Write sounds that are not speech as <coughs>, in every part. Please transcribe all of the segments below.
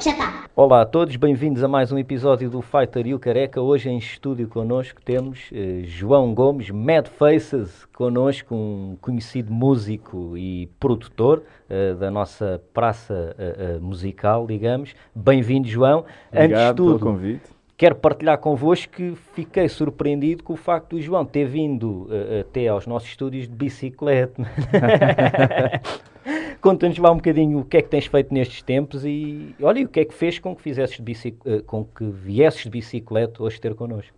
já está. Olá a todos, bem-vindos a mais um episódio do Fighter e o Careca. Hoje em estúdio connosco temos eh, João Gomes, Mad Faces, connosco, um conhecido músico e produtor eh, da nossa praça eh, musical, digamos. Bem-vindo, João. Antes de Obrigado pelo tudo, convite. quero partilhar convosco que fiquei surpreendido com o facto do João ter vindo eh, até aos nossos estúdios de bicicleta. <laughs> <laughs> <laughs> Conta-nos lá um bocadinho o que é que tens feito nestes tempos e olha, e o que é que fez com que, fizesses de eh, com que viesses de bicicleta hoje ter connosco.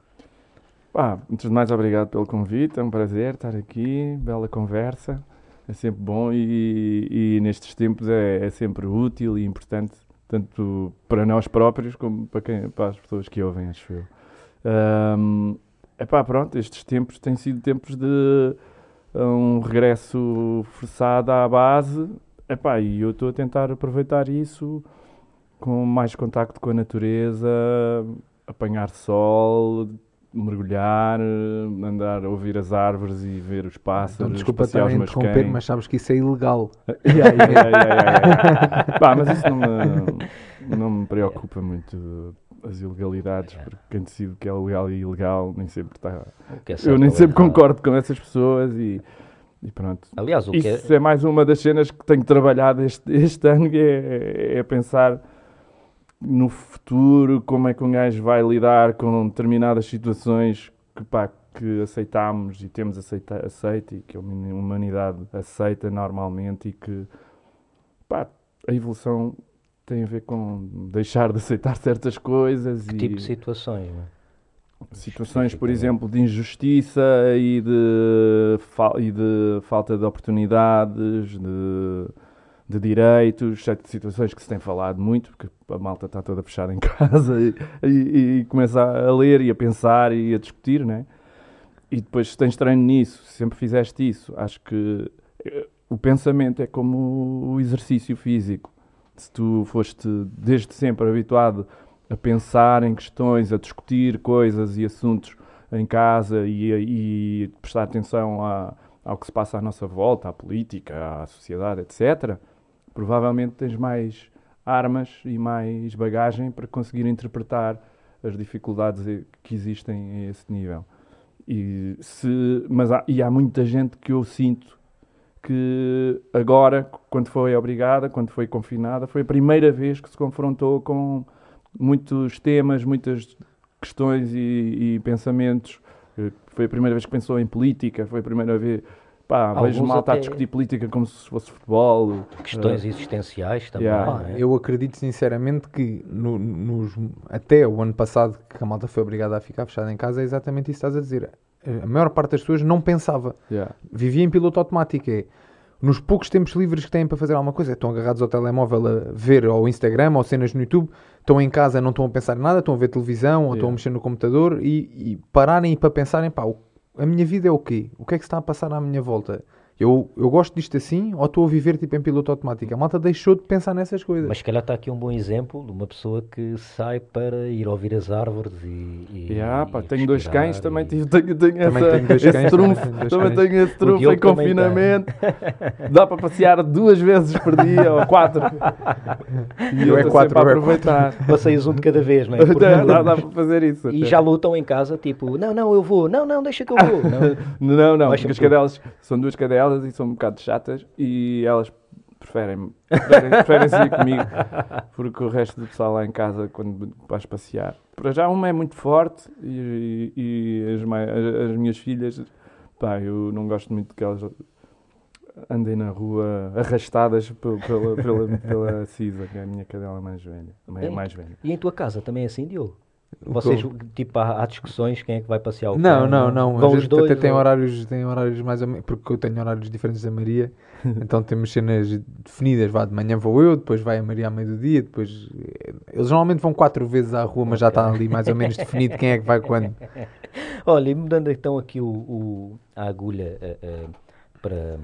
Pá, antes de mais, obrigado pelo convite. É um prazer estar aqui. Bela conversa. É sempre bom e, e nestes tempos é, é sempre útil e importante, tanto para nós próprios como para, quem, para as pessoas que ouvem, acho eu. Ahm, epá, pronto, estes tempos têm sido tempos de um regresso forçado à base. Epá, e eu estou a tentar aproveitar isso com mais contacto com a natureza, apanhar sol, mergulhar, andar a ouvir as árvores e ver os pássaros, Então, desculpa estar a interromper, cães. mas sabes que isso é ilegal. <laughs> Yeah, yeah, yeah, yeah, yeah. Pá, mas isso não me, não me preocupa muito as ilegalidades, porque quem decide que é legal e ilegal nem sempre está. É Eu nem ou sempre errado. concordo com essas pessoas e, e pronto. Aliás, o que é, Isso é mais uma das cenas que tenho trabalhado este, este <laughs> ano, é, é pensar no futuro, como é que um gajo vai lidar com determinadas situações que, pá, que aceitamos e temos aceita, aceito e que a humanidade aceita normalmente e que pá, a evolução tem a ver com deixar de aceitar certas coisas que e tipo de situações? é? situações, por exemplo, de injustiça e de, e de falta de oportunidades, de, de direitos, situações que se tem falado muito, porque a malta está toda fechada em <laughs> casa e, e- e começa a ler e a pensar e a discutir, né? E depois, tens treino nisso, se sempre fizeste isso, acho que eh, o pensamento é como o exercício físico. Se tu foste desde sempre habituado a pensar em questões, a discutir coisas e assuntos em casa e, e prestar atenção a- ao que se passa à nossa volta, à política, à sociedade, etc., provavelmente tens mais armas e mais bagagem para conseguir interpretar as dificuldades que existem a esse nível. E, se, mas há, e há muita gente que eu sinto que agora, quando foi obrigada, quando foi confinada, foi a primeira vez que se confrontou com muitos temas, muitas questões e, e pensamentos. Eh, Foi a primeira vez que pensou em política, foi a primeira vez. Pá, Alguns vejo malta até- a discutir política como se fosse futebol. Questões Eh, existenciais também. yeah. é? eu acredito sinceramente que no- nos, até o ano passado que a malta foi obrigada a ficar fechada em casa é exatamente isso que estás a dizer. A maior parte das pessoas não pensava. yeah. Vivia em piloto automático. É, nos poucos tempos livres que têm para fazer alguma coisa, estão agarrados ao telemóvel a ver ao Instagram ou cenas no YouTube, estão em casa, não estão a pensar em nada, estão a ver televisão ou estão a Yeah. mexer no computador e, e pararem para pensarem, pá, a minha vida é o quê? O que é que se está a passar à minha volta? Eu, eu gosto disto assim ou estou a viver tipo em piloto automático? A malta deixou de pensar nessas coisas. Mas se calhar está aqui um bom exemplo de uma pessoa que sai para ir ouvir as árvores e. e Yeah, pá, e tenho dois cães, também e- tive, tenho, tenho, Também essa, tenho dois esse cães, trunfo, também tenho dois também cães. tenho esse trunfo em também confinamento. <laughs> Dá para passear duas vezes por dia ou quatro. <laughs> E Eu eu é quatro, sempre a eu é aproveitar. <laughs> Passeios um de cada vez, não é? Dá, dá, dá para fazer isso. E até. já lutam em casa, tipo, não, não, eu vou, não, não, deixa que eu vou. Não. Não, não, Vais porque as cadelas são duas cadelas e são um bocado chatas e elas preferem, preferem, preferem sair comigo <laughs> porque o resto do pessoal lá em casa, quando vais passear. Para já, uma é muito forte e, e- as, mai- as- as minhas filhas, pá, eu não gosto muito que elas andem na rua arrastadas pe- pela, pela, pela <laughs> Cisa, que é a minha cadela mais velha. Mais, É. mais velha. E em tua casa também é assim, Diogo? Vocês, tipo, há, há discussões, quem é que vai passear o Não, cão? não, não. Vão os dois? até tem ou- horários, tem horários mais ou menos, porque eu tenho horários diferentes da Maria, <laughs> então temos cenas definidas, vá, de manhã vou eu, depois vai a Maria ao meio do dia, depois... eh, Eles normalmente vão quatro vezes à rua, mas já está ali mais ou menos definido quem é que vai quando. <laughs> Olha, e mudando então aqui o, o- a agulha eh, eh, para,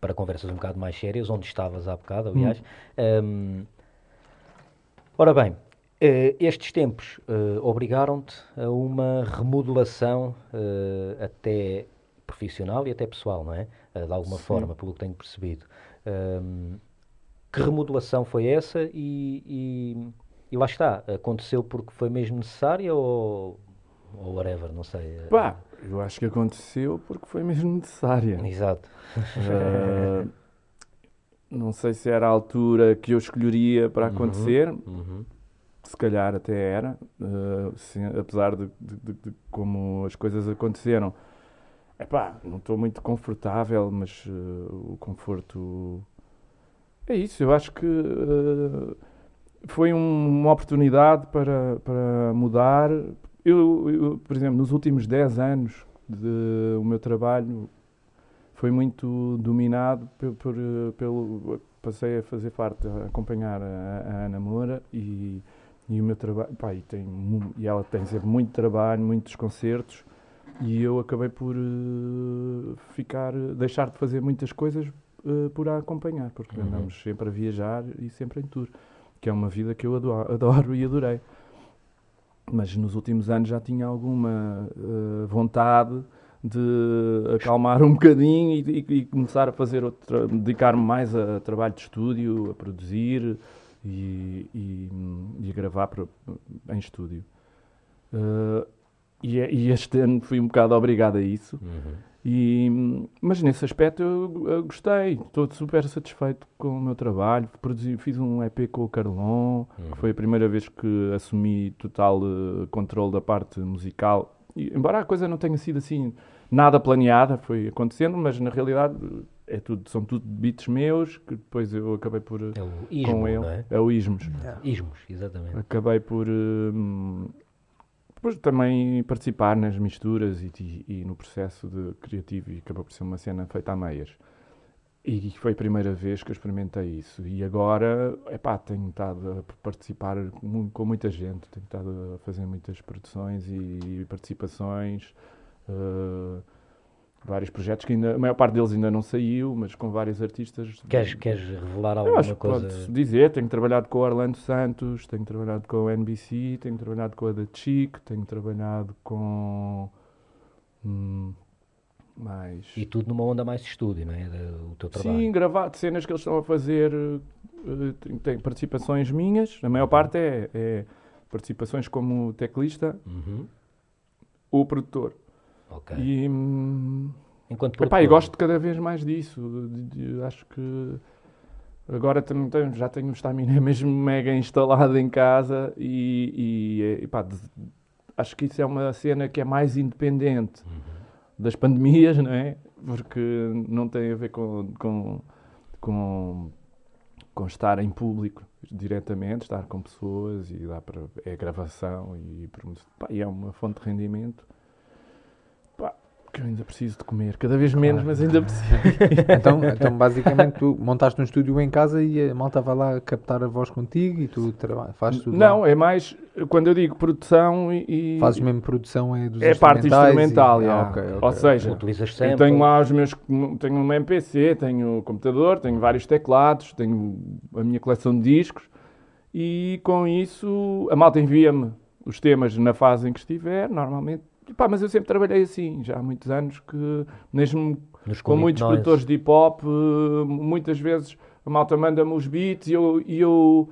para conversas um bocado mais sérias, onde estavas há bocado, aliás. Ehm, ora bem, estes tempos eh, obrigaram-te a uma remodelação eh, até profissional e até pessoal, não é? Eh, de alguma Sim. forma, pelo que tenho percebido. Ehm, que remodelação foi essa e, e, e lá está, aconteceu porque foi mesmo necessária ou, ou whatever, não sei. Pá, eu acho que aconteceu porque foi mesmo necessária. Exato. Uh, <laughs> não sei se era a altura que eu escolheria para Uhum, acontecer, uhum, se calhar até era, uh, sim, apesar de, de- de- de como as coisas aconteceram. Epá, não estou muito confortável, mas uh, o conforto é isso. Eu acho que uh, foi um- uma oportunidade para, para mudar. Eu, eu, por exemplo, nos últimos 10 anos de, o meu trabalho foi muito dominado por, por, pelo. Passei a fazer parte, a acompanhar a, a Ana Moura e, e o meu trabalho. Pá, e, tem, e ela tem sempre muito trabalho, muitos concertos e eu acabei por uh, ficar, deixar de fazer muitas coisas uh, por a acompanhar, porque Uhum. andamos sempre a viajar e sempre em tour, que é uma vida que eu adoro, <laughs> adoro e adorei. Mas nos últimos anos já tinha alguma uh, vontade de acalmar um bocadinho e, e- e começar a fazer dedicar-me mais a trabalho de estúdio, a produzir e, e, e a gravar pro- em estúdio. Uh, e, é- e este ano fui um bocado obrigado a isso. uhum. E, mas nesse aspecto eu, eu gostei, estou super satisfeito com o meu trabalho. Produzi, fiz um EP com o Carlon, Uhum. que foi a primeira vez que assumi total eh, controle da parte musical. E, embora a coisa não tenha sido assim nada planeada, foi acontecendo, mas na realidade é tudo, são tudo beats meus que depois eu acabei por. É o ismo, com ele. não é? É o Ismos. Ismos, exatamente. Acabei por hum, depois também participar nas misturas e, e- e no processo de criativo e acabou por ser uma cena feita a meias. E foi a primeira vez que eu experimentei isso. E agora, epá, tenho estado a participar com muita gente, tenho estado a fazer muitas produções e participações, eh, vários projetos que ainda, a maior parte deles ainda não saiu, mas com vários artistas. Queres, queres revelar Eu alguma acho que coisa? pode-se dizer, tenho trabalhado com o Orlando Santos, tenho trabalhado com o NBC, tenho trabalhado com a da Chic, tenho trabalhado com. hum, mais. E tudo numa onda mais de estúdio, não é? O teu trabalho. Sim, gravado, cenas que eles estão a fazer. eh, tem, participações minhas, a maior parte é, é participações como teclista Uhum. ou produtor. E. hum, Enquanto Epá, produtor, e gosto cada vez mais disso. de- de- acho que agora também tenho- já tenho um estamina <laughs> mesmo mega instalado em casa e, e, eh, epá, de- acho que isso é uma cena que é mais independente das pandemias, não é? Porque não tem a ver com, com, com, com estar em público diretamente, estar com pessoas e dá para é gravação e, pá, e é uma fonte de rendimento. Pá, que eu ainda preciso de comer, cada vez menos, mas ainda preciso. <laughs> Então, então, basicamente, tu <laughs> montaste um estúdio em casa e a malta vai lá captar a voz contigo e tu fazes tudo Não, lá. é mais quando eu digo produção e. Fazes mesmo produção é dos é parte instrumentais e- instrumental, Ah, yeah. ok, ok, ou seja, utilizas eu sempre. tenho lá os meus. Tenho um MPC, tenho o computador, tenho vários teclados, tenho a minha coleção de discos e com isso a malta envia-me os temas na fase em que estiver, normalmente. E pá, mas eu sempre trabalhei assim, já há muitos anos que, mesmo Nos com muitos Noise. produtores de hip hop, eh, muitas vezes a malta manda-me os beats e eu, e eu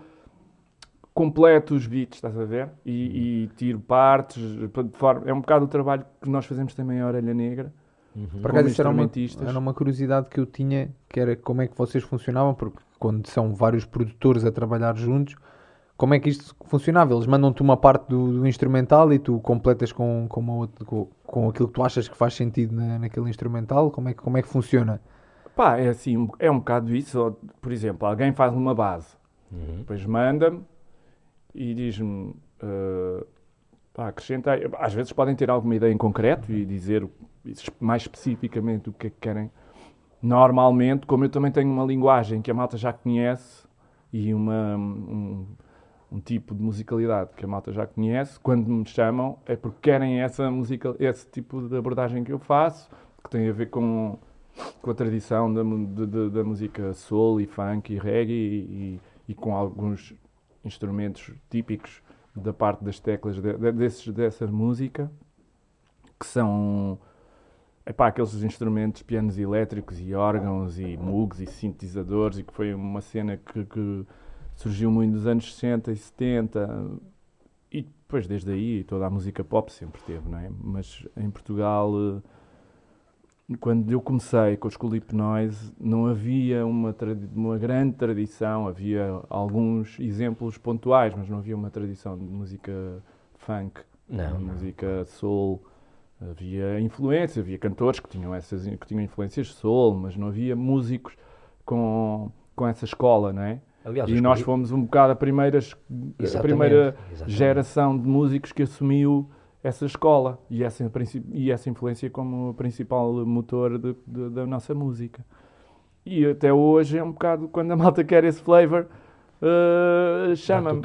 completo os beats, estás a ver? E, e tiro partes, de forma- é um bocado o trabalho que nós fazemos também a Orelha Negra. Uhum. Como acaso, era uma, instrumentistas. era uma curiosidade que eu tinha, que era como é que vocês funcionavam, porque quando são vários produtores a trabalhar juntos, como é que isto funcionava? Eles mandam-te uma parte do, do instrumental e tu completas com, com, uma outra- com, com aquilo que tu achas que faz sentido na, naquele instrumental? Como é, que- como é que funciona? Pá, é assim, é um bocado isso. Por exemplo, alguém faz uma base, Uhum. depois manda-me e diz-me, eh, pá, acrescenta. Às vezes podem ter alguma ideia em concreto e dizer mais especificamente o que é que querem. Normalmente, como eu também tenho uma linguagem que a malta já conhece e uma, um, um tipo de musicalidade que a malta já conhece, quando me chamam é porque querem essa musical, esse tipo de abordagem que eu faço, que tem a ver com, com a tradição da, de- da música soul e funk e reggae e, e com alguns instrumentos típicos da parte das teclas de, de- desses, dessa música, que são epá, aqueles instrumentos, pianos elétricos e órgãos e mugs e sintetizadores e que foi uma cena que, que surgiu muito nos anos 60 e 70 e depois desde aí toda a música pop sempre teve, não é? Mas em Portugal, eh, quando eu comecei com a Escola Hipnose, não havia uma, uma grande tradição, havia alguns exemplos pontuais, mas não havia uma tradição de música funk, Não, não. música soul. Havia influência, havia cantores que tinham, essas, que tinham influências soul, mas não havia músicos com, com essa escola, não é? Aliás, E nós fomos um bocado a, primeiras, a primeira exatamente. geração de músicos que assumiu essa escola e essa, e essa influência como principal motor de- de- da nossa música. E até hoje é um bocado, quando a malta quer esse flavor, uh, chama-me.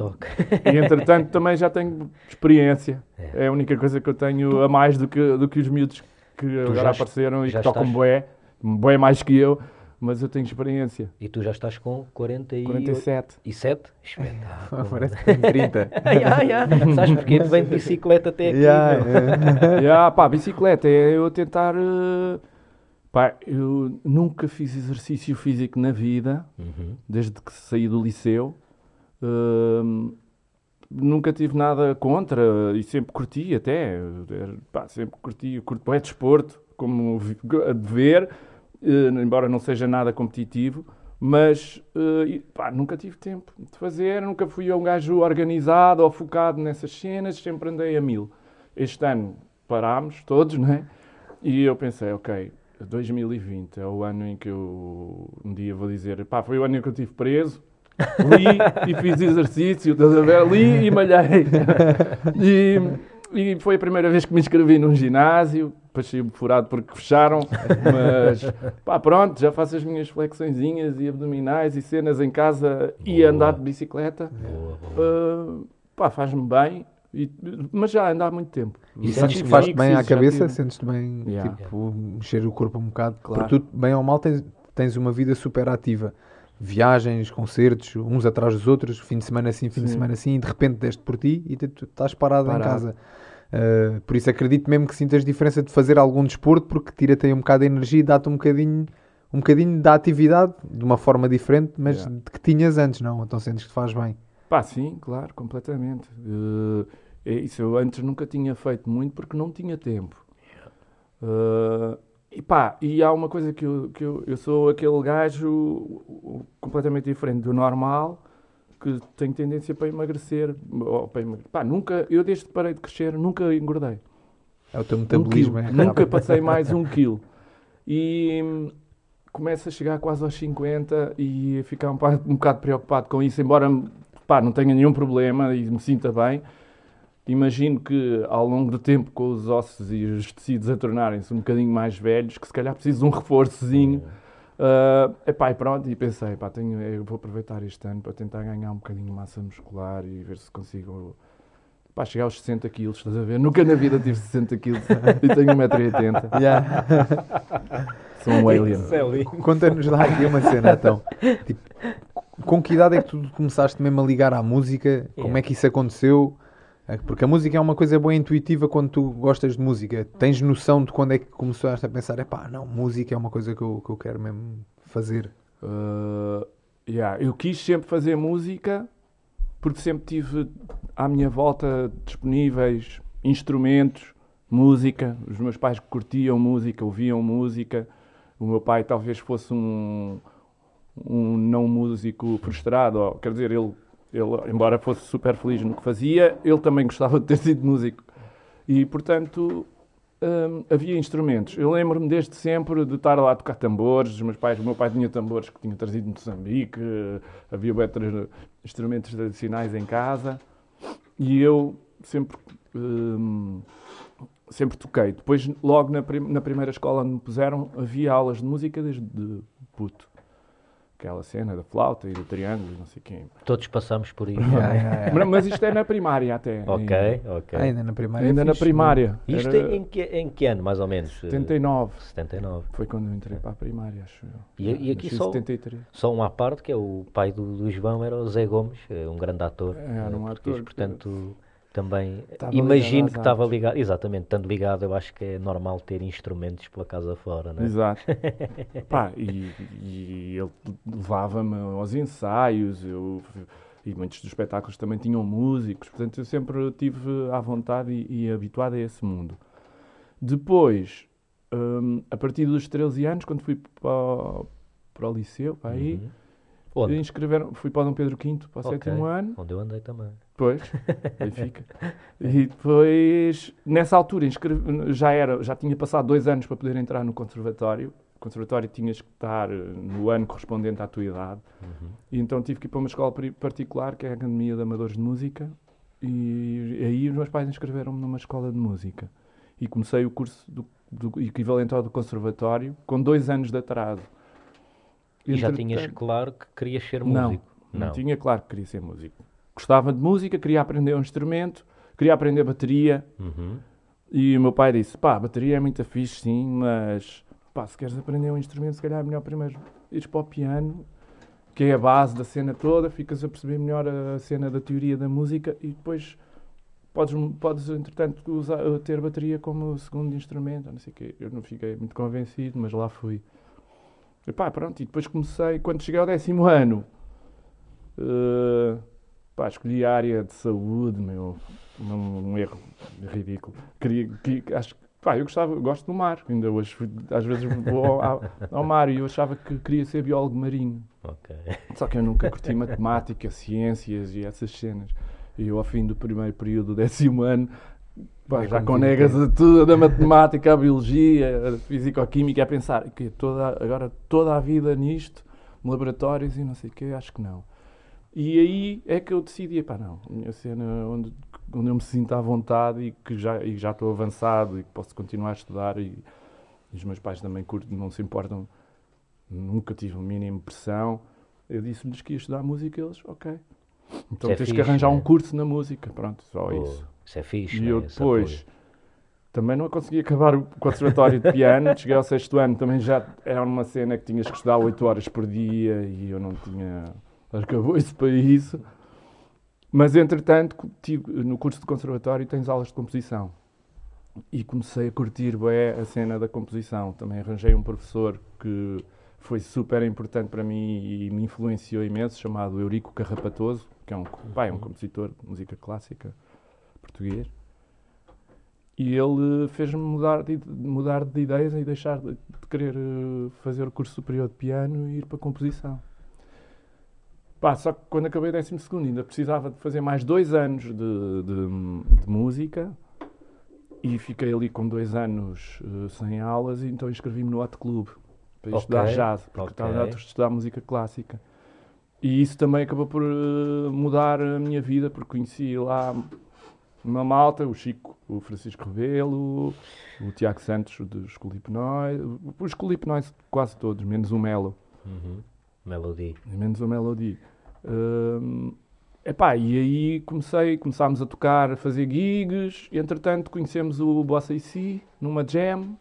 E entretanto também já tenho experiência. É. É a única coisa que eu tenho a mais do que, do que os miúdos que agora já- apareceram e que tocam estás- bué, bué mais que eu, mas eu tenho experiência. E tu já estás com 48 47. e 7? Espetáculo. <laughs> Parece que tem 30. Ya, ya. Sabes porquê? Vem de bicicleta até aqui. Yeah, é. yeah, <laughs> pá, bicicleta é eu tentar. eh, pá, eu nunca fiz exercício físico na vida, Uhum. desde que saí do liceu. Hum, nunca tive nada contra e sempre curti até. Era, pá, sempre curti, curto é desporto, como ver, eh, embora não seja nada competitivo. Mas eh, pá, nunca tive tempo de fazer, nunca fui um gajo organizado ou focado nessas cenas, sempre andei a mil. Este ano parámos todos, não é? E eu pensei, ok, 2020 é o ano em que eu um dia vou dizer, pá, foi o ano em que eu estive preso, li e fiz exercício? Li e malhei. <laughs> E, e foi a primeira vez que me inscrevi num ginásio, depois saí furado porque fecharam, mas pá, pronto, já faço as minhas flexõezinhas e abdominais e cenas em casa e Boa. andar de bicicleta. Boa, boa. Uh, pá, faz-me bem, e- mas já ando há muito tempo. E sentes que faz-te fixes, bem à cabeça? tive- Sentes-te bem, Yeah. tipo, mexer o corpo um bocado? Claro. Porque tu, bem ou mal, tens, tens uma vida super ativa. Viagens, concertos, uns atrás dos outros, fim de semana assim, fim de Sim. semana assim, e de repente deste por ti e tu, tu estás parado, em Parado. casa. Uh, por isso acredito mesmo que sintas diferença de fazer algum desporto, porque tira-te aí um bocado de energia e dá-te um bocadinho, um bocadinho da atividade, de uma forma diferente, mas Yeah. de que tinhas antes, não? Então sentes que te faz bem. Pá, sim, claro, completamente. Uh, é isso eu antes nunca tinha feito muito porque não tinha tempo. Uh, e pá, e há uma coisa que eu, que eu, eu sou aquele gajo completamente diferente do normal que tem tendência para emagrecer. ou para emagre- Pá, nunca, eu desde que parei de crescer nunca engordei. É o teu Um metabolismo. quilo. é, Nunca passei mais um quilo. E hum, começo a chegar quase aos 50 e a ficar um, um bocado preocupado com isso, embora pá, não tenha nenhum problema e me sinta bem. Imagino que ao longo do tempo, com os ossos e os tecidos a tornarem-se um bocadinho mais velhos, que se calhar preciso de um reforçozinho. Uh, epá, e pronto, e pensei, pá, tenho, eu vou aproveitar este ano para tentar ganhar um bocadinho de massa muscular e ver se consigo pá, chegar aos 60 quilos, estás a ver? Nunca na vida tive 60 quilos <laughs> e tenho 1,80m. Yeah. Sou um alien. É. Conta-nos lá aqui uma cena, então. Tipo, com que idade é que tu começaste mesmo a ligar à música? Como Yeah. é que isso aconteceu? É, Porque a música é uma coisa boa intuitiva quando tu gostas de música. Tens noção de quando é que começaste a pensar, epá, não, música é uma coisa que eu, que eu quero mesmo fazer. Uh, yeah, eu quis sempre fazer música porque sempre tive à minha volta disponíveis instrumentos, música. Os meus pais curtiam música, ouviam música. O meu pai talvez fosse um, um não músico frustrado, ou, quer dizer, ele, ele, embora fosse super feliz no que fazia, ele também gostava de ter sido músico. E, portanto, hum, havia instrumentos. Eu lembro-me desde sempre de estar lá a tocar tambores. Os meus pais, o meu pai tinha tambores que tinha trazido de Moçambique, havia instrumentos tradicionais em casa e eu sempre, hum, sempre toquei. Depois, logo na, prim- na primeira escola onde me puseram, havia aulas de música desde de puto. Aquela cena da flauta e do triângulo e não sei quem. Todos passamos por aí. <laughs> Mas- Mas isto é na primária até. ok, ok. Ainda na primária. Ainda é na fixe, primária. Isto Era em que, em que ano, mais ou menos? 79. 79. Foi quando eu entrei para a primária, acho eu. E- e aqui só- 73. Só um à parte, que é o pai do, do João, era o Zé Gomes, eh, um grande ator. Era um eh, português, ator, Portanto, Também Estava imagino que estava ligado, exatamente, estando ligado, eu acho que é normal ter instrumentos pela casa fora, não é? Exato. <laughs> Pá, e, e ele levava-me aos ensaios, eu, e muitos dos espetáculos também tinham músicos, portanto eu sempre tive à vontade e, e habituado a esse mundo. Depois, hum, a partir dos 13 anos, quando fui para, o- para o liceu, para aí, Uhum. Onde? inscreveram, fui para o Dom Pedro V para o Ok. sétimo ano, Onde eu andei também. Depois, aí <laughs> fica. E depois, nessa altura, inscrevi- já, era, já tinha passado dois anos para poder entrar no conservatório. O conservatório tinhas que estar eh, no ano correspondente à tua idade. Uhum. E então tive que ir para uma escola particular, que é a Academia de Amadores de Música. E aí os meus pais inscreveram-me numa escola de música. E comecei o curso do, do equivalente ao do conservatório, com dois anos de atraso. E já tinhas claro que querias ser Não, músico? não tinha, claro que queria ser músico. Gostava de música, queria aprender um instrumento, queria aprender bateria. Uhum. E o meu pai disse: pá, bateria é muito fixe, sim, mas pá, se queres aprender um instrumento, se calhar é melhor primeiro ires para o piano, que é a base da cena toda, ficas a perceber melhor a cena da teoria da música e depois podes, podes entretanto, usar, ter bateria como segundo instrumento, não sei o quê. Eu não fiquei muito convencido, mas lá fui. E pá, pronto, e depois comecei, quando cheguei ao décimo ano, eh, pá, escolhi a área de saúde, meu, um, um erro ridículo. Queria, que, acho pá, eu gostava, eu gosto do mar, ainda hoje, às vezes vou ao, ao- ao mar e eu achava que queria ser biólogo marinho. Ok. Só que eu nunca curti matemática, ciências e essas cenas. E eu, ao fim do primeiro período do décimo ano, pá, É já como com digo, negas a tudo, da matemática, a biologia, a físico-química, a pensar que toda, agora toda a vida nisto, laboratórios e não sei o quê, acho que não. E aí é que eu decidi, pá, não, a minha cena onde, onde eu me sinto à vontade e que já, e já estou avançado e que posso continuar a estudar e, e os meus pais também curtem, não se importam, nunca tive a mínima pressão. Eu disse-lhes que ia estudar música e eles, ok. Então é tens que fixe, arranjar um né? curso na música, pronto, só Pô, isso. Isso é fixe, E né? eu depois também não consegui acabar o conservatório de piano. <laughs> Cheguei ao sexto ano, também já era uma cena que tinhas que estudar 8 horas por dia e eu não tinha. Acabou isso para isso. Mas entretanto, tive, no curso de conservatório tens aulas de composição. E comecei a curtir bem a cena da composição. Também arranjei um professor que foi super importante para mim e me influenciou imenso, chamado Eurico Carrapatoso, que é um, pá, é um compositor de música clássica português. E ele fez-me mudar de, mudar de ideias e deixar de, de querer eh, fazer o curso superior de piano e ir para a composição. Pá, só que quando acabei o 12 ainda precisava de fazer mais dois anos de, de, de música e fiquei ali com dois anos eh, sem aulas e então inscrevi-me no Hot Club para ir Ok, estudar jazz, porque ok. estava a estudar música clássica. E isso também acabou por eh, mudar a minha vida, porque conheci lá uma malta, o Chico, o Francisco Rebelo, o Tiago Santos dos Colipnóis, os Colipnóis quase todos, menos o Melo. Uhum. Melody. Menos a Melody. Hum, epá, e aí comecei, começámos a tocar, a fazer gigs, e entretanto conhecemos o Bossa e Si numa jam,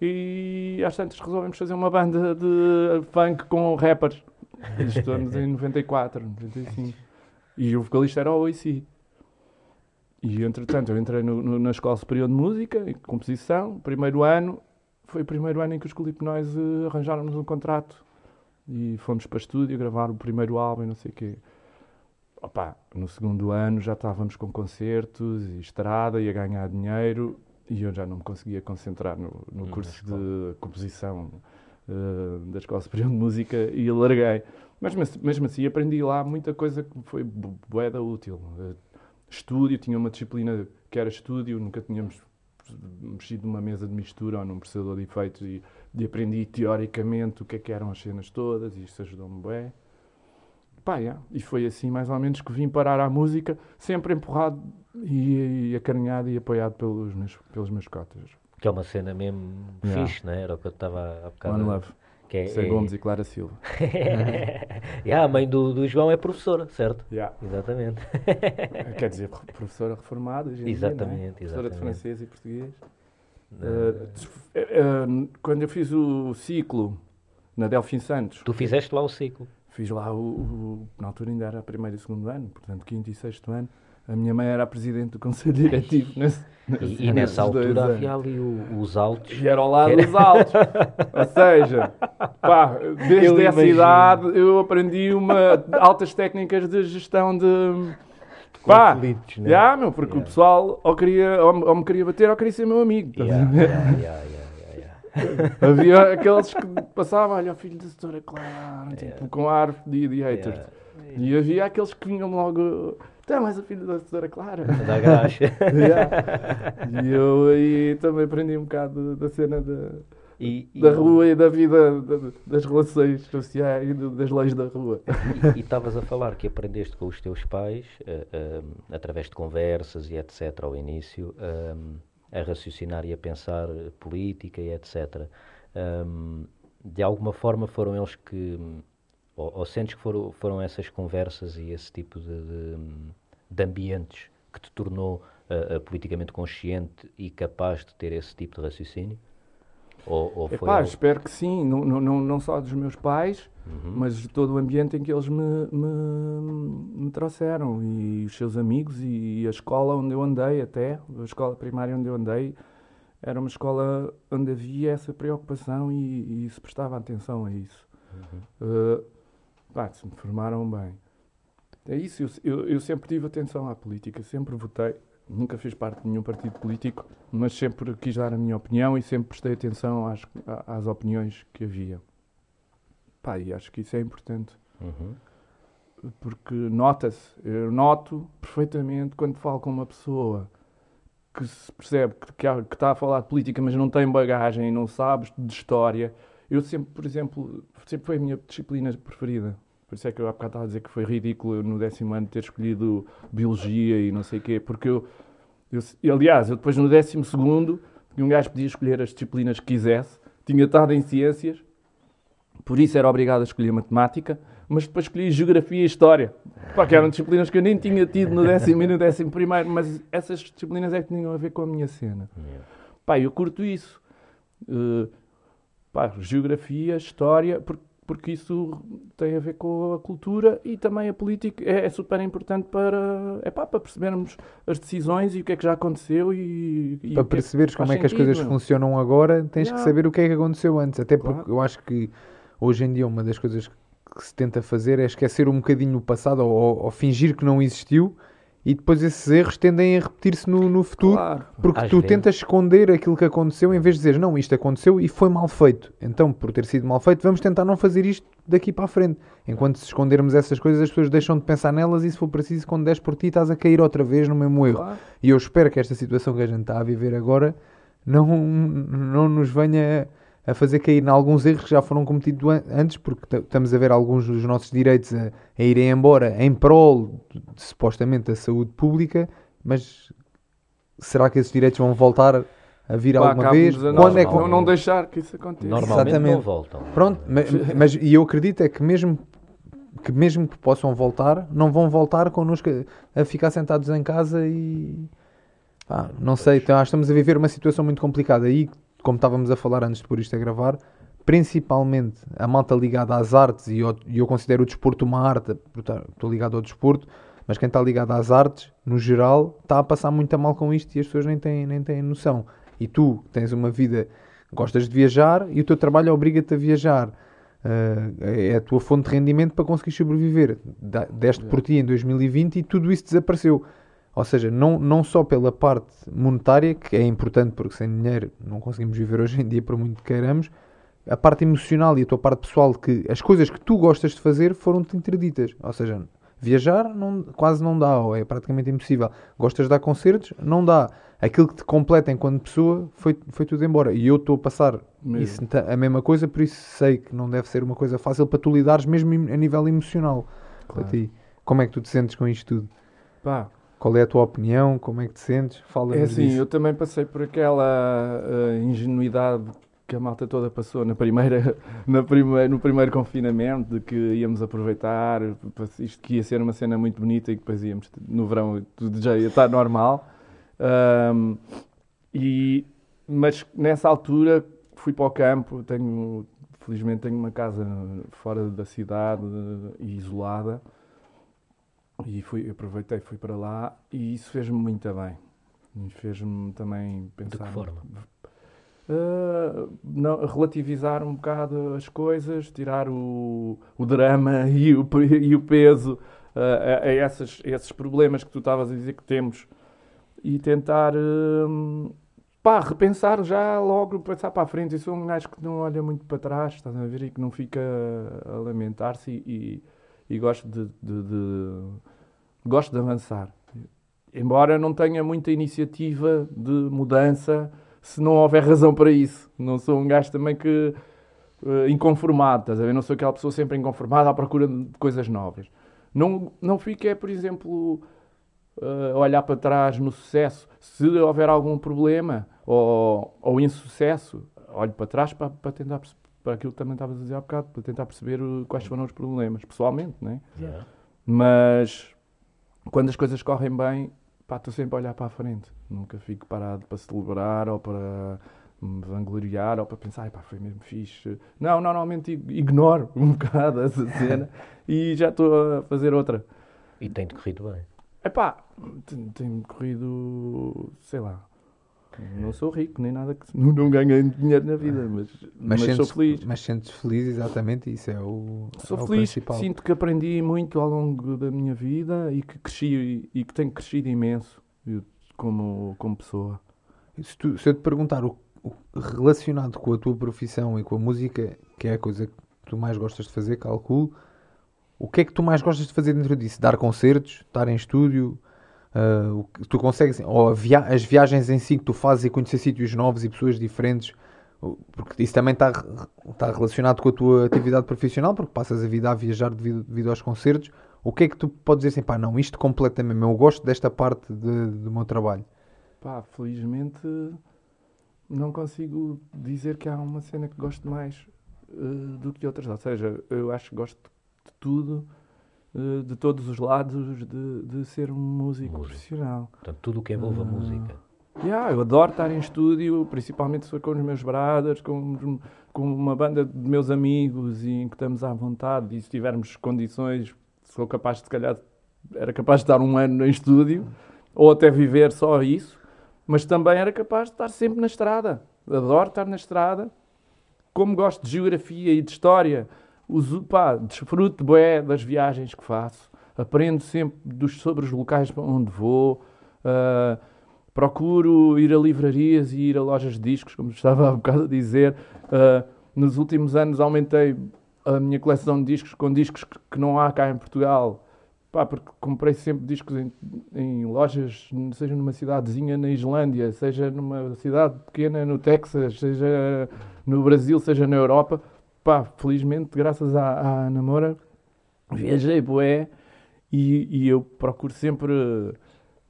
e às tantas resolvemos fazer uma banda de funk com rappers. <laughs> Estamos em 94, 95. E o vocalista era o OIC. E entretanto eu entrei no- no- na Escola Superior de Música, em composição, primeiro ano, foi o primeiro ano em que os Colipnóis eh, arranjaram-nos um contrato e fomos para estúdio gravar o primeiro álbum e não sei o quê. Opa, no segundo ano já estávamos com concertos e estrada e a ganhar dinheiro e eu já não me conseguia concentrar no, no Hum, curso de composição eh, da Escola Superior de Música e larguei. Mas mes- mesmo assim aprendi lá muita coisa que foi bué útil. Eh, estúdio, tinha uma disciplina que era estúdio, nunca tínhamos mexido numa mesa de mistura ou num processador de efeitos e, e aprendi teoricamente o que é que eram as cenas todas e isso ajudou-me bem. Pá, yeah. E foi assim mais ou menos que vim parar à música, sempre empurrado e, e acarinhado e apoiado pelos meus, pelos meus cotas. Que é uma cena mesmo Yeah. fixe, né? Era o que eu estava há bocado. One a- Love, Que é, Zé é... Gomes e Clara Silva. <laughs> yeah, a mãe do, do João é professora, certo? Yeah. Exatamente. <laughs> Quer dizer, professora reformada, dia, Exatamente, não é? Professora de exatamente. francês e português. Eh, quando eu fiz o ciclo na Delfim Santos, Tu fizeste lá o ciclo. fiz lá o, o- Na altura ainda era primeiro e segundo ano, portanto, quinto e sexto ano. A minha mãe era a presidente do conselho diretivo <laughs> nesse, E, e nessa altura havia ali o- os altos. E era ao lado dos altos. Ou seja, pá, Eu desde essa imagino. idade eu aprendi uma, altas técnicas de gestão de. Pá, Conflitos, né? já, meu, porque Yeah. o pessoal ou, queria, ou, ou me queria bater ou queria ser meu amigo. Yeah, ver? yeah, yeah, yeah, yeah, <laughs> yeah. Havia aqueles que passavam, olha, o filho da doutora Clara, tipo, com ar de, de haters. Yeah. E havia aqueles que vinham logo, tá, mas o filho da doutora Clara. <laughs> Da graxa. <laughs> Yeah. E eu aí também aprendi um bocado da cena da, E, e- da rua e da vida, da- das relações sociais e das leis da rua. E estavas a falar que aprendeste com os teus pais, eh, através de conversas e etc., ao início, eh, a raciocinar e a pensar política e etc. Um, de alguma forma foram eles que. Ou, ou sentes que foram, foram essas conversas e esse tipo de, de, de ambientes que te tornou eh, politicamente consciente e capaz de ter esse tipo de raciocínio? Ou, ou Epá, algo- espero que sim, não, não, não, só dos meus pais, Uhum. mas de todo o ambiente em que eles me, me, me trouxeram e os seus amigos e a escola onde eu andei até, a escola primária onde eu andei, era uma escola onde havia essa preocupação e, e se prestava atenção a isso. Uh, pá, se me formaram bem. É isso, eu, eu, eu sempre tive atenção à política, sempre votei, nunca fiz parte de nenhum partido político, mas sempre quis dar a minha opinião e sempre prestei atenção às, às opiniões que havia. Pá, e acho que isso é importante, Uhum. porque nota-se, eu noto perfeitamente quando falo com uma pessoa que se percebe que, que, que está a falar de política, mas não tem bagagem, não sabe de história. Eu sempre, por exemplo, sempre foi a minha disciplina preferida. Por isso é que eu há bocado estava a dizer que foi ridículo no décimo ano ter escolhido Biologia e não sei o quê, porque eu, eu, aliás, eu depois no décimo segundo, um gajo podia escolher as disciplinas que quisesse, tinha estado em Ciências, por isso era obrigado a escolher Matemática, mas depois escolhi Geografia e História, pá, que eram disciplinas que eu nem tinha tido no décimo e no décimo primeiro, mas essas disciplinas é que tinham a ver com a minha cena. Pá, eu curto isso. Uh, pá, geografia, história, por- porque isso tem a ver com a cultura e também a política. É, é super importante para, é pá, para percebermos as decisões e o que é que já aconteceu e, e Para que é perceberes faz como é que as sentido, coisas meu. funcionam agora, tens que Yeah. saber o que é que aconteceu antes. Até porque Claro. eu acho que hoje em dia uma das coisas que se tenta fazer é esquecer um bocadinho o passado ou, ou- ou fingir que não existiu e depois esses erros tendem a repetir-se no, no futuro. Claro. Porque Às tu vezes. tentas esconder aquilo que aconteceu em vez de dizer não, isto aconteceu e foi mal feito. Então, por ter sido mal feito, vamos tentar não fazer isto daqui para a frente. Enquanto se escondermos essas coisas, as pessoas deixam de pensar nelas e se for preciso, quando des por ti, estás a cair outra vez no mesmo erro. Claro. E eu espero que esta situação que a gente está a viver agora não, não nos venha a fazer cair em alguns erros que já foram cometidos an- antes, porque estamos a ver alguns dos nossos direitos a, a irem embora em prol, de, supostamente, da saúde pública, mas será que esses direitos vão voltar a vir Pá, alguma vez? a Quando nós é que não, vão- não deixar que isso aconteça. Normalmente não Exatamente. voltam. Pronto, mas, mas e eu acredito é que mesmo que mesmo que possam voltar, não vão voltar connosco a, a ficar sentados em casa e pá, não sei, então, estamos a viver uma situação muito complicada e como estávamos a falar antes de pôr isto a gravar, principalmente a malta ligada às artes e eu, eu considero o desporto uma arte, estou ligado ao desporto, mas quem está ligado às artes, no geral, está a passar muito a mal com isto e as pessoas nem têm, nem têm noção. E tu tens uma vida, gostas de viajar e o teu trabalho obriga-te a viajar. Uh, é a tua fonte de rendimento para conseguir sobreviver. Deste por ti em 2020 e tudo isso desapareceu. Ou seja, não, não só pela parte monetária, que é importante porque sem dinheiro não conseguimos viver hoje em dia por muito que queiramos, a parte emocional e a tua parte pessoal, que as coisas que tu gostas de fazer foram-te interditas. Ou seja, viajar não, quase não dá, ou é praticamente impossível. Gostas de dar concertos? Não dá. Aquilo que te completa enquanto pessoa foi, foi tudo embora. E eu estou a passar isso, ta- a mesma coisa, por isso sei que não deve ser uma coisa fácil para tu lidares mesmo a nível emocional. Para Claro. ti. Como é que tu te sentes com isto tudo? Pá, Qual é a tua opinião? Como é que te sentes? Fala É assim, eu também passei por aquela eh, ingenuidade que a malta toda passou na primeira, <laughs> na primeira, no primeiro confinamento, de que íamos aproveitar, isto que ia ser uma cena muito bonita e que depois íamos, no verão, tudo já ia estar normal. Ahm, e, mas nessa altura fui para o campo, tenho, felizmente tenho uma casa fora da cidade e isolada. E fui, aproveitei, fui para lá e isso fez-me muito bem. Fez-me também De pensar. que forma? Uh, não, relativizar um bocado as coisas, tirar o, o drama <laughs> e o, e o peso uh, a, a essas- esses problemas que tu estavas a dizer que temos e tentar hum, pá, repensar já logo, pensar para a frente. Eu sou um gajo que não olha muito para trás, estás a ver? E que não fica a lamentar-se e, e, e gosto de, de- de- gosto de avançar. Embora não tenha muita iniciativa de mudança, se não houver razão para isso. Não sou um gajo também que eh, inconformado, estás a ver? Não sou aquela pessoa sempre inconformada à procura de coisas novas. Não, não fico, é, por exemplo, a olhar para trás no sucesso. Se houver algum problema ou, ou insucesso, olho para trás para, para tentar para aquilo que também estavas a dizer há bocado, para tentar perceber o- quais foram os problemas, pessoalmente, não é? Yeah. Mas quando as coisas correm bem, pá, estou sempre a olhar para a frente. Nunca fico parado para celebrar ou para me vangloriar ou para pensar, "Ai, pá, foi mesmo fixe. Não, normalmente ig- ignoro <laughs> um bocado essa cena <laughs> e já estou a fazer outra. E tem-te corrido bem. Epá, tem- tem-me corrido, sei lá. Não sou rico, nem nada que. <laughs> Não, não ganho dinheiro na vida, mas, mas, sou sentes, feliz. Mas sentes feliz, exatamente, isso é o, Sou é o feliz, principal. sinto que aprendi muito ao longo da minha vida e que cresci e que tenho crescido imenso como, como pessoa. Se, tu- se eu te perguntar o, o- relacionado com a tua profissão e com a música, que é a coisa que tu mais gostas de fazer, calculo, o que é que tu mais gostas de fazer dentro disso? Dar concertos? Estar em estúdio? Que tu consegues, ou via- as viagens em si que tu fazes e conhecer sítios novos e pessoas diferentes, porque isso também está, está relacionado com a tua atividade profissional, porque passas a vida a viajar devido, devido aos concertos. O que é que tu podes dizer assim, pá, não, isto completamente, eu gosto desta parte de- do meu trabalho? Pá, felizmente não consigo dizer que há uma cena que gosto mais eh, do que outras. Ou seja, eu acho que gosto de tudo, eh, de todos os lados, de, de ser um músico profissional. Portanto, tudo o que envolve a Ah. música. Yeah, eu adoro estar em estúdio, principalmente se for com os meus brothers, com, com uma banda de meus amigos e em que estamos à vontade e se tivermos condições, sou capaz de, se calhar, era capaz de estar um ano em estúdio ou até viver só isso, mas também era capaz de estar sempre na estrada. Adoro estar na estrada, como gosto de geografia e de história, uso, pá, desfruto bué das viagens que faço, aprendo sempre dos, sobre os locais para onde vou, ah, procuro ir a livrarias e ir a lojas de discos, como estava há bocado a dizer. Ah, nos últimos anos aumentei a minha coleção de discos com discos que, que não há cá em Portugal. Pá, porque comprei sempre discos em, em lojas, seja numa cidadezinha na Islândia, seja numa cidade pequena no Texas, seja no Brasil, seja na Europa. Pá, felizmente, graças à, à Ana Moura, viajei bué e, e eu procuro sempre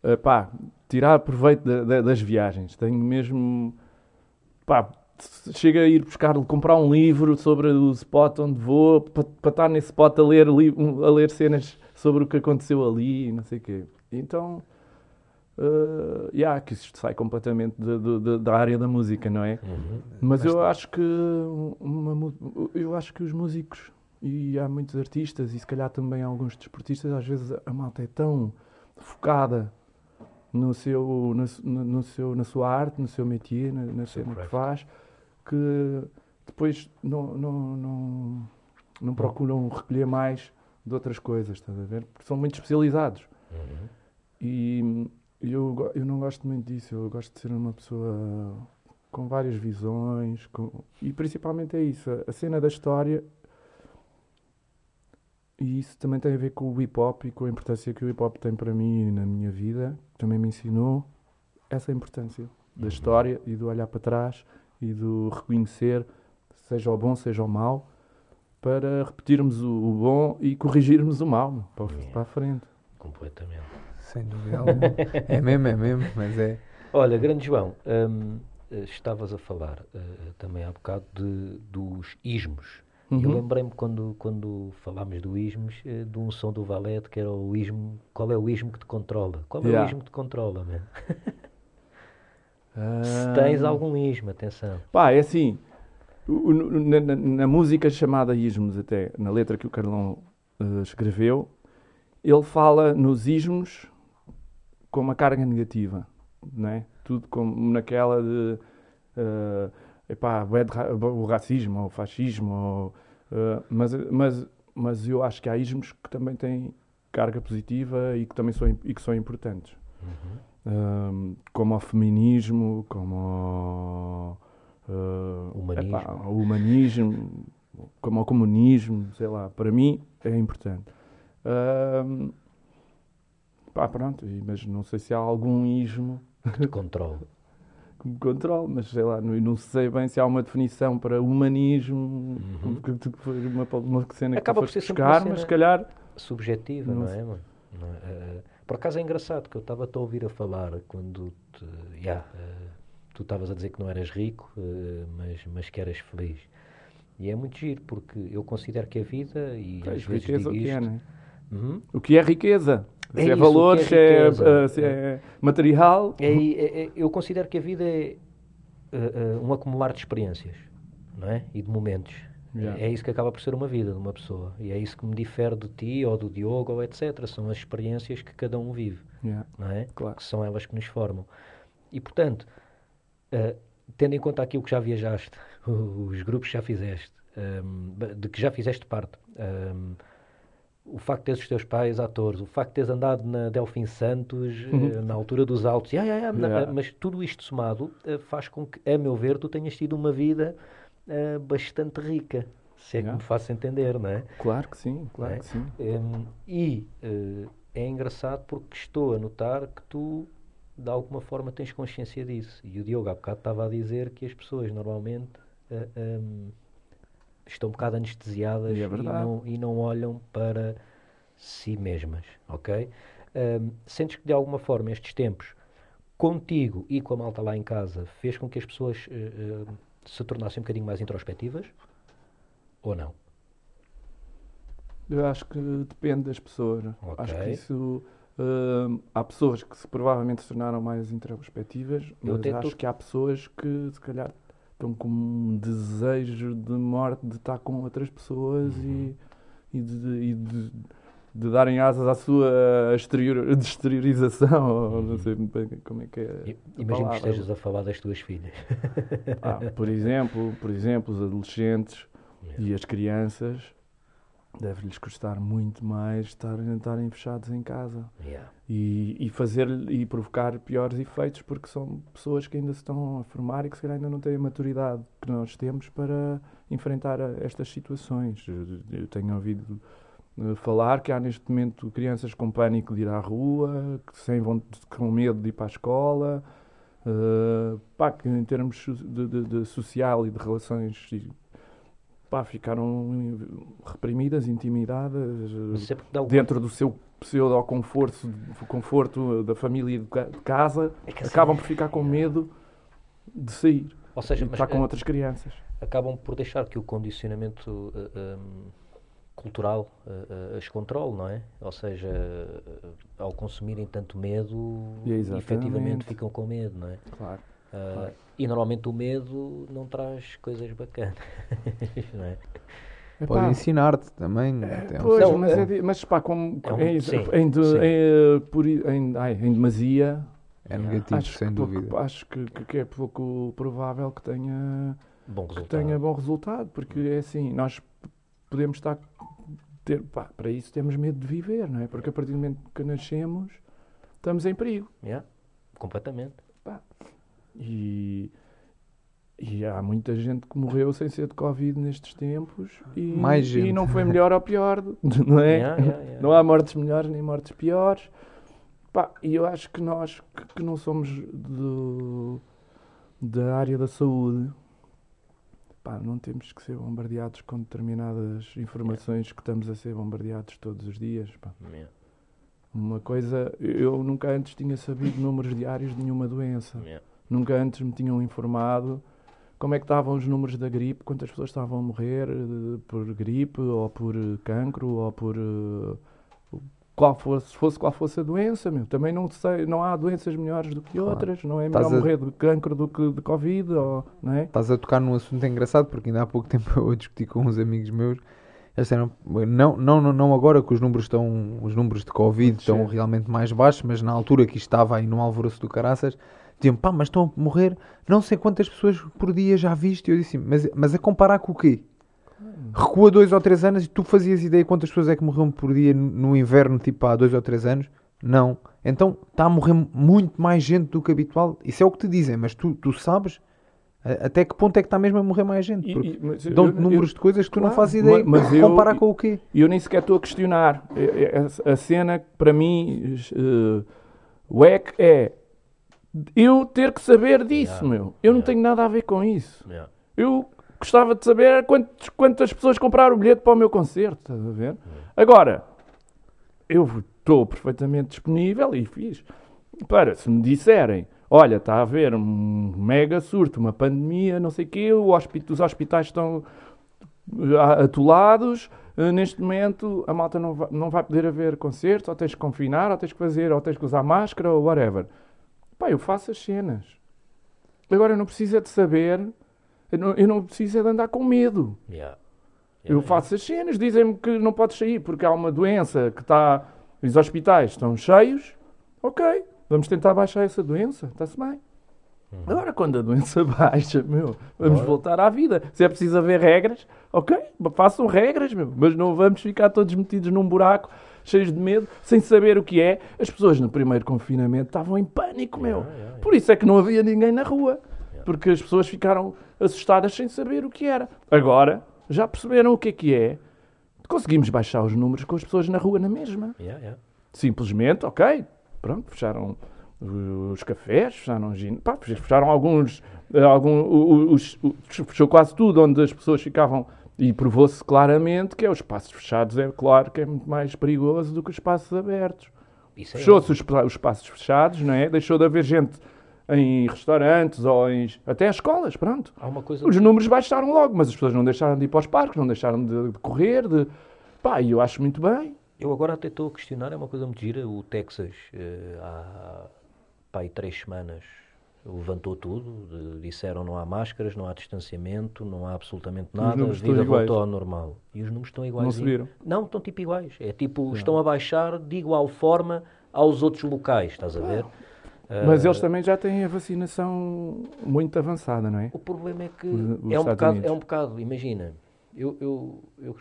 eh, pá, tirar proveito da- da- das viagens. Tenho mesmo. Pá, chega a ir buscar, comprar um livro sobre o spot onde vou, para estar nesse spot a ler, a ler cenas sobre o que aconteceu ali e não sei o quê. Então. Uh, yeah, que isto sai completamente de- de- de- da área da música, não é? Uhum. Mas eu acho que uma eu acho que os músicos e há muitos artistas e se calhar também alguns desportistas, às vezes a malta é tão focada no seu, no, no- seu, na sua arte, no seu métier, na, na cena que faz, que depois não, não, não, não procuram recolher mais de outras coisas, estás a ver? Porque são muito especializados. Uhum. E eu, eu não gosto muito disso. Eu gosto de ser uma pessoa com várias visões. com- E principalmente é isso. a- cena da história. E isso também tem a ver com o hip hop e com a importância que o hip hop tem para mim e na minha vida. Também me ensinou essa importância da Uhum. história e do olhar para trás e do reconhecer, seja o bom, seja o mau, para repetirmos o, o bom e corrigirmos o mau para, para a frente. Completamente. Sem dúvida alguma. <laughs> É mesmo, é mesmo, mas é. Olha, grande João, hum, estavas a falar eh, também há bocado de, dos ismos. E Eu Uhum. lembrei-me quando, quando falámos do ismos, eh, de um som do Valete que era o ismo. Qual é o ismo que te controla? Qual é o Yeah. ismo que te controla? Se Ah, tens algum ismo, atenção. Pá, é assim. na, na- na música chamada Ismos, até na letra que o Carlão eh, escreveu, ele fala nos ismos com uma carga negativa, não é? Tudo como naquela de eh, epá, o racismo, o fascismo, ou, eh, mas, mas, mas eu acho que há ismos que também têm carga positiva e que também são, e que são importantes. Um, como ao feminismo, como ao, uh, Humanismo. epá, ao humanismo, como ao comunismo, sei lá, para mim é importante. Um, pá, pronto, e- mas não sei se há algum ismo Que te controle. que me controle, mas sei lá, não, não sei bem se há uma definição para humanismo, que, que foi uma, uma cena Uhum. Acaba por ser buscar, mas se calhar subjetiva, Não não, é, mano? Não é? Eh, por acaso é engraçado que eu estava a ouvir a falar quando te, yeah, tu estavas a dizer que não eras rico, eh, mas, mas que eras feliz. E é muito giro, porque eu considero que a vida, e às tens vezes riqueza o digo que é, né? Uhum. O que é riqueza? É se é isso, valor, que é se, é, uh, se é material. É, é- é- eu considero que a vida é eh, um acumular de experiências, não é? E de momentos. Yeah. É isso que acaba por ser uma vida de uma pessoa. E é isso que me difere de ti, ou do Diogo, ou etc. São as experiências que cada um vive. Yeah. não é? Claro. Que são elas que nos formam. E, portanto, eh, tendo em conta aquilo que já viajaste, <laughs> os grupos que já fizeste, ehm, de que já fizeste parte, ehm, o facto de teres os teus pais atores, o facto de teres andado na Delfim Santos, eh, na altura dos altos, yeah, yeah, yeah, Uhum. Yeah. mas tudo isto somado eh, faz com que, a meu ver, tu tenhas tido uma vida eh, bastante rica. Se é que me faço entender, não é? Claro que sim, claro É. que sim. Hum, e eh, é engraçado porque estou a notar que tu, de alguma forma, tens consciência disso. E o Diogo há bocado estava a dizer que as pessoas normalmente eh, hum, estão um bocado anestesiadas E é e, não, e não olham para si mesmas, ok? Hum, sentes que de alguma forma estes tempos, contigo e com a malta lá em casa, fez com que as pessoas eh, eh, se tornassem um bocadinho mais introspectivas? Ou não? Eu acho que depende das pessoas. Acho que isso. há pessoas que se, provavelmente se tornaram mais introspectivas, Eu mas até acho que há pessoas que se calhar estão com um desejo de morte de estar com outras pessoas Uhum. e, e, de, e de- de darem asas à sua exterior, de <laughs> exteriorização, ou não sei muito bem como é que é. Imagino que estejas a falar das tuas filhas. Ah, por exemplo, por exemplo, os adolescentes <laughs> e as crianças deve-lhes custar muito mais estarem, estarem fechados em casa Yeah. e, e fazer e provocar piores efeitos porque são pessoas que ainda se estão a formar e que se calhar ainda não têm a maturidade que nós temos para enfrentar estas situações. Eu- tenho ouvido eh, falar que há neste momento crianças com pânico de ir à rua, que sem vont- com medo de ir para a escola, eh, pá, que em termos de, de- de social e de relações pá, ficaram reprimidas, intimidadas, eh, é dentro do seu pseudo-conforto conforto da família e de ca- de casa, É assim- acabam por ficar com medo de sair Ou seja, estar com eh, outras crianças. acabam por deixar que o condicionamento eh, hum, cultural eh, eh, as controle, não é? Ou seja, ao consumirem tanto medo, Exatamente. efetivamente ficam com medo, não é? Claro. Claro. E normalmente o medo não traz coisas bacanas, <laughs> não é? Pode ensinar-te também. Um- Pois, Não, mas, é- é mas pá, como é um- em, sim, em, de- sim. em, por em- ai, em demasia, É negativo, acho, sem que, pouco- dúvida. acho que, que- que é pouco provável que tenha, Bom que resultado. tenha bom resultado, porque é assim, nós podemos estar. Ter, pá, para isso temos medo de viver, não é? Porque a partir do momento que nascemos, estamos em perigo. Yeah, completamente. E, e há muita gente que morreu sem ser de Covid nestes tempos e, Mais gente. e não foi melhor ou pior, <laughs> <laughs> não é? Yeah, yeah, yeah. Não há mortes melhores nem mortes piores. Pá, e eu acho que nós que, que não somos do, da área da saúde, pá, não temos que ser bombardeados com determinadas informações que estamos a ser bombardeados todos os dias. pá. Uma coisa, eu nunca antes tinha sabido números diários de nenhuma doença. yeah. Nunca antes me tinham informado como é que estavam os números da gripe, quantas pessoas estavam a morrer eh, por gripe, ou por eh, cancro, ou por eh, qual fosse, fosse qual fosse a doença, meu. Também não sei, não há doenças melhores do que Claro. outras, não é melhor Estás a- morrer de cancro do que de Covid, ou, não é? Estás a tocar num assunto engraçado porque ainda há pouco <laughs> tempo eu discuti com uns amigos meus. Essa era- não, não, não, não agora que os números estão, os números de Covid estão realmente mais baixos, mas na altura que estava aí no alvoroço do caraças, diziam, pá, mas estão a morrer não sei quantas pessoas por dia já viste. E eu disse, mas, mas a comparar com o quê? Recua dois ou três anos e tu fazias ideia quantas pessoas é que morriam por dia no- no inverno, tipo há dois ou três anos? Não. Então está a morrer muito mais gente do que habitual. Isso é o que te dizem, mas tu, tu sabes a- até que ponto é que está mesmo a morrer mais gente? Porque eu- dão-te eu- números de coisas que tu não claro, fazes ideia. ma- mas eu- comparar com o quê? Eu nem sequer estou a questionar. É- é- A cena, para mim, eh, o EC é eu ter que saber disso, Yeah, meu. Eu não yeah. tenho nada a ver com isso. Yeah. Eu gostava de saber quantos- quantas pessoas compraram o bilhete para o meu concerto, estás a ver? Agora, eu estou perfeitamente disponível e fiz. Para, se me disserem, olha, está a haver um mega surto, uma pandemia, não sei o quê, os hospitais estão ah, atolados, ah, neste momento a malta não vai, não vai poder haver concertos, ou tens que confinar, ou tens que fazer, ou tens que usar máscara, ou whatever. Pá, eu faço as cenas. Agora eu não preciso é de saber, eu não, eu não preciso é de andar com medo. Yeah. Eu Yeah, faço as cenas, dizem-me que não podes sair porque há uma doença que está. Os hospitais estão cheios. Ok, vamos tentar baixar essa doença, está-se bem. Agora, quando a doença <laughs> baixa, meu, vamos Bora. voltar à vida. Se é preciso haver regras, ok, façam regras, meu, mas não vamos ficar todos metidos num buraco, cheios de medo, sem saber o que é. As pessoas no primeiro confinamento estavam em pânico, meu. Por isso é que não havia ninguém na rua. Porque as pessoas ficaram assustadas sem saber o que era. Agora, já perceberam o que é que é. Conseguimos baixar os números com as pessoas na rua na mesma. Simplesmente, ok, pronto, fecharam os cafés, fecharam, os pá, fecharam alguns, eh, algum, os, o- fechou quase tudo onde as pessoas ficavam e provou-se claramente que é os espaços fechados, é claro que é muito mais perigoso do que os espaços abertos. É Fechou-se os, os espaços fechados, não é? Deixou de haver gente em restaurantes ou em, até as escolas, pronto. Os números baixaram logo, mas as pessoas não deixaram de ir para os parques, não deixaram de, de correr, de... Pá, eu acho muito bem. Eu agora até estou a questionar, é uma coisa muito gira. O Texas, eh, há pá, três semanas, levantou tudo. disseram não há máscaras, não há distanciamento, não há absolutamente nada. A vida voltou ao normal. E os números estão iguais. Não subiram? Não, estão tipo iguais. É tipo, estão a baixar de igual forma aos outros locais, estás a ver? Mas Eh, eles também já têm a vacinação muito avançada, não é? O problema é que Os- os é, um bocado, é um bocado, imagina, eu, eu, eu-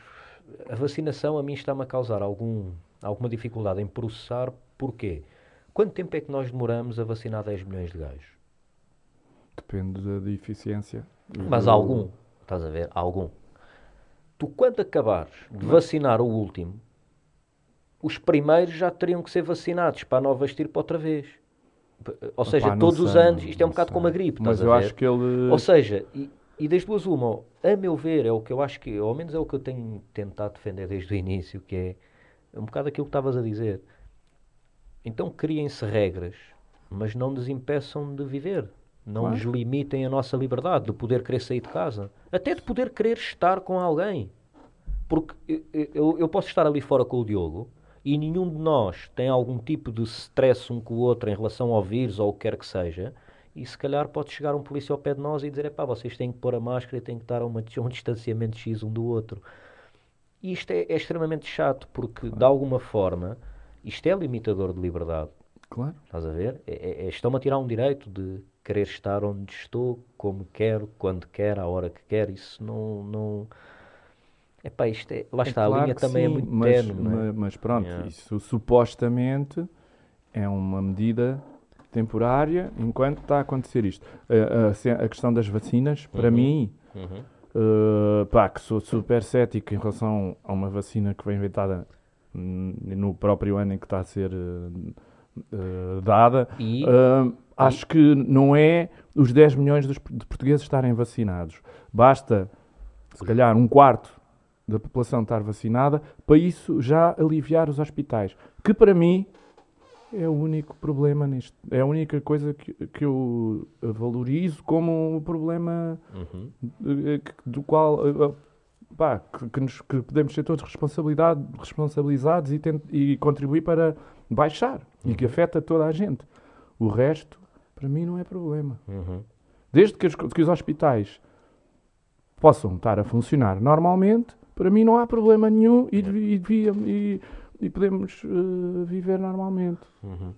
a vacinação a mim está-me a causar algum, alguma dificuldade em processar. Porquê? Quanto tempo é que nós demoramos a vacinar 10 milhões de gajos? Depende da, da eficiência. Mas Do- algum, estás a ver? Algum. Tu, quando acabares de vacinar o último, os primeiros já teriam que ser vacinados para não vestir para outra vez. Ou seja, não todos os sei, anos, isto é um bocado sei. como a gripe, Mas eu a ver? acho que ele. Ou seja, e, e das duas uma, a meu ver, é o que eu acho que, ou ao menos é o que eu tenho tentado defender desde o início, que é um bocado aquilo que estavas a dizer. Então criem-se regras, mas não nos impeçam de viver. Não Claro. nos limitem a nossa liberdade de poder querer sair de casa. Até de poder querer estar com alguém. Porque eu, eu, eu posso estar ali fora com o Diogo e nenhum de nós tem algum tipo de stress um com o outro em relação ao vírus ou o que quer que seja. E se calhar pode chegar um polícia ao pé de nós e dizer: pá, vocês têm que pôr a máscara e têm que estar a, uma, <laughs> a um distanciamento X um do outro. E isto é, é extremamente chato porque, de alguma forma, isto é limitador de liberdade. Claro. Estás a ver? É, é- é- Estão-me a tirar um direito de querer estar onde estou, como quero, quando quero, à hora que quero. Isso não. não... Epá, isto é... Lá É está, a claro linha que também é sim, muito mas, tenue, é? ma- mas pronto, Yeah. isso supostamente é uma medida temporária enquanto está a acontecer isto. A, a a questão das vacinas, para Uhum. mim, Uhum. Uh, pá, que sou super cético em relação a uma vacina que foi inventada no próprio ano em que está a ser uh, uh, dada. E, acho que não é os 10 milhões de portugueses estarem vacinados. Basta, se calhar, um quarto da população estar vacinada para isso já aliviar os hospitais. Que para mim é o único problema nisto. É a única coisa que, que eu valorizo como um problema Uhum. do qual eh, eh, pá, que, que nos- que podemos ser todos responsabilidade, responsabilizados e, tent- e contribuir para baixar e que afeta toda a gente. O resto, para mim, não é problema. Uhum. Desde que os, que os hospitais possam estar a funcionar normalmente, para mim não há problema nenhum e, e, e- e podemos eh, viver normalmente. Uhum.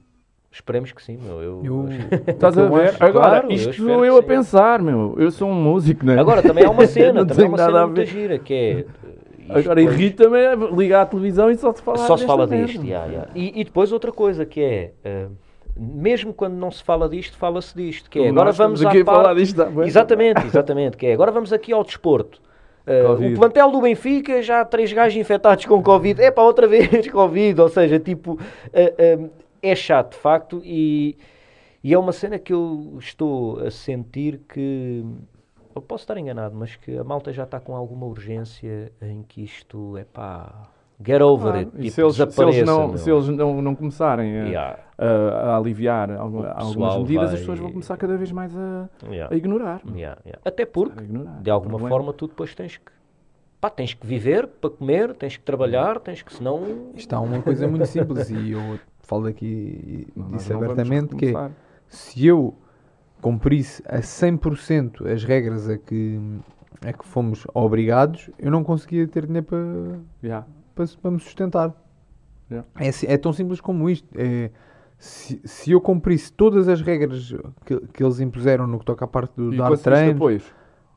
Esperemos que sim, meu. Eu, Eu- <laughs> Estás a Eu ver? acho- Agora, claro, eu isto sou que eu a sim. pensar, meu. Eu sou um músico, não é? Agora, também há uma <laughs> cena, Não também há tem uma nada cena a muito ver. gira, que é... <laughs> isto Agora depois- irrita-me é ligar à televisão e só se fala Só se fala disto, ya, ya. E, e depois outra coisa que é, eh, mesmo quando não se fala disto, fala-se disto, que é, agora vamos aqui falar disto, bem? Exatamente, exatamente, que é, agora vamos aqui ao desporto. <laughs> Covid. o plantel do Benfica, já há três gajos infectados com Covid. É para outra <laughs> vez Covid, ou seja, tipo, eh, eh, é chato de facto e, e é uma cena que eu estou a sentir que, eu posso estar enganado, mas que a malta já está com alguma urgência em que isto, é pá, get over Claro, it, e tipo, se eles, se eles não, se eles não, não começarem a, Yeah, a- a aliviar algum- algumas medidas, vai- as pessoas vão começar cada vez mais a, yeah, a ignorar. yeah, yeah. Até porque ignorar. de alguma Problema. forma tu depois tens que pá, tens que viver para comer, tens que trabalhar, tens que senão Isto há uma coisa muito simples e eu falo aqui não vamos abertamente que é, se eu cumprisse a 100% as regras a que, a que fomos obrigados, eu não conseguia ter dinheiro para, Yeah. Para, para me sustentar. Yeah. É, assim- é tão simples como isto. É, se, se eu cumprisse todas as regras que, que eles impuseram no que toca à parte do E dar treino, depois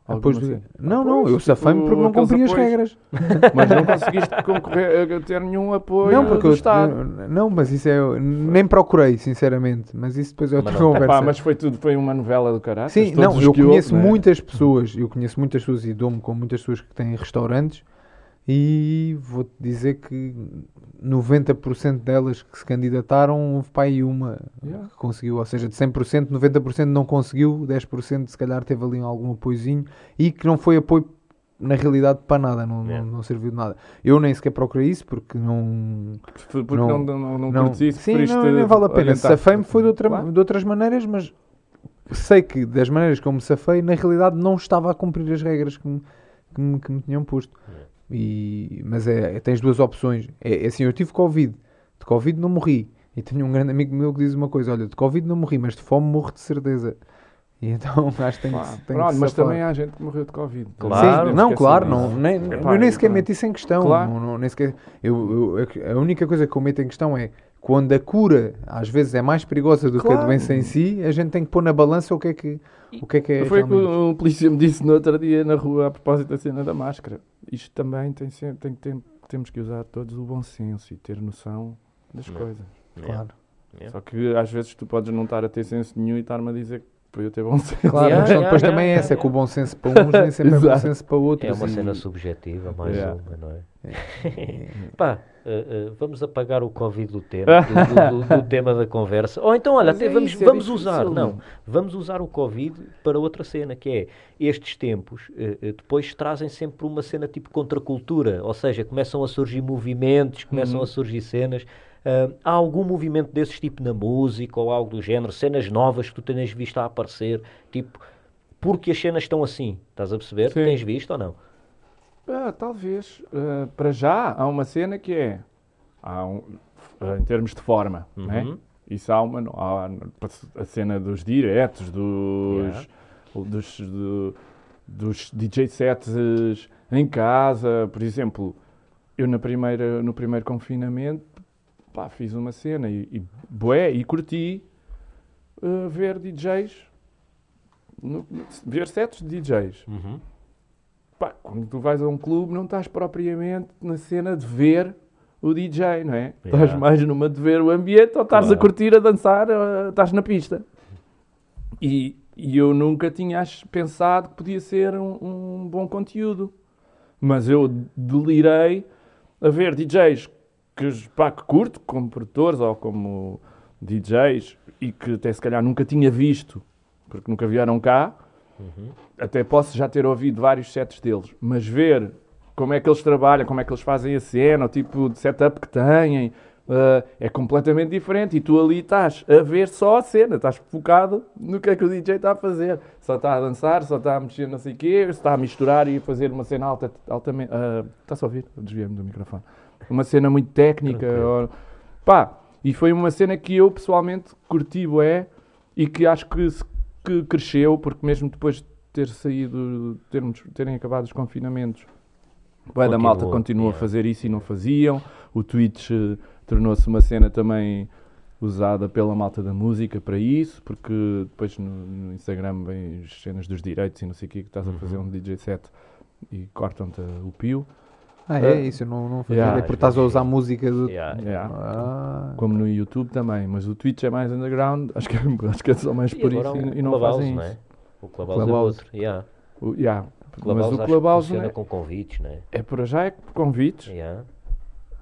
Alguma do- assim? não, não, Apoios, eu safei-me tipo, porque não cumpri as regras. <laughs> Mas não conseguiste concorrer, a ter nenhum apoio Não, porque do eu, Estado. não, mas isso é. Nem procurei, sinceramente. Mas isso depois é outra não- conversa. Epá, mas foi tudo, foi uma novela do caralho. Sim, não, eu conheço muitas pessoas, eu conheço muitas pessoas e dou-me com muitas pessoas que têm restaurantes e vou-te dizer que 90% delas que se candidataram, houve para aí uma Yeah. que conseguiu, ou seja, de 100%, 90% não conseguiu, 10% se calhar teve ali algum apoiozinho e que não foi apoio na realidade para nada, não, Yeah. não, não serviu de nada. Eu nem sequer procurei isso porque não, Porque não, Não- não, não, não, isso, sim, não, nem vale a pena. Safei-me foi de, outra, Claro. de outras maneiras, mas sei que das maneiras como me safei, na realidade não estava a cumprir as regras que me, que me, que me tinham posto. E, mas é, tens duas opções. É, é assim, eu tive Covid. De Covid não morri. E tenho um grande amigo meu que diz uma coisa: olha, de Covid não morri, mas de fome morro de certeza. E então <laughs> acho que tem Claro. que, tem Pronto, que mas safar. também há gente que morreu de Covid. Claro. Sim, não, claro, não, nem, Epá, eu nem sequer meto isso em questão. Claro. Não, não, nem sequer, eu, eu- a única coisa que eu meto em questão é quando a cura às vezes é mais perigosa do que a Claro. doença em si, a gente tem que pôr na balança o que é que, o que, é, que é. Foi o que o polícia me disse no outro dia na rua a propósito da cena da máscara. Isto também tem, sempre, tem, tem, temos que usar todos o bom senso e ter noção das Não. coisas. Claro. Yeah. Só que às vezes tu podes não estar a ter senso nenhum e estar-me a dizer que para eu ter bom <laughs> senso. Claro, Yeah, yeah, depois yeah, também é yeah, essa, é que o bom senso para uns nem sempre é bom senso para outros. É uma cena subjetiva, mais Yeah. uma, não é? É. <laughs> Pá, eh, vamos apagar o Covid do tema, do, <laughs> do- do- do tema da conversa. Ou então, olha, até é vamos, isso, é vamos difícil, usar, não, vamos usar o Covid para outra cena, que é estes tempos eh, depois trazem sempre uma cena tipo contracultura, ou seja, começam a surgir movimentos, começam Uhum. a surgir cenas. Há algum movimento desses tipo na música ou algo do género, cenas novas que tu tenhas visto a aparecer, tipo, porque as cenas estão assim, estás a perceber? Sim. Tens visto ou não? Ah, talvez. Ah, para já há uma cena que é um- ah, em termos de forma, né? Uhum. Isso há uma há a cena dos diretos, dos, Yeah. dos, do- dos DJ sets em casa, por exemplo, eu na primeira, no primeiro confinamento pá, fiz uma cena e, e, bué, e curti ah, ver DJs, no- ver sets de DJs. Uhum. Pá, quando tu vais a um clube, não estás propriamente na cena de ver o DJ, não é? Yeah. Estás mais numa de ver o ambiente ou estás Claro. a curtir, a dançar, estás na pista. E, e eu nunca tinha pensado que podia ser um, um bom conteúdo. Mas eu delirei a ver DJs que, pá, que curto, como produtores ou como DJs, e que até se calhar nunca tinha visto, porque nunca vieram cá, Uhum. até posso já ter ouvido vários sets deles, mas ver como é que eles trabalham, como é que eles fazem a cena, o tipo de setup que têm, eh, é completamente diferente. E tu ali estás a ver só a cena, estás focado no que é que o DJ está a fazer. Só está a dançar, só está a mexer não sei o quê, está a misturar e a fazer uma cena alta, altamente. ah, Está-se a ouvir? Desviei-me do microfone. Uma cena muito técnica. Ou- pá, e foi uma cena que eu pessoalmente curti, é e que acho que, se- que cresceu, porque mesmo depois de ter saído, termos, terem acabado os confinamentos, Bué da malta Continua, continua a yeah. fazer isso e não faziam. O Twitch eh, tornou-se uma cena também usada pela malta da música para isso, porque depois no, no Instagram vem as cenas dos direitos e não sei o que, que estás a fazer Uhum. um DJ set e cortam-te o pio. Ah, é? Eh, Isso eu não, não fazia yeah, ideia, porque estás a usar música do... Yeah. Yeah. Ah, Como no YouTube também, mas o Twitch é mais underground, acho que, é- <laughs> acho que é só mais E por isso um e, e não fazem não isso. é? O Clubhouse, é outro. Yeah. O, yeah, mas Clubhouse o acho que Clubhouse funciona é, com convites, não é? é por já é por convites, Yeah.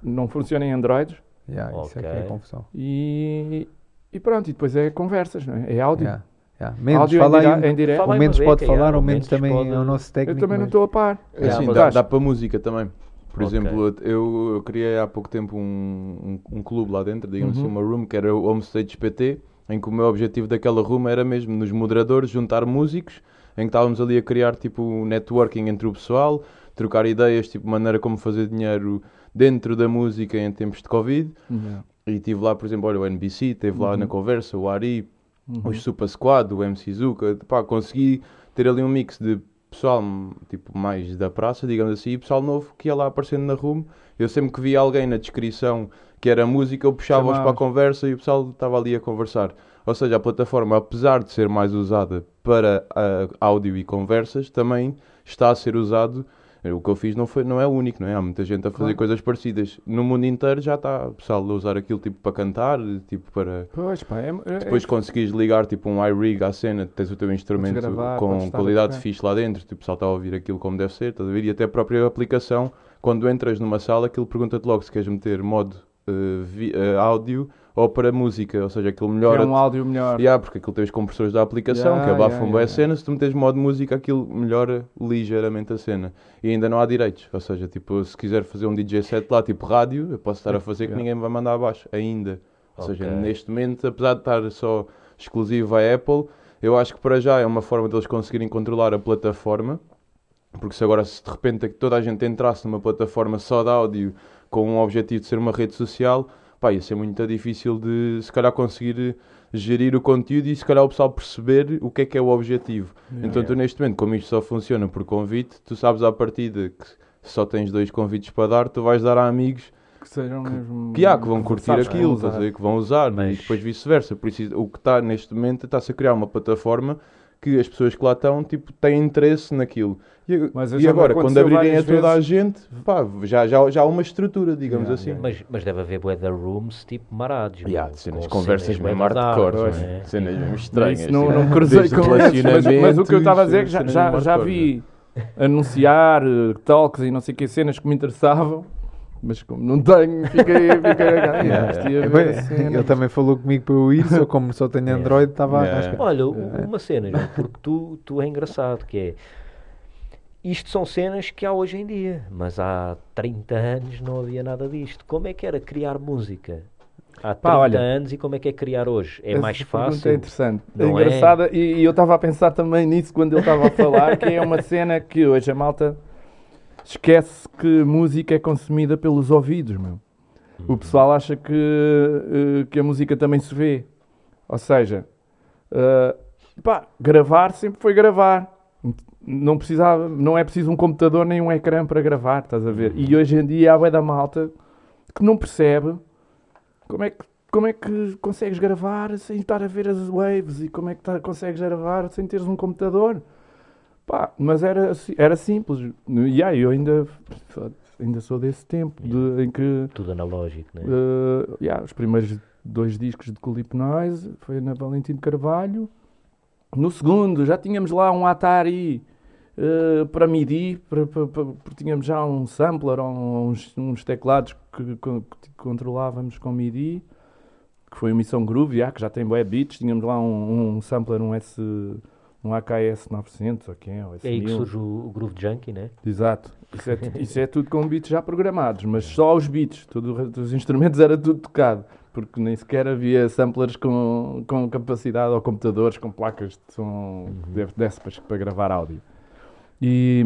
não funciona em Androids yeah, isso é que é confusão. e, e pronto, e depois é conversas, não é? É áudio. Yeah, yeah. Menos, áudio fala em, em direto. O Mendes pode falar, o o Mendes Mendes também pode- é o nosso Eu técnico. também não mas- estou a par. É assim, mas dá, dá para música também. Por Ok. exemplo, eu, eu criei há pouco tempo um, um, um clube lá dentro, digamos Uhum. assim, uma room, que era o Homestage PT, em que o meu objetivo daquela room era mesmo, nos moderadores, juntar músicos, em que estávamos ali a criar tipo um networking entre o pessoal, trocar ideias, tipo maneira como fazer dinheiro dentro da música em tempos de Covid. Yeah. E tive lá, por exemplo, olha, o NBC, teve lá Uhum. na conversa, o Ari, Uhum. os Super Squad, o MC Zuka, pá, consegui ter ali um mix de pessoal tipo mais da praça, digamos assim, e pessoal novo que ia lá aparecendo na room. Eu sempre que via alguém na descrição que era música, eu puxava-os para a conversa e o pessoal estava ali a conversar. Ou seja, a plataforma, apesar de ser mais usada para ah, áudio e conversas, também está a ser usado. O que eu fiz não, foi, não é o único, não é? Há muita gente a fazer Claro. coisas parecidas. No mundo inteiro já está o pessoal a usar aquilo tipo para cantar, tipo para Pois, pá, é, é- depois conseguis ligar tipo um iRig à cena, tens o teu instrumento gravar, com qualidade fixe lá dentro, tipo, o pessoal está a ouvir aquilo como deve ser, estás a ver? E até a própria aplicação, quando entras numa sala, aquilo pergunta-te logo se queres meter modo vi- eh, áudio ou para música, ou seja, aquilo melhora. é um áudio melhor. Yeah, porque aquilo tem os compressores da aplicação Yeah, que abafam yeah, bem a yeah. cena, se tu metes modo música aquilo melhora ligeiramente a cena. E ainda não há direitos, ou seja, tipo, se quiser fazer um DJ set lá, tipo rádio, eu posso estar a fazer que ninguém me vai mandar abaixo, ainda. Ou seja, Ok. neste momento, apesar de estar só exclusivo à Apple, eu acho que para já é uma forma deles conseguirem controlar a plataforma, porque se agora se de repente toda a gente entrasse numa plataforma só de áudio com um objetivo de ser uma rede social, pá, ia ser muito difícil de se calhar conseguir gerir o conteúdo e se calhar o pessoal perceber o que é que é o objetivo. Yeah. Então tu neste momento, como isto só funciona por convite, tu sabes à partida que só tens dois convites para dar, tu vais dar a amigos Que sejam mesmo. que, há, que vão curtir sabes que aquilo, vão usar. que vão usar, Mas- e depois vice-versa. Por isso, o que está neste momento está-se a criar uma plataforma que as pessoas que lá estão tipo, têm interesse naquilo. E, Mas e agora, quando abrirem a toda a gente, pá, já, já, já há uma estrutura, digamos Yeah, assim. yeah. Mas, mas deve haver weather rooms tipo marados. Yeah, meu, cenas, com conversas bué hardcore, dark, não é? não é? cenas mesmo Isso estranhas. não, não cruzei desde com mas, mas o que eu estava a dizer é que já, já, já vi anunciar eh, talks e não sei o que, cenas que me interessavam, mas como não tenho, fiquei, fiquei <laughs> Yeah, yeah. Bem, Ele também falou comigo para eu ir, só como só tenho. Android, estava Yeah. à. Olha, uma cena, João, porque tu, tu é engraçado, que é... Isto são cenas que há hoje em dia, mas há 30 anos não havia nada disto. Como é que era criar música? Há 30 Pá, olha, anos e como é que é criar hoje? É mais pergunta fácil? É interessante, é é? engraçada e, e eu estava a pensar também nisso quando ele estava a falar, que é uma <laughs> cena que hoje a malta esquece que música é consumida pelos ouvidos, meu. O pessoal acha que, eh, que a música também se vê. Ou seja, eh, pá, gravar sempre foi gravar. Não, precisava, não é preciso um computador nem um ecrã para gravar, estás a ver? E hoje em dia há bué da malta que não percebe como é que, como é que consegues gravar sem estar a ver as waves e como é que tá, consegues gravar sem teres um computador. Pá, mas era, era simples. E aí eu ainda, ainda sou desse tempo de- em que Tudo analógico, né? Uh, yeah, os primeiros dois discos de Clip Noise foi na Valentim de Carvalho. No segundo já tínhamos lá um Atari uh, para MIDI, para, para- para- porque tínhamos já um sampler, ou uns, uns teclados que, que controlávamos com MIDI, que foi uma missão Groove, yeah, que já tem web beats. Tínhamos lá um, um sampler, um S, um AKS 900, ou quem é, ou É aí que S1000. surge o, o Groove Junkie, né? Exato. Isso é, <laughs> isso é tudo com beats já programados, mas só os beats, tudo, o resto dos instrumentos era tudo tocado, porque nem sequer havia samplers com, com capacidade ou computadores com placas de som de décimas para gravar áudio. E,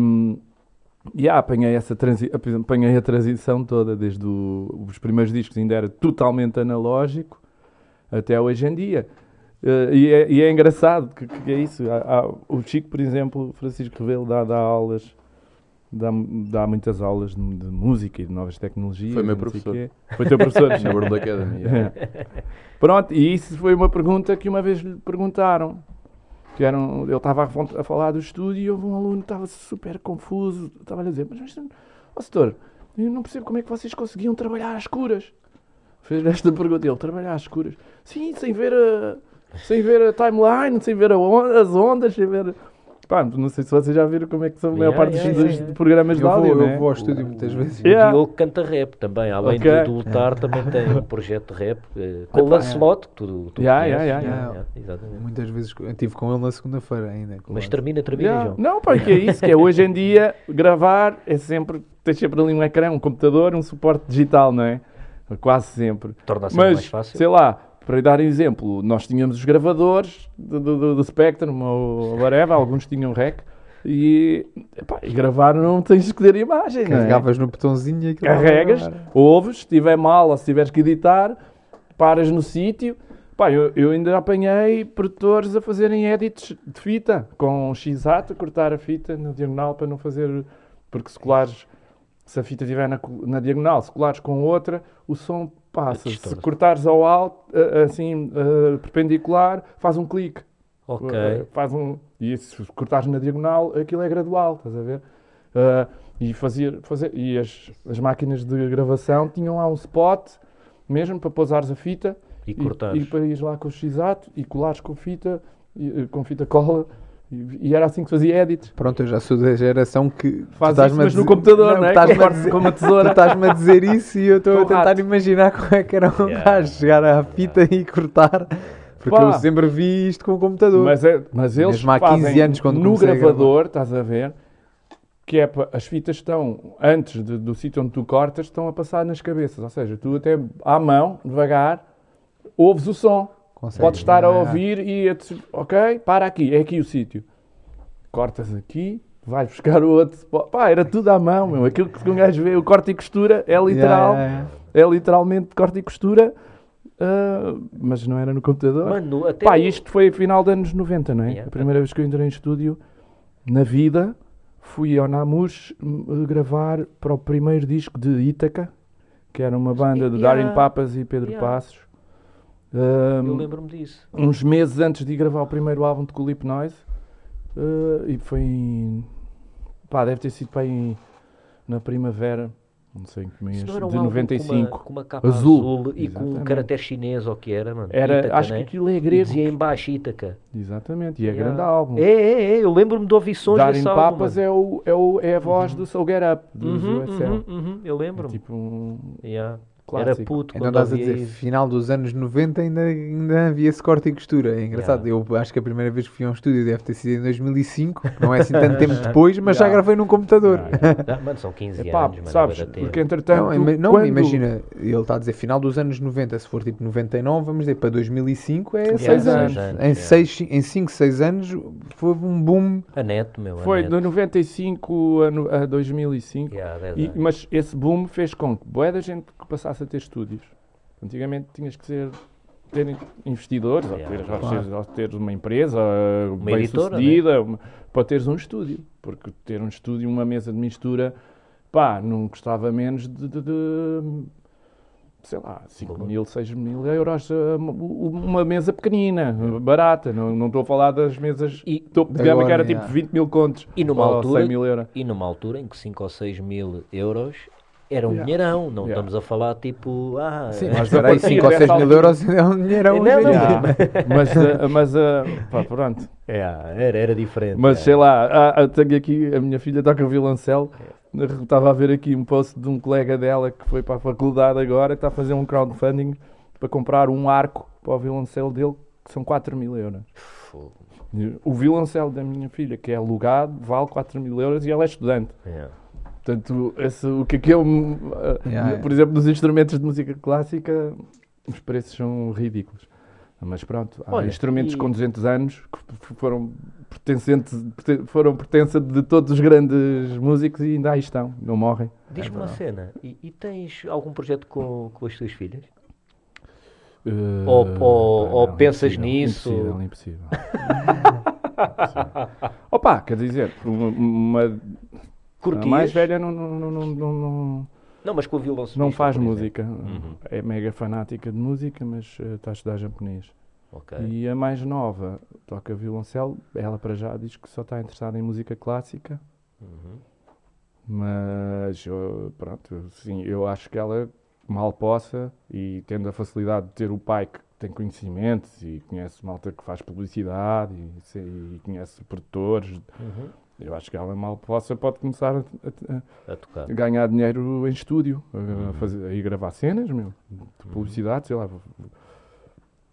e ah, apanhei, essa transi apanhei a transição toda, desde o- os primeiros discos ainda era totalmente analógico até hoje em dia. Eh, e, é, e é engraçado que, que é isso. Há- há- o Chico, por exemplo, Francisco Rebelo dá, dá aulas dá, dá muitas aulas de, de música e de novas tecnologias. Foi meu professor. Foi teu professor? <laughs> Na World Academy. yeah. <laughs> Pronto, e isso foi uma pergunta que uma vez lhe perguntaram. Que era um- ele estava a, a falar do estúdio e houve um aluno que estava super confuso. Estava a dizer: Mas, mas ó, setor, eu não percebo como é que vocês conseguiam trabalhar às escuras. Fez esta pergunta. Ele: Trabalhar às escuras? Sim, sem ver a, sem ver a timeline, sem ver a on- as ondas, sem ver. Pá, não sei se vocês já viram como é que são a maior Yeah, parte yeah, dos, yeah, dos yeah. programas de Eu vou, não é? eu vou ao estúdio muitas vezes. O Yeah. Diogo canta rap também, além Ok. de, de lutar, também tem um projeto de rap eh, com o Lancelot, que tu, tu Yeah, conheces. yeah, yeah, Yeah, exatamente. Muitas vezes eu estive com ele na segunda-feira ainda. com Mas o- termina, termina, Yeah. João. Não, pá, que é isso, que é hoje em dia gravar é sempre, tens sempre ali um ecrã, um computador, um suporte digital, não é? Quase sempre. Torna-se mais Mas, fácil. sei lá, para dar exemplo, nós tínhamos os gravadores do, do, do- Spectrum ou whatever, alguns tinham rec, e, epá, e gravar não tens que ter imagem, é? Carregavas no botãozinho e Carregas, ouves, se estiver mal ou se tiveres que editar, paras no sítio. Pá, eu, eu ainda apanhei produtores a fazerem edits de fita, com x-ato, a cortar a fita na diagonal para não fazer. Porque se colares, se a fita estiver na, na diagonal, se colares com outra, o som passa. Se Distorce. cortares ao alto, eh, assim, eh, perpendicular, faz um clique. Ok. Uh, faz um, e se cortares na diagonal, aquilo é gradual, estás a ver? Uh, e fazia, fazer, e as, as máquinas de gravação tinham lá um spot, mesmo para pousares a fita E cortares. e, para ires lá com o x-ato e colares com fita, e, uh, com fita cola, e, e era assim que se fazia edits. Pronto, eu já sou da geração que. Faz isso, mas no dizer- computador, não é? estás-me a Corta dizer- com uma tesoura. <laughs> estás-me a dizer isso e eu estou a tentar rato. imaginar como é que era um Yeah. gajo chegar à fita e cortar. Porque Pá. eu sempre vi isto com o computador. Mas, é, mas eles Mesmo há 15 fazem anos, quando no comecei a gravador, estás a ver, que é as fitas estão, antes de- do sítio onde tu cortas, estão a passar nas cabeças. Ou seja, tu até à mão, devagar, ouves o som. Consegues. Podes estar a Ah. ouvir e a te- ok, para aqui, é aqui o sítio. Cortas aqui, vais buscar o outro. Pá, era tudo à mão, meu. Aquilo que um gajo vê, o corte e costura, é literal. Yeah, yeah, É literalmente corte e costura, ah, mas não era no computador. Mano, até. Pá, isto foi a final dos anos 90, não é? Yeah. A primeira vez que eu entrei em estúdio na vida fui ao Namus hum, gravar para o primeiro disco de Ítaca, que era uma banda de Yeah. Darin Papas e Pedro Yeah. Passos. Hum, Eu lembro-me disso. uns meses antes de gravar o primeiro álbum de Culip Noise, uh, e foi em. pá, deve ter sido para aí na primavera, não sei em que mês, Isso não era um de álbum 95. Com uma, com uma capa Azul. azul, e com um Exatamente. caractere chinês ou que era, mano. Era, Ítaca, acho né? que aquilo é E grego. dizia em baixo Ítaca. Exatamente, e é Yeah. grande álbum. É, é, é. Eu lembro-me de ouvir sons Darin desse álbum. Papas mano. é, o, é, o, é a voz do Soul Get Up, dos Uhum, uhum, uhum, Eu É lembro-me. tipo um Yeah. Era clássico. puto Então quando estás a dizer, isso. final dos anos 90 ainda, ainda havia esse corte e costura. É engraçado. Eu acho que a primeira vez que fui a um estúdio deve ter sido em 2005. Não é assim tanto tempo <laughs> depois, mas já Yeah. gravei num computador. Ah, mano, são 15 Epá, anos, mano. sabes, porque entretanto, Não, ima- não, quando- imagina, ele está a dizer final dos anos 90, se for tipo 99, vamos dizer para 2005 é 6 Yeah, anos. seis anos, Em yeah. 6, em 5, 6 anos foi um boom. A net, meu. a foi net. de 95 a, a 2005. Yeah, dez E- mas esse boom fez com que boa da gente que passasse a ter estúdios. Antigamente tinhas que ser ter investidores, ou, Yeah, teres, ou claro. teres- ou teres uma empresa uh, Uma bem editora, sucedida, uma- para teres um estúdio. Porque ter um estúdio, uma mesa de mistura, pá, não custava menos de, de- de, sei lá, 5 Valor. mil, 6 mil euros uh, uma- mesa pequenina, barata. Não, não estou a falar das mesas E- topo de gama que era tipo yeah. 20 mil contos. E numa ou altura- 100 mil euros. E numa altura em que 5 ou 6 mil euros era um Yeah. dinheirão. Não Yeah. estamos a falar tipo. Ah, Sim, mas mas a espera aí, partir 5 ou 6 dessa mil euros é um dinheirão. Não, não. Yeah. mas, uh, mas uh, pá, pronto. É, era, era diferente. Mas é. sei lá, ah, eu tenho aqui, a minha filha toca violoncelo. Estava a ver aqui um post de um colega dela que foi para a faculdade agora e está a fazer um crowdfunding para comprar um arco para o violoncelo dele, que são 4 mil euros. Fogo. O violoncelo da minha filha, que é alugado, vale 4 mil euros e ela é estudante. É. Portanto, esse, o que é que é, um, ah, Yeah, yeah. por exemplo, nos instrumentos de música clássica, os preços são ridículos. Mas pronto, há Olha, instrumentos e- com 200 anos que foram pertencentes, perten- foram pertença de todos os grandes músicos e ainda aí estão, não morrem. Diz-me uma cena. E, e tens algum projeto com, com as tuas filhas? Uh, Ou- ou- ou pensas impossível, nisso? Impossível, impossível. <laughs> Impossível. Opa, quer dizer, uma, uma- Curtias? A mais velha não, não, não, não, não, não, Não, mas com o violão não faz música. Uhum. É mega fanática de música, mas eh, está a estudar japonês. Ok. E a mais nova toca violoncelo. Ela para já diz que só está interessada em música clássica. Uhum. Mas eu, pronto, sim, eu acho que ela mal possa e tendo a facilidade de ter o pai que tem conhecimentos e conhece malta que faz publicidade e, e conhece produtores, Uhum. Eu acho que ela mal possa pode começar a, a- A ganhar dinheiro em estúdio, a, fazer, a ir gravar cenas, meu, de publicidade, sei lá.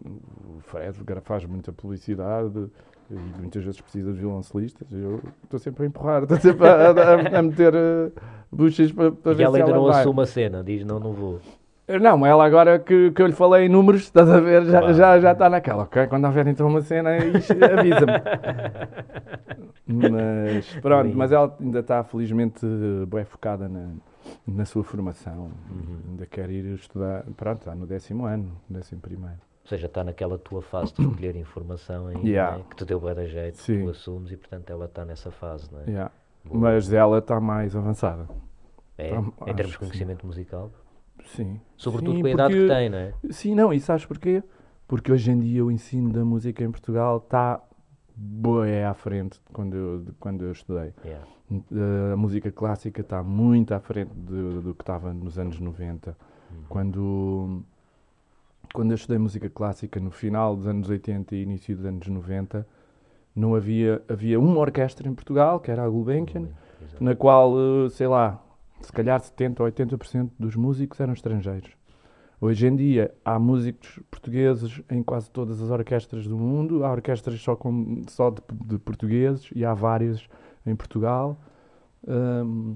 O Fred faz muita publicidade e muitas vezes precisa de violoncelistas. Eu estou sempre a empurrar, estou sempre a, meter uh, buchas para, para E ver ela se ainda ela não vai. assume a cena, diz não, não vou. Não, ela agora que, que eu lhe falei em números, estás a ver, já, Claro. já, já está naquela, ok? Quando houver então uma cena, avisa-me. mas <laughs> pronto, mas ela ainda está felizmente bem focada na, na sua formação. Uhum. Ainda quer ir estudar, pronto, está no décimo ano, no décimo primeiro. Ou seja, está naquela tua fase de recolher informação ainda, Yeah. né? que te deu bem da jeito, Sim. tu assumes e portanto ela está nessa fase, não é? Yeah. Mas ela está mais avançada. É, Tá, em termos de conhecimento musical. Sim. Sobretudo Sim, com a idade que porque- tem, não é? Sim, não, e sabes porquê? Porque hoje em dia o ensino da música em Portugal está boa à frente de quando eu, de quando eu estudei. Yeah. Uh, A música clássica está muito à frente do, do que estava nos anos 90. Uhum. Quando, quando eu estudei música clássica no final dos anos 80 e início dos anos 90, não havia, havia uma orquestra em Portugal, que era a Gulbenkian, Exato. na qual, uh, sei lá, se calhar 70 ou 80% dos músicos eram estrangeiros. Hoje em dia há músicos portugueses em quase todas as orquestras do mundo, há orquestras só, com, só de, de portugueses e há várias em Portugal. Hum,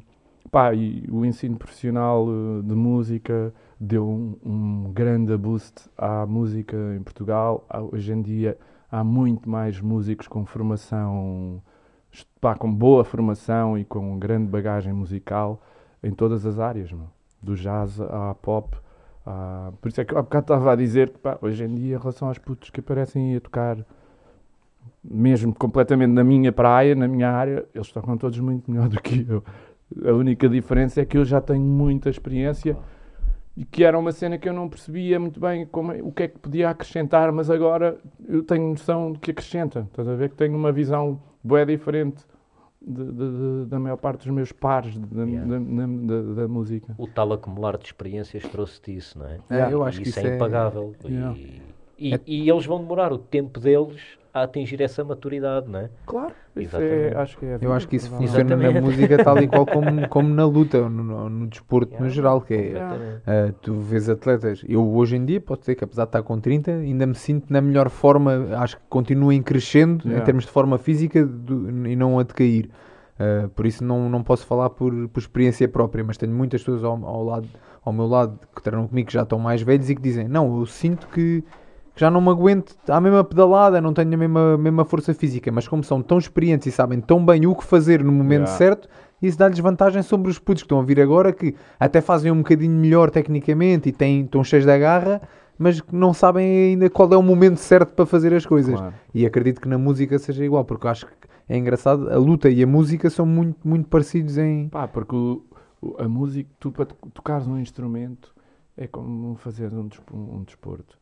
pá, e o ensino profissional uh, de música deu um, um grande boost à música em Portugal. Hoje em dia há muito mais músicos com formação, pá, com boa formação e com grande bagagem musical em todas as áreas, meu. do jazz à pop. à- Por isso é que eu há bocado estava a dizer que pá, hoje em dia, em relação aos putos que aparecem a tocar, mesmo completamente na minha praia, na minha área, eles tocam todos muito melhor <laughs> do que eu. A única diferença é que eu já tenho muita experiência e que era uma cena que eu não percebia muito bem como, é- o que é que podia acrescentar, mas agora eu tenho noção de que acrescenta. Estás a ver que tenho uma visão bem diferente de- de- da maior parte dos meus pares da, Yeah. música. O tal acumular de experiências trouxe-te isso, não é? É, eu acho E que isso isso é é- impagável. E, e- e eles vão demorar o tempo deles a atingir essa maturidade, não é? Claro, é, acho que é Eu acho que isso funciona na Exatamente. música tal e qual <laughs> como, como na luta, no, no- no desporto no Yeah. geral, que é... Uh, tu vês atletas, eu hoje em dia, pode ser que apesar de estar com 30, ainda me sinto na melhor forma, acho que continuo em crescendo em Yeah. termos de forma física do- e não a decair. Uh, por isso não, não posso falar por, por experiência própria, mas tenho muitas pessoas ao, ao lado, ao meu lado que treinam comigo que já estão mais velhos e que dizem: Não, eu sinto que, que já não me aguento à mesma pedalada, não tenho a mesma, mesma força física, mas como são tão experientes e sabem tão bem o que fazer no momento Yeah. certo, isso dá-lhes vantagem sobre os putos que estão a vir agora, que até fazem um bocadinho melhor tecnicamente e têm, estão cheios da garra, mas que não sabem ainda qual é o momento certo para fazer as coisas. Claro. E acredito que na música seja igual, porque acho que é engraçado, a luta e a música são muito, muito parecidos em. Pá, porque o- a música, tu para to- tocares um instrumento é como fazer um, um desporto.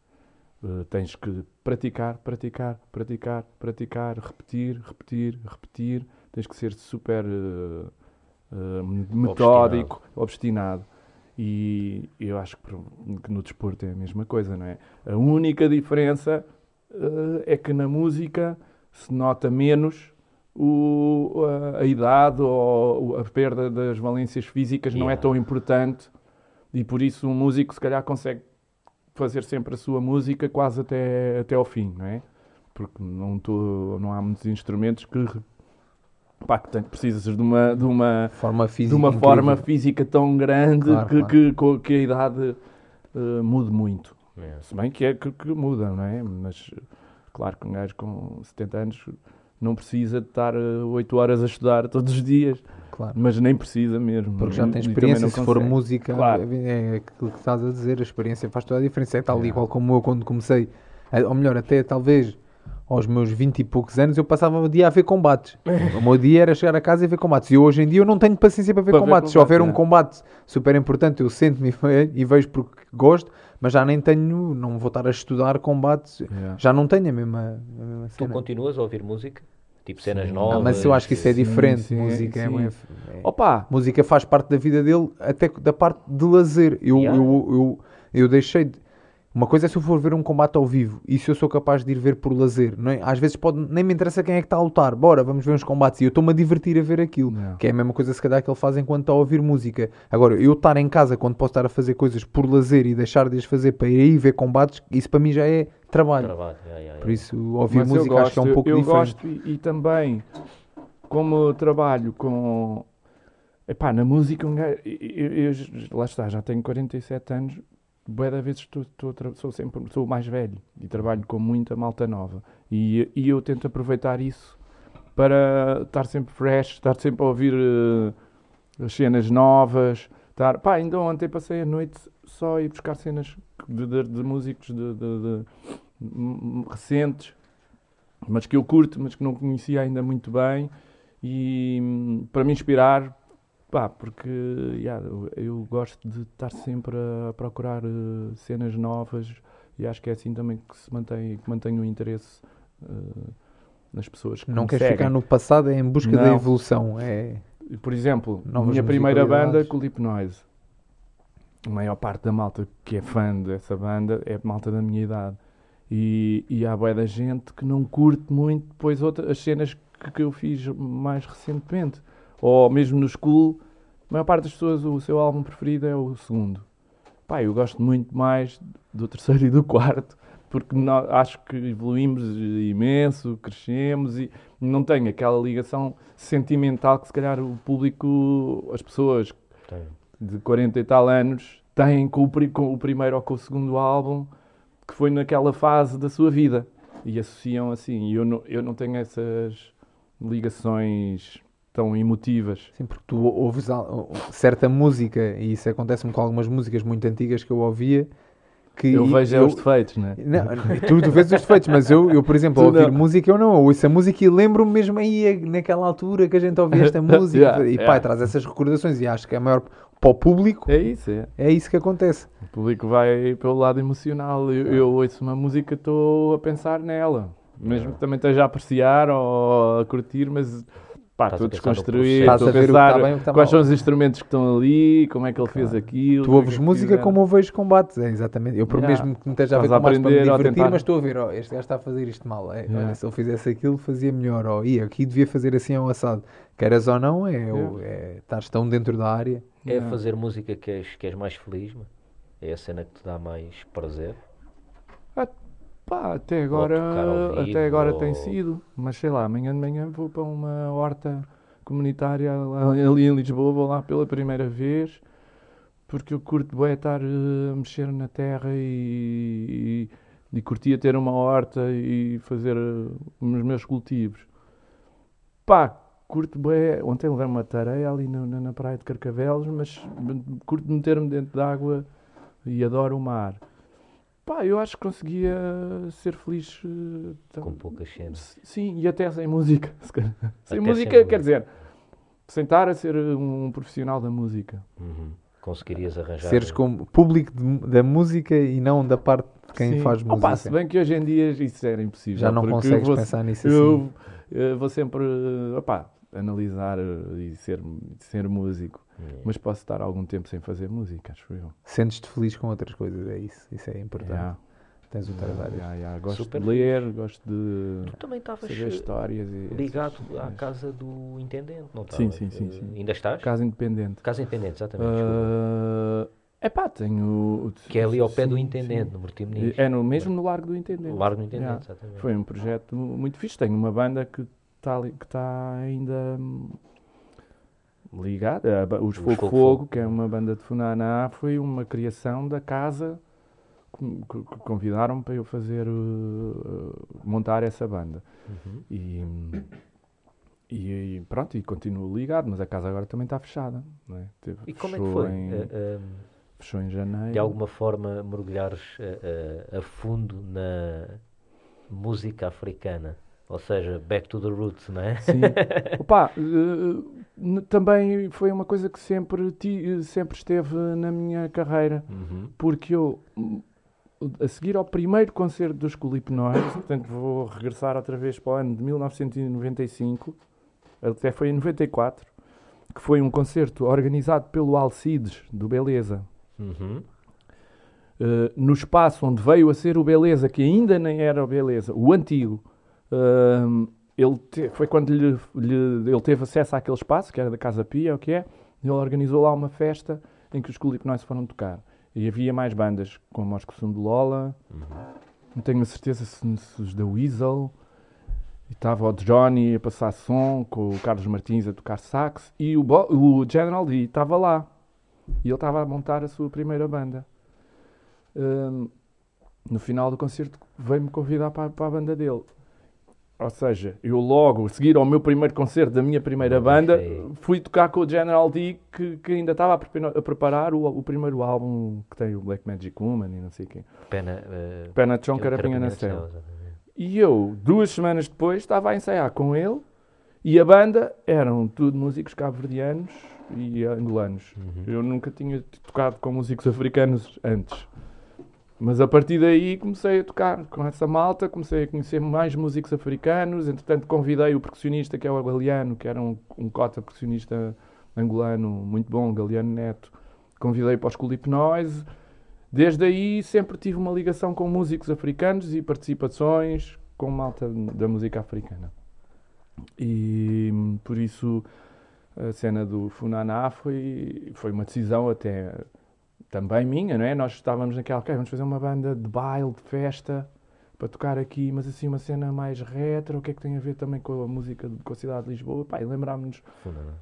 Uh, tens que praticar, praticar, praticar, praticar, repetir, repetir, repetir. Tens que ser super uh, uh, metódico, obstinado. E eu acho que no desporto é a mesma coisa, não é? A única diferença é que na música se nota menos o, a, a idade ou a perda das valências físicas não é Yeah. tão importante e por isso um músico se calhar consegue fazer sempre a sua música quase até, até ao fim, não é? Porque não, tô, não há muitos instrumentos que, pá, que tem- precisas de uma, de uma, Forma física. de uma incrível. forma física tão grande Claro, que, claro. Que, que a idade eh, mude muito. É. Se bem que é que, que muda, não é? Mas claro que um gajo com 70 anos não precisa de estar 8 horas a estudar todos os dias, Claro. mas nem precisa mesmo. Porque já tem experiência, se for música, Claro. é aquilo que estás a dizer, a experiência faz toda a diferença. É tal Yeah. qual como eu quando comecei, ou melhor, até talvez aos meus 20 e poucos anos, eu passava o dia a ver combates. <laughs> o meu dia era chegar a casa e ver combates. E hoje em dia eu não tenho paciência para ver Para ver combates. Se houver um combate, combate super importante, eu sento-me e ve- vejo porque gosto, mas já nem tenho, não vou estar a estudar combates. Yeah. Já não tenho a mesma, a mesma Tu continuas a ouvir música? Tipo cenas Sim. novas? Ah, mas eu acho que isso é Sim, diferente. sim, música é, sim. é- Opa! Música faz parte da vida dele, até da parte de lazer. Eu, Yeah. eu, eu, eu deixei de... Uma coisa é se eu for ver um combate ao vivo, isso eu sou capaz de ir ver por lazer. Não é? Às vezes pode, nem me interessa quem é que está a lutar, bora, vamos ver uns combates. E eu estou-me a divertir a ver aquilo, Yeah. que é a mesma coisa se calhar que ele faz enquanto está a ouvir música. Agora, eu estar em casa quando posso estar a fazer coisas por lazer e deixar de as fazer para ir aí ver combates, isso para mim já é trabalho. Trabalho, yeah, yeah, Por isso, ouvir Mas eu música acho que é um gosto, pouco eu diferente. gosto e, e também, como eu trabalho com. Epá, na música, um gajo- eu, eu- eu- lá está, já tenho 47 anos, bué da vezes a tra- sou sempre sou mais velho e trabalho com muita malta nova. E, e eu tento aproveitar isso para estar sempre fresh, estar sempre a ouvir as cenas novas. Estar, pá, ainda ontem passei a noite só a ir buscar cenas de, de- de músicos de, de- recentes mas que eu curto, mas que não conhecia ainda muito bem e hum, para me inspirar, pá, porque yeah, eu, gosto de estar sempre a procurar eh, cenas novas e acho que é assim também que se mantém, que mantém o interesse eh, nas pessoas que Não me queres ficar no passado, é em busca da Não. evolução. É... Por exemplo, a minha primeira banda com o Hipnose. A maior parte da malta que é fã dessa banda é malta da minha idade. E, e há bué da gente que não curte muito depois outra, as cenas que, que eu fiz mais recentemente. Ou mesmo no school, a maior parte das pessoas o seu álbum preferido é o segundo. Pá, eu gosto muito mais do terceiro e do quarto, porque nó- acho que evoluímos imenso, crescemos e não tenho aquela ligação sentimental que se calhar o público, as pessoas Tem. de 40 e tal anos têm com o, com o primeiro ou com o segundo álbum que foi naquela fase da sua vida e associam assim. E eu não, eu não tenho essas ligações tão emotivas. Sim, porque tu ouves certa música, e isso acontece-me com algumas músicas muito antigas que eu ouvia, que Eu vejo é eu- os defeitos, né? Não, tu, tu vês os defeitos, mas eu, eu por exemplo, <laughs> Tu ao ouvir não. música, eu não eu ouço a música e lembro-me mesmo aí, eh, naquela altura que a gente ouvia esta <laughs> música, Yeah, e pá, yeah. traz essas recordações, e acho que é maior para o público, É isso, é. é isso que acontece. O público vai pelo lado emocional. Eu, eu ouço uma música, estou a pensar nela. Mesmo que também esteja a apreciar ou a curtir, mas pá, Estás a estou a desconstruir, estou a a o que pensar está bem o que está quais mal. são os instrumentos que estão ali, como é que ele fez aquilo. Tu é ouves música como eu vejo combates, é exatamente. Eu, por Yeah. mesmo que não esteja a ver a combates para me a divertir, tentar. mas estou a ver, ó, este gajo está a fazer isto mal. É, Yeah. olha, se ele fizesse aquilo, fazia melhor. Ó, e aqui devia fazer assim ao assado. Queres ou não, é, o- é estás tão dentro da área. É Yeah. fazer música que és, que és mais feliz, mano? É a cena que te dá mais prazer? Pá, até agora, até agora tem ou- sido. Mas sei lá, amanhã de manhã vou para uma horta comunitária lá- ali em Lisboa, vou lá pela primeira vez, porque eu curto bem estar eh, a mexer na terra e, e, e curtia ter uma horta e fazer eh, os meus cultivos. Pá, curto bem. Ontem levei uma tareia ali na, na, na praia de Carcavelos, mas curto meter-me dentro d'água e adoro o mar. Pá, eu acho que conseguia ser feliz tam- Com poucas cenas. Sim, e até sem música. <laughs> se calhar. Sem Até música, sem quer dizer, sentar a ser um profissional da música. Uhum. Conseguirias arranjar. Seres como público de- da música e não da parte de quem Sim. faz música. Opa, se bem que hoje em dia isso era impossível. Já não consegues eu vou, pensar nisso assim. eu, eh, vou sempre eh, opá, analisar eh, e ser, ser músico. Yeah. Mas posso estar algum tempo sem fazer música, acho eu. Sentes-te feliz com outras coisas, é isso. Isso é importante. Yeah. Tens outras áreas. Yeah, yeah. Gosto Super de ler, gosto de Tu também estavas saber eh, histórias. E ligado à casa do intendente, não Sim, estavas? sim, sim, Eh, sim. Ainda estás? Casa independente. Casa independente, exatamente. desculpa. É pá, tenho. Que é ali ao pé do sim, intendente, sim. no Martim Muniz. É no, mesmo no Largo do Intendente. O Largo do Intendente, Yeah. exatamente. Foi um projeto mu- muito fixe. Tenho uma banda que está que tá ainda hum, ligada. Os Os Fogo Fogo Fogo, que é uma banda de Funaná, foi uma criação da casa que, convidaram para eu fazer, uh, uh, montar essa banda. Uhum. E, e, pronto, e continuo ligado, mas a casa agora também está fechada. Não é? Teve- E como é que foi? Em, eh, fechou em janeiro. de alguma forma mergulhares eh, a fundo na, música africana. Ou seja, back to the roots, não é? Sim. <laughs> Opa, n- também foi uma coisa que sempre, ti- sempre esteve na minha carreira. Uhum. Porque eu, a seguir ao primeiro concerto dos Colipnóis, portanto vou regressar outra vez para o ano de 1995, até foi em 94, que foi um concerto organizado pelo Alcides, do Beleza, Uhum. eh, no espaço onde veio a ser o Beleza, que ainda nem era o Beleza, o antigo. Ahm, ele te- foi quando lhe, lhe- ele teve acesso àquele espaço, que era da Casa Pia, o que é, ele organizou lá uma festa em que os Colipnóis foram tocar. E havia mais bandas, como os Cossum de Lola, não tenho a certeza se, se os da Weasel, e estava o Johnny a passar som, com o Carlos Martins a tocar sax, e o, Bo- o General D estava lá. E ele estava a montar a sua primeira banda. No final do concerto veio-me convidar para, para a banda dele. Ou seja, eu logo, a seguir ao meu primeiro concerto da minha primeira banda, achei. fui tocar com o General D, que, que ainda estava a, prepara- a preparar o, o primeiro álbum que tem o Black Magic Woman e não sei o quê. Pena. eh, Pena Chão, Carapinha na exatamente. E eu, duas semanas depois, estava a ensaiar com ele e a banda eram tudo músicos cabo-verdianos e angolanos. Uhum. Eu nunca tinha tocado com músicos africanos antes. Mas a partir daí comecei a tocar com essa malta, comecei a conhecer mais músicos africanos. Entretanto, convidei o percussionista, que é o Galeano, que era um, um cota percussionista angolano muito bom, Galeano Neto. Convidei para os Colipnóis. Desde aí sempre tive uma ligação com músicos africanos e participações com malta da música africana. E por isso a cena do Funaná foi, foi uma decisão até também minha, não é? Nós estávamos naquela, ok, vamos fazer uma banda de baile, de festa, para tocar aqui, mas assim uma cena mais retro, o que é que tem a ver também com a música, com a cidade de Lisboa? Pá, e lembrámos-nos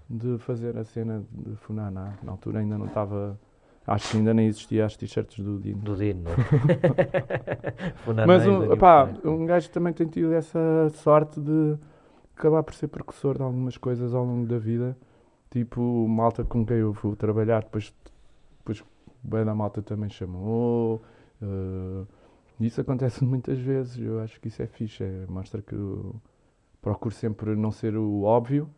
de fazer a cena de Funaná. Na altura ainda não estava, acho que ainda nem existia as t-shirts do Dino. Do Dino, é? <laughs> Funaná Mas um, pá, flag. um gajo também tem tido essa sorte de acabar por ser precursor de algumas coisas ao longo da vida. Tipo, malta com quem eu fui trabalhar, depois, depois bem da malta também chamou. eh, isso acontece <laughs> muitas vezes. Eu acho que isso é fixe. é- mostra que eu procuro sempre não ser o óbvio,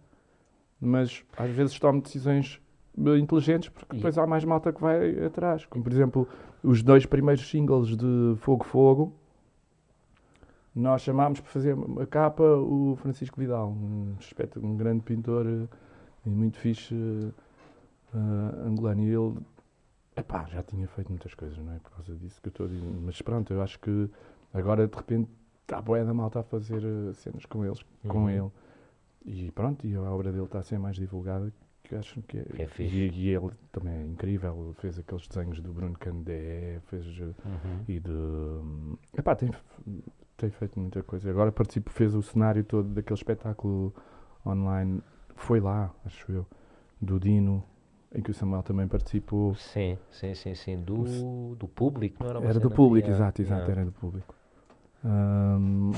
mas às vezes tomo decisões eh, inteligentes porque depois há mais malta que vai atrás. Como por exemplo, os dois primeiros singles de Fogo Fogo. Nós chamámos para fazer a capa o Francisco Vidal, um, um grande pintor eh, e muito fixe eh, angolano. E ele epá, já tinha feito muitas coisas, não é? Por causa disso que eu estou a dizer. Mas pronto, eu acho que agora de repente está a boia da malta a fazer eh, cenas com eles, com Uhum. ele. E pronto, e a obra dele está a ser mais divulgada, que eu acho que é. É fixe. e, e ele também é incrível, fez aqueles desenhos do Bruno Candé, fez eh, Uhum. e de. Epá, tem, tem feito muita coisa. Agora participo, fez o cenário todo daquele espetáculo online. Foi lá, acho eu, do Dino, em que o Samuel também participou. Sim, sim, sim, sim. Do, do público, não era Era do público, Yeah, exato, exato, era do público. Ahm,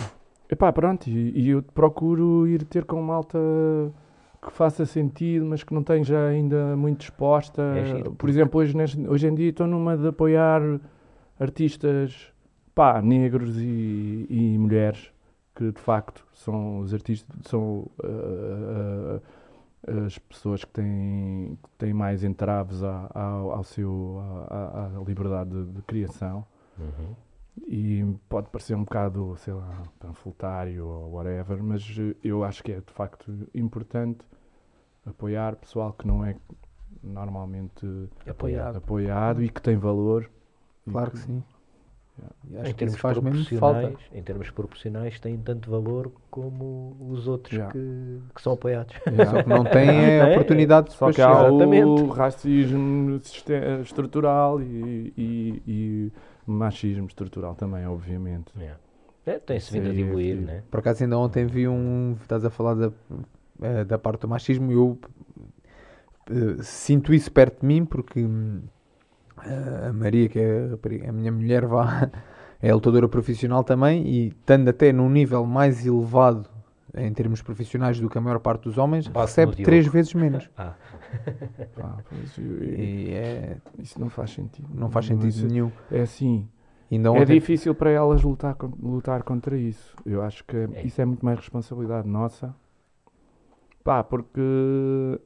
epá, pronto, e, e eu procuro ir ter com malta que faça sentido, mas que não esteja ainda muito disposta. É Por exemplo, hoje, hoje em dia estou numa de apoiar artistas pá, negros e, e mulheres que de facto são os artistas, são ah, ah, as pessoas que têm, que têm mais entraves à- ao, ao seu, à, à- à liberdade de, de criação Uhum. e pode parecer um bocado, sei lá, panfletário ou whatever, mas eh, eu acho que é de facto importante apoiar pessoal que não é normalmente Apoiado. apoiado e que tem valor. Claro que sim. Em acho que termos proporcionais, em termos proporcionais, têm tanto valor como os outros Yeah. que, que são apoiados. Só que não tem <laughs> a É. oportunidade de Só que há. Exatamente. o racismo estrutural e, e- e machismo estrutural também, obviamente. Yeah. É, tem-se vindo a é diluir, né? Por acaso ainda ontem vi um. Estás a falar da, eh, da parte do machismo e eu eh, sinto isso perto de mim porque hum, a Maria, que é a minha mulher, vá, <laughs> é lutadora profissional também e estando até num nível mais elevado em termos profissionais do que a maior parte dos homens, Bate recebe três vezes menos. <laughs> Ah, Pá, pois, E é- isso não faz sentido. não faz Mas sentido nenhum. É assim, Ainda É difícil para elas lutar, lutar contra isso. Eu acho que É. isso é muito mais responsabilidade nossa. Pá, porque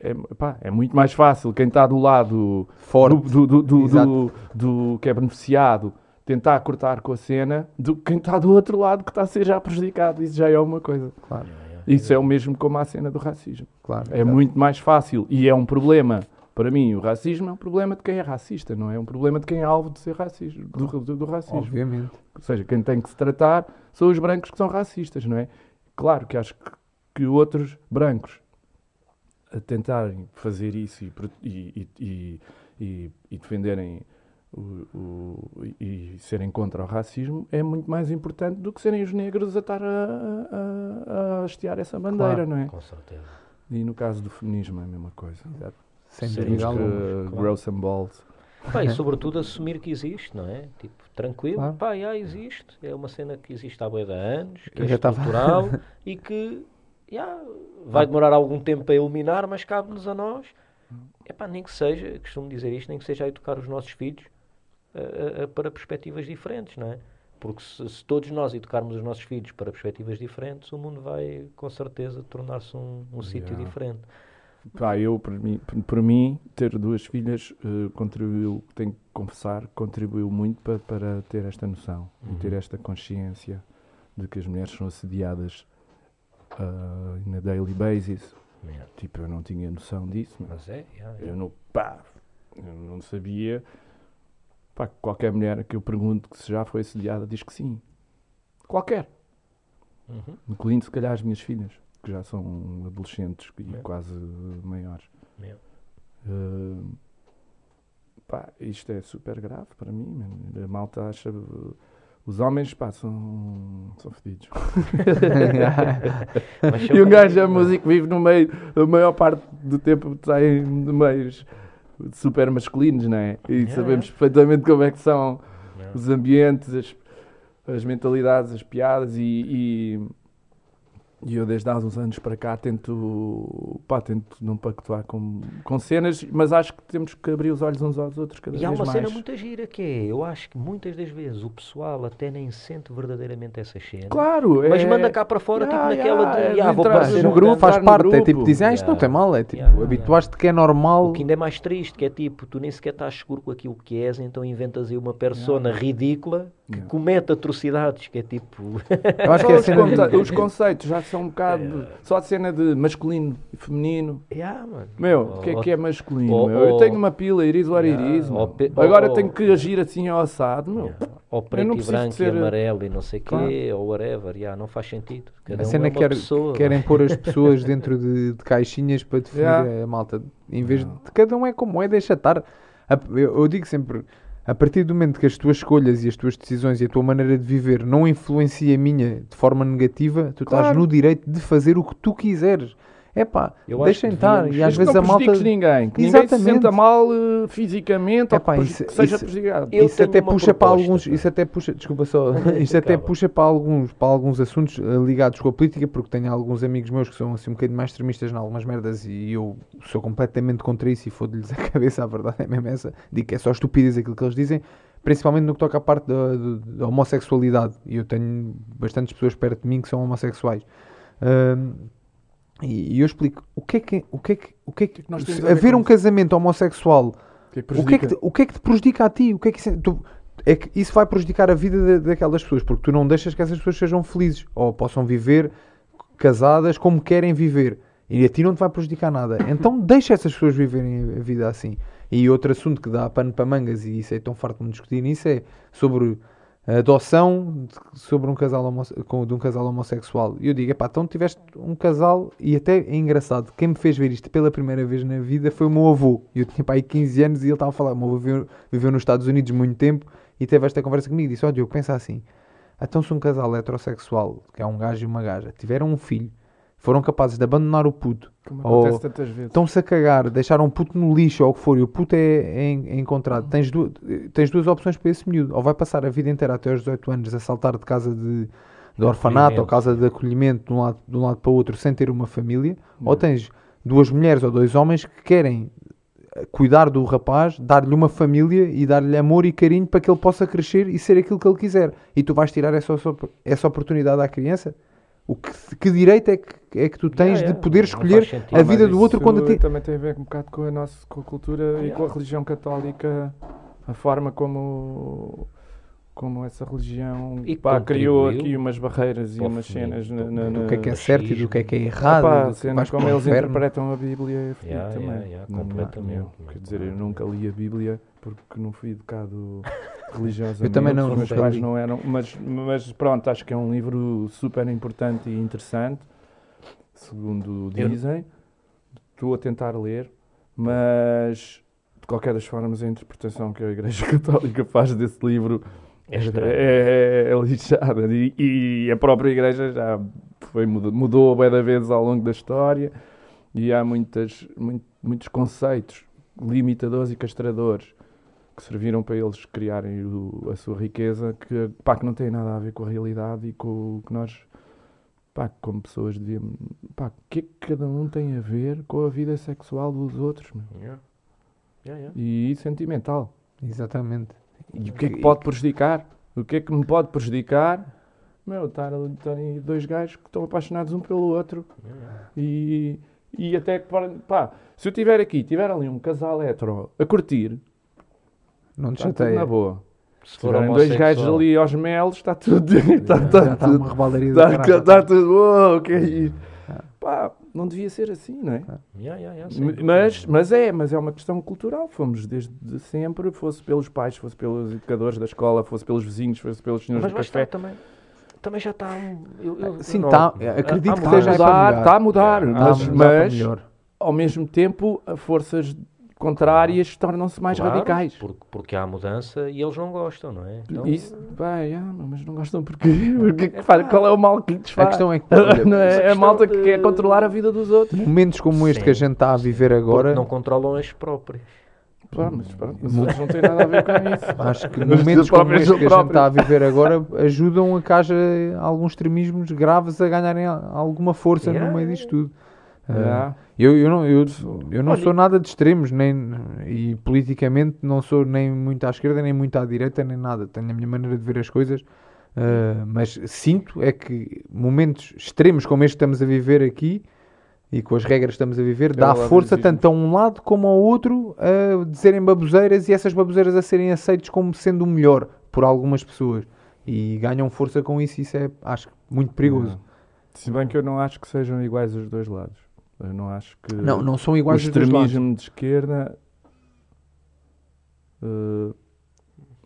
é, pá, é muito mais fácil quem está do lado forte. do, do, do, do, do- que é beneficiado tentar cortar com a cena do que quem está do outro lado que está a ser já prejudicado. Isso já é uma coisa. Claro, Isso é o mesmo como a cena do racismo. claro. É exato. muito mais fácil e é um problema. Para mim, o racismo é um problema de quem é racista, não é um problema de quem é alvo de ser racista, do, do, do racismo. Obviamente. Ou seja, quem tem que se tratar são os brancos que são racistas, não é? Claro que acho que, que outros brancos a tentarem fazer isso e, e, e, e, e- defenderem o, o- e serem contra o racismo é muito mais importante do que serem os negros a estar a, a, a hastear essa bandeira, Claro. não é? Com certeza. E no caso do feminismo é a mesma coisa. Sem Temos que claro. grow some balls. Pá, e sobretudo assumir que existe, não é? Tipo, tranquilo, Claro. pá, já existe. É uma cena que existe há bué de anos, que Eu é já estava- estrutural <laughs> e que já, vai demorar algum tempo a eliminar, mas cabe-nos a nós. Epá, nem que seja, costumo dizer isto, nem que seja a educar os nossos filhos a- a- a- para perspectivas diferentes, não é? Porque se, se todos nós educarmos os nossos filhos para perspectivas diferentes, o mundo vai com certeza tornar-se um, um sítio Yeah. diferente. Pá, eu, por mim, por mim, ter duas filhas eh, contribuiu, tenho que confessar, contribuiu muito pa- para ter esta noção e ter esta consciência de que as mulheres são assediadas ah, na daily basis. Yeah. Tipo, eu não tinha noção disso. Mas é, yeah, eu não, pá, eu não sabia. Pá, qualquer mulher que eu pergunto que se já foi assediada diz que sim. Qualquer. Uhum. Incluindo, se calhar, as minhas filhas, que já são adolescentes e quase maiores. Uh, pá, isto é super grave para mim. man. A malta acha. Os homens, pá, são, são fedidos. <laughs> E um gajo é músico, vive no meio, a maior parte do tempo está em meios super masculinos, não é? E Yeah, sabemos perfeitamente como é que são Yeah. os ambientes, as, as mentalidades, as piadas e, e, e eu desde há uns anos para cá tento, pá, tento não pactuar com, com cenas, mas acho que temos que abrir os olhos uns aos outros cada E há vez uma mais. cena muito gira que é, eu acho que muitas das vezes o pessoal até nem sente verdadeiramente essas cenas. Claro, Mas é... manda cá para fora, Yeah, tipo naquela yeah, de, é ah, vou no grupo, gajo." faz parte, é grupo. tipo, dizem, ah, isto não Yeah. tem mal, é tipo, Yeah, habituaste que é normal. O que ainda é mais triste, que é tipo, tu nem sequer estás seguro com aquilo que és, então inventas aí uma persona ridícula que comete atrocidades, que é tipo... Eu acho que é Só a os, cena conce- de- os conceitos já são um bocado. Só a cena de masculino e feminino. yeah, mano. Meu, o que é Ou- que é masculino? ou- meu? eu ou- tenho uma pila, iris it Yeah, is, meu. ou pe- Agora ou- tenho que agir assim ao assado, meu. Yeah. Ou preto e preciso branco ser- e amarelo e não sei o Claro. quê, ou whatever, yeah, não faz sentido. Cada A um cena é é que quer- pessoa. querem pôr as pessoas dentro de, de caixinhas para definir Yeah. a malta. Em vez de cada um é como é, deixa estar. Eu, eu digo sempre, a partir do momento que as tuas escolhas e as tuas decisões e a tua maneira de viver não influencia a minha de forma negativa, tu estás Claro. no direito de fazer o que tu quiseres. É pá, deixem estar. E às vezes que a não malta. ninguém, que ninguém se Exatamente. senta mal eh, fisicamente Epá, ou que, isso- que seja isso- prejudicado. Isso até puxa para proposta, alguns, pá. isso até puxa, desculpa só, <laughs> isso até puxa para alguns, para alguns assuntos eh, ligados com a política, porque tenho alguns amigos meus que são assim um bocadinho mais extremistas em algumas merdas e eu sou completamente contra isso e fodo-lhes <laughs> a cabeça, a verdade é mesmo essa, digo que é só estupidez aquilo que eles dizem, principalmente no que toca à parte da, da homossexualidade, e eu tenho bastantes pessoas perto de mim que são homossexuais. Ahm, e, e eu explico o que é que, o que, é que, o que, é que, que a ver haver um casamento homossexual Que o que, é que te, o que é que te prejudica a ti? O que é que isso, tu- é que isso vai prejudicar a vida da- daquelas pessoas, porque tu não deixas que essas pessoas sejam felizes ou possam viver casadas como querem viver. E a ti não te vai prejudicar nada. <coughs> Então deixa essas pessoas viverem a vida assim. E outro assunto que dá pano para mangas, e isso é tão farto de me discutir nisso, é sobre adoção de- sobre um casal, com, de um casal homossexual. E eu digo, epá, então tiveste um casal, e até é engraçado, quem me fez ver isto pela primeira vez na vida foi o meu avô. Eu tinha pá, aí 15 anos e ele estava a falar, o meu avô viveu, viveu nos Estados Unidos muito tempo e teve esta conversa comigo. Disse, ó Diogo, pensa assim, então se um casal heterossexual, que é um gajo e uma gaja, tiveram um filho, foram capazes de abandonar o puto, Como ou- acontece tantas vezes. estão-se a cagar, deixaram o puto no lixo ou o que for, e o puto é, é é encontrado, tens, du tens duas opções para esse miúdo. Ou vai passar a vida inteira até aos 18 anos a saltar de casa de, de orfanato ou casa de acolhimento de um, lado, de um lado para o outro sem ter uma família, ou Yeah. tens duas mulheres ou dois homens que querem cuidar do rapaz, dar-lhe uma família e dar-lhe amor e carinho para que ele possa crescer e ser aquilo que ele quiser. E tu vais tirar essa, essa oportunidade à criança? O que, que direito é que, é que tu tens Yeah, yeah, de poder não escolher sentido. a vida Mas do outro quando ti... também tem a ver um bocado com a nossa com a cultura e com a religião católica, a forma como como essa religião E pá, criou aqui umas barreiras e umas cenas feminismo, na, na, do que é que é na- certo e do que é que é errado. Vais como eles interpretam a Bíblia é Yeah, também. yeah, yeah, Na completamente. opinião. Quer dizer, eu nunca li a Bíblia porque não fui educado <laughs> religiosamente. Eu também não, os meus pais não eram. Mas, mas pronto, acho que é um livro super importante e interessante, segundo Eu- dizem. Estou a tentar ler, mas de qualquer das formas a interpretação que a Igreja <laughs> Católica faz desse livro É estranho. é, é lixada. E, e a própria Igreja já foi, mudou, mudou da vezes ao longo da história e há muitas, muito- muitos conceitos limitadores e castradores que serviram para eles criarem o- a sua riqueza que, pá, que não tem nada a ver com a realidade e com o que nós, pá, como pessoas devíamos. Pá, o que é que cada um tem a ver com a vida sexual dos outros meu? Yeah. Yeah, yeah. e sentimental? Exatamente. E o que é que pode prejudicar? O que é que me pode prejudicar? Meu, estar ali dois gajos que estão apaixonados um pelo outro e, e até que, pá, pá, se eu estiver aqui, tiver ali um casal hetero a curtir, Não te está tudo na chateia. boa. Se Se for tiverem dois gajos ali aos melos, está tudo. Está, Já está, está uma rebaldaria Está, caralho. está tudo. Uou, o que é isto? Pá, não devia ser assim, não é? Yeah, yeah, yeah, dúvida. Mas, mas é, mas é uma questão cultural. Fomos desde sempre, fosse pelos pais, fosse pelos educadores da escola, fosse pelos vizinhos, fosse pelos senhores Mas do café. está também. Também já está. eu- eu- Sim, eu tá, noto. acredito há que Está a seja mudança. para mudar, está a mudar, Yeah. mas, Está a mudar mas ao mesmo tempo a forças contrárias tornam-se mais Claro, radicais. Porque, porque há mudança e eles não gostam, não é? Então, Isso, vai, ah, mas não gostam? Porque, <laughs> que faz- qual é o mal que lhes A faz? questão é que <laughs> Não é, é a malta que de- quer controlar a vida dos outros. momentos como este que a Sim, gente está a viver porque agora, não controlam as próprias. Pá, mas pronto, mas não têm nada a ver com isso. <laughs> acho que momentos como este que a gente está a viver agora ajudam a que haja alguns extremismos graves a ganharem a- alguma força Yeah, no meio disto tudo. Ah, Yeah. eu, eu não, eu, eu não Olha, sou nada de extremos, nem, e politicamente não sou nem muito à esquerda, nem muito à direita, nem nada. Tenho a minha maneira de ver as coisas, ah, mas sinto é que momentos extremos como este que estamos a viver aqui e com as regras que estamos a viver, dá força tanto a um lado como ao outro a dizerem baboseiras e essas baboseiras a serem aceites como sendo o melhor por algumas pessoas. E ganham força com isso, e isso é, acho, muito perigoso. Yeah. Se bem que eu não acho que sejam iguais os dois lados. Eu não acho que Não, não são o iguais lados. extremismo de esquerda eh,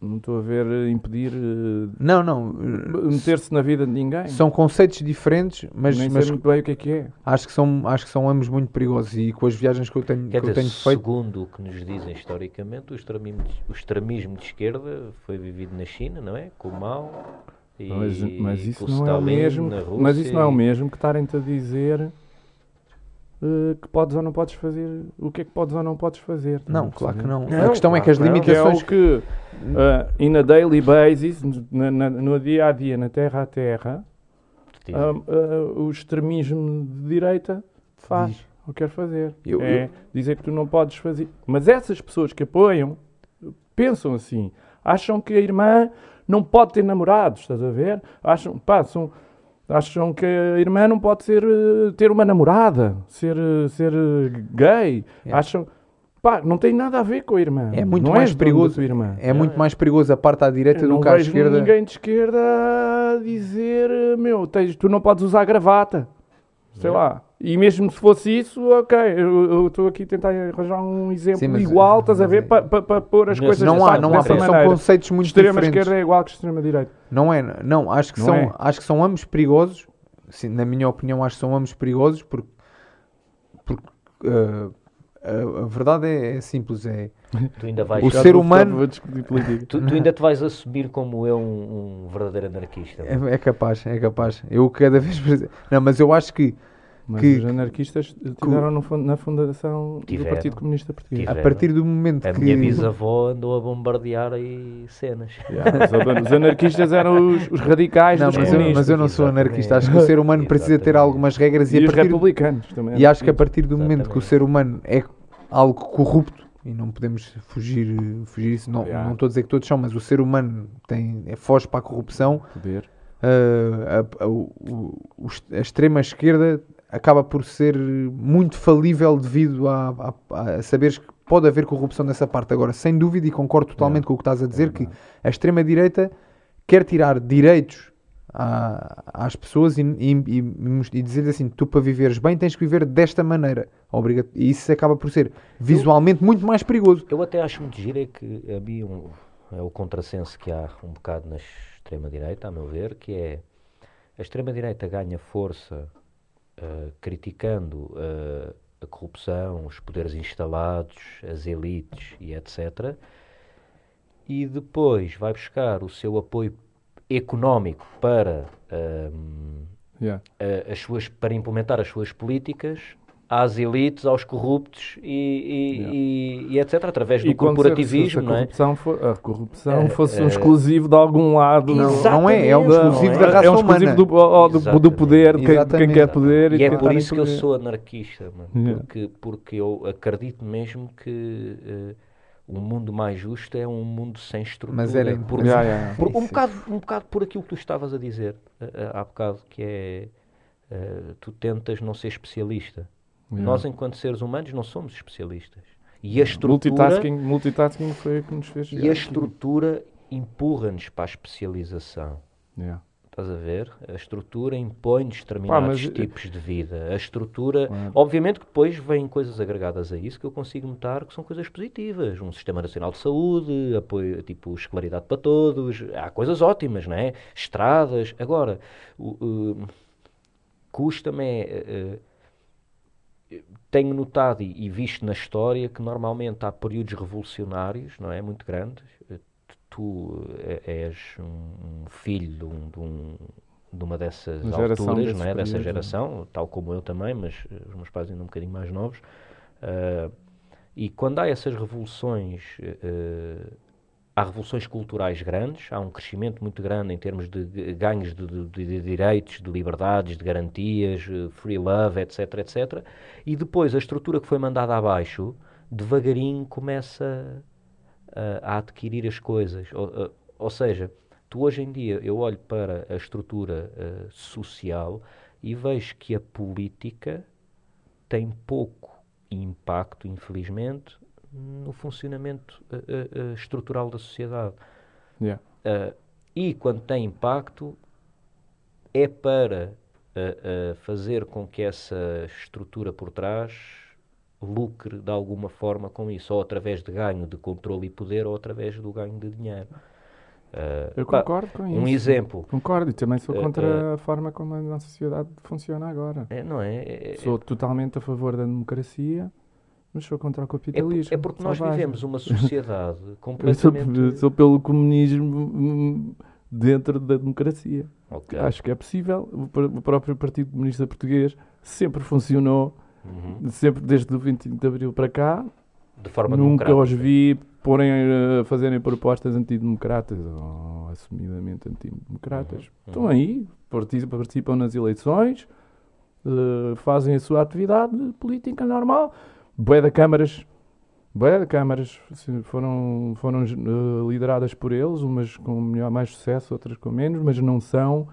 não estou a ver eh, impedir eh, Não, não. meter-se na vida de ninguém. São conceitos diferentes, mas, Nem mas sei muito bem o que é que é. acho, que são, acho que são ambos muito perigosos. E com as viagens que eu tenho, Quer que eu tenho feito, segundo o que nos dizem historicamente, o extremismo, de- o extremismo de esquerda foi vivido na China, não é? Com o Mao e Mas, mas isso com o não é o mesmo. na Rússia. Mas isso não é o mesmo que estarem-te a dizer eh, que podes ou não podes fazer. O que é que podes ou não podes fazer. Estás não, a claro que não. Não, a questão é que as claro que não. Que é limitações. o que, eh, in a daily basis, na- na- no dia a dia, na terra a terra, ah, ah, o extremismo de direita faz Diz. ou quer fazer. Eu- é dizer que tu não podes fazer. Mas essas pessoas que apoiam pensam assim, acham que a irmã não pode ter namorados, estás a ver? Acham, pá, são- acham que a irmã não pode ser, eh, ter uma namorada, ser, eh, ser eh, gay. Yeah. Acham, pá, não tem nada a ver com a irmã. É muito não mais dono da perigoso. irmã. É muito mais perigoso a parte à direita do não que à esquerda. ninguém de esquerda a dizer, meu, tens, tu não podes usar gravata. Sei lá. E mesmo se fosse isso, ok, eu estou aqui a tentar arranjar um exemplo Sim, mas- igual, estás a mas ver, é- para pôr as Não, coisas Não há, não há, são maneira. conceitos muito extrema diferentes. esquerda é igual que extrema direita. Não é, não, acho que, Não são, é? acho que são ambos perigosos. Sim, na minha opinião, acho que são ambos perigosos porque, porque uh, a, a verdade é, é simples. É, Tu ainda vais O Já ser humano-. Tu, tu ainda te vais assumir como eu um, um verdadeiro anarquista. é, é capaz, é capaz. Eu cada vez. Não, mas eu acho que Mas que- os anarquistas tiveram fun- na fundação Tiveram. do Partido Comunista Português. a Tiveram. partir do momento A que. minha bisavó andou a bombardear aí cenas. <laughs> Yeah, os, anarquistas eram os, os radicais Não, dos mas eu, mas eu não sou anarquista. Acho que o ser humano precisa ter algumas regras e, E a os partir, republicanos também. e acho que a partir do momento que o ser humano é algo corrupto e não podemos fugir, fugir isso. Não, Yeah. não estou a dizer que todos são, mas o ser humano tem, é, foge para a corrupção. Poder. Uh, a, a- o- a extrema esquerda acaba por ser muito falível devido a, a, a saberes que pode haver corrupção nessa parte. Agora, sem dúvida, e concordo totalmente Yeah. com o que estás a dizer, que a extrema direita quer tirar direitos à- às pessoas e, e, e, e dizer assim: tu para viveres bem tens que viver desta maneira. Obriga e isso acaba por ser visualmente muito mais perigoso. Eu até acho muito giro é que havia um, é o contrassenso que há um bocado na extrema-direita, a meu ver, que é a extrema-direita ganha força ah, criticando ah, a corrupção, os poderes instalados, as elites e etc. E depois vai buscar o seu apoio económico para, Yeah. a- as suas, para implementar as suas políticas às elites, aos corruptos e, e, Yeah. e- e etc. Através do E quando se- corporativismo, se a não é? corrupção, for- a corrupção É, fosse um é. exclusivo de algum lado. Não, não é, é um não exclusivo é? da raça é um exclusivo humana. do, do, do poder, de quem, de quem quer poder. E é por isso que eu sou anarquista, mano. Yeah. porque, porque eu acredito mesmo que eh, um mundo mais justo é um mundo sem estrutura. Mas era Por- Yeah, yeah. por- um, bocado, um bocado por aquilo que tu estavas a dizer eh, eh, há bocado, que é eh, tu tentas não ser especialista. Yeah. Nós, enquanto seres humanos, não somos especialistas. E a estrutura, multitasking, multitasking foi o que nos fez e a estrutura empurra-nos para a especialização. Yeah. Estás a ver? A estrutura impõe Pá, determinados mas- tipos de vida. A estrutura. Claro. Obviamente que depois vêm coisas agregadas a isso que eu consigo notar que são coisas positivas. Um sistema nacional de saúde, apoio, tipo, escolaridade para todos. Há coisas ótimas, não é? Estradas. Agora, o- custa-me. eh, eh, tenho notado e, e visto na história que normalmente há períodos revolucionários, não é? Muito grandes. Tu eh, és um, filho de, um- de um- uma dessas Uma alturas, não é? Dessa períodos, geração, tal como eu também, mas eh, os meus pais ainda um bocadinho mais novos. Ah, e quando há essas revoluções, eh, há revoluções culturais grandes, há um crescimento muito grande em termos de ganhos de, de- de direitos, de liberdades, de garantias, free love, etc, etc. E depois a estrutura que foi mandada abaixo, devagarinho começa a, adquirir as coisas. Ou, ou seja, tu hoje em dia, eu olho para a estrutura eh, social e vejo que a política tem pouco impacto, infelizmente, no funcionamento eh, eh, estrutural da sociedade. Yeah. Uh, e quando tem impacto, é para uh, uh, fazer com que essa estrutura por trás lucre de alguma forma com isso, ou através de ganho de controle e poder, ou através do ganho de dinheiro. Uh, Eu pá, concordo com isso. um exemplo. Concordo e também sou Eh, contra eh, a forma como a nossa sociedade funciona agora. É, não é? É- é- Sou totalmente a favor da democracia, mas sou contra o é, capitalismo. é porque nós vivemos uma <laughs> sociedade sou, completamente. eu sou pelo comunismo hum, dentro da democracia. Ok. Acho que é possível. O, o próprio Partido Comunista Português sempre funcionou, Uhum. sempre desde o 25 de Abril para cá. De forma Nunca os vi porem, eh, fazerem propostas antidemocratas ou assumidamente antidemocratas. Uhum, Estão uhum. aí, participam, nas eleições, eh, fazem a sua atividade política normal. Bué de câmaras, bué de câmaras foram, foram eh, lideradas por eles, umas com melhor, mais sucesso, outras com menos, mas não são.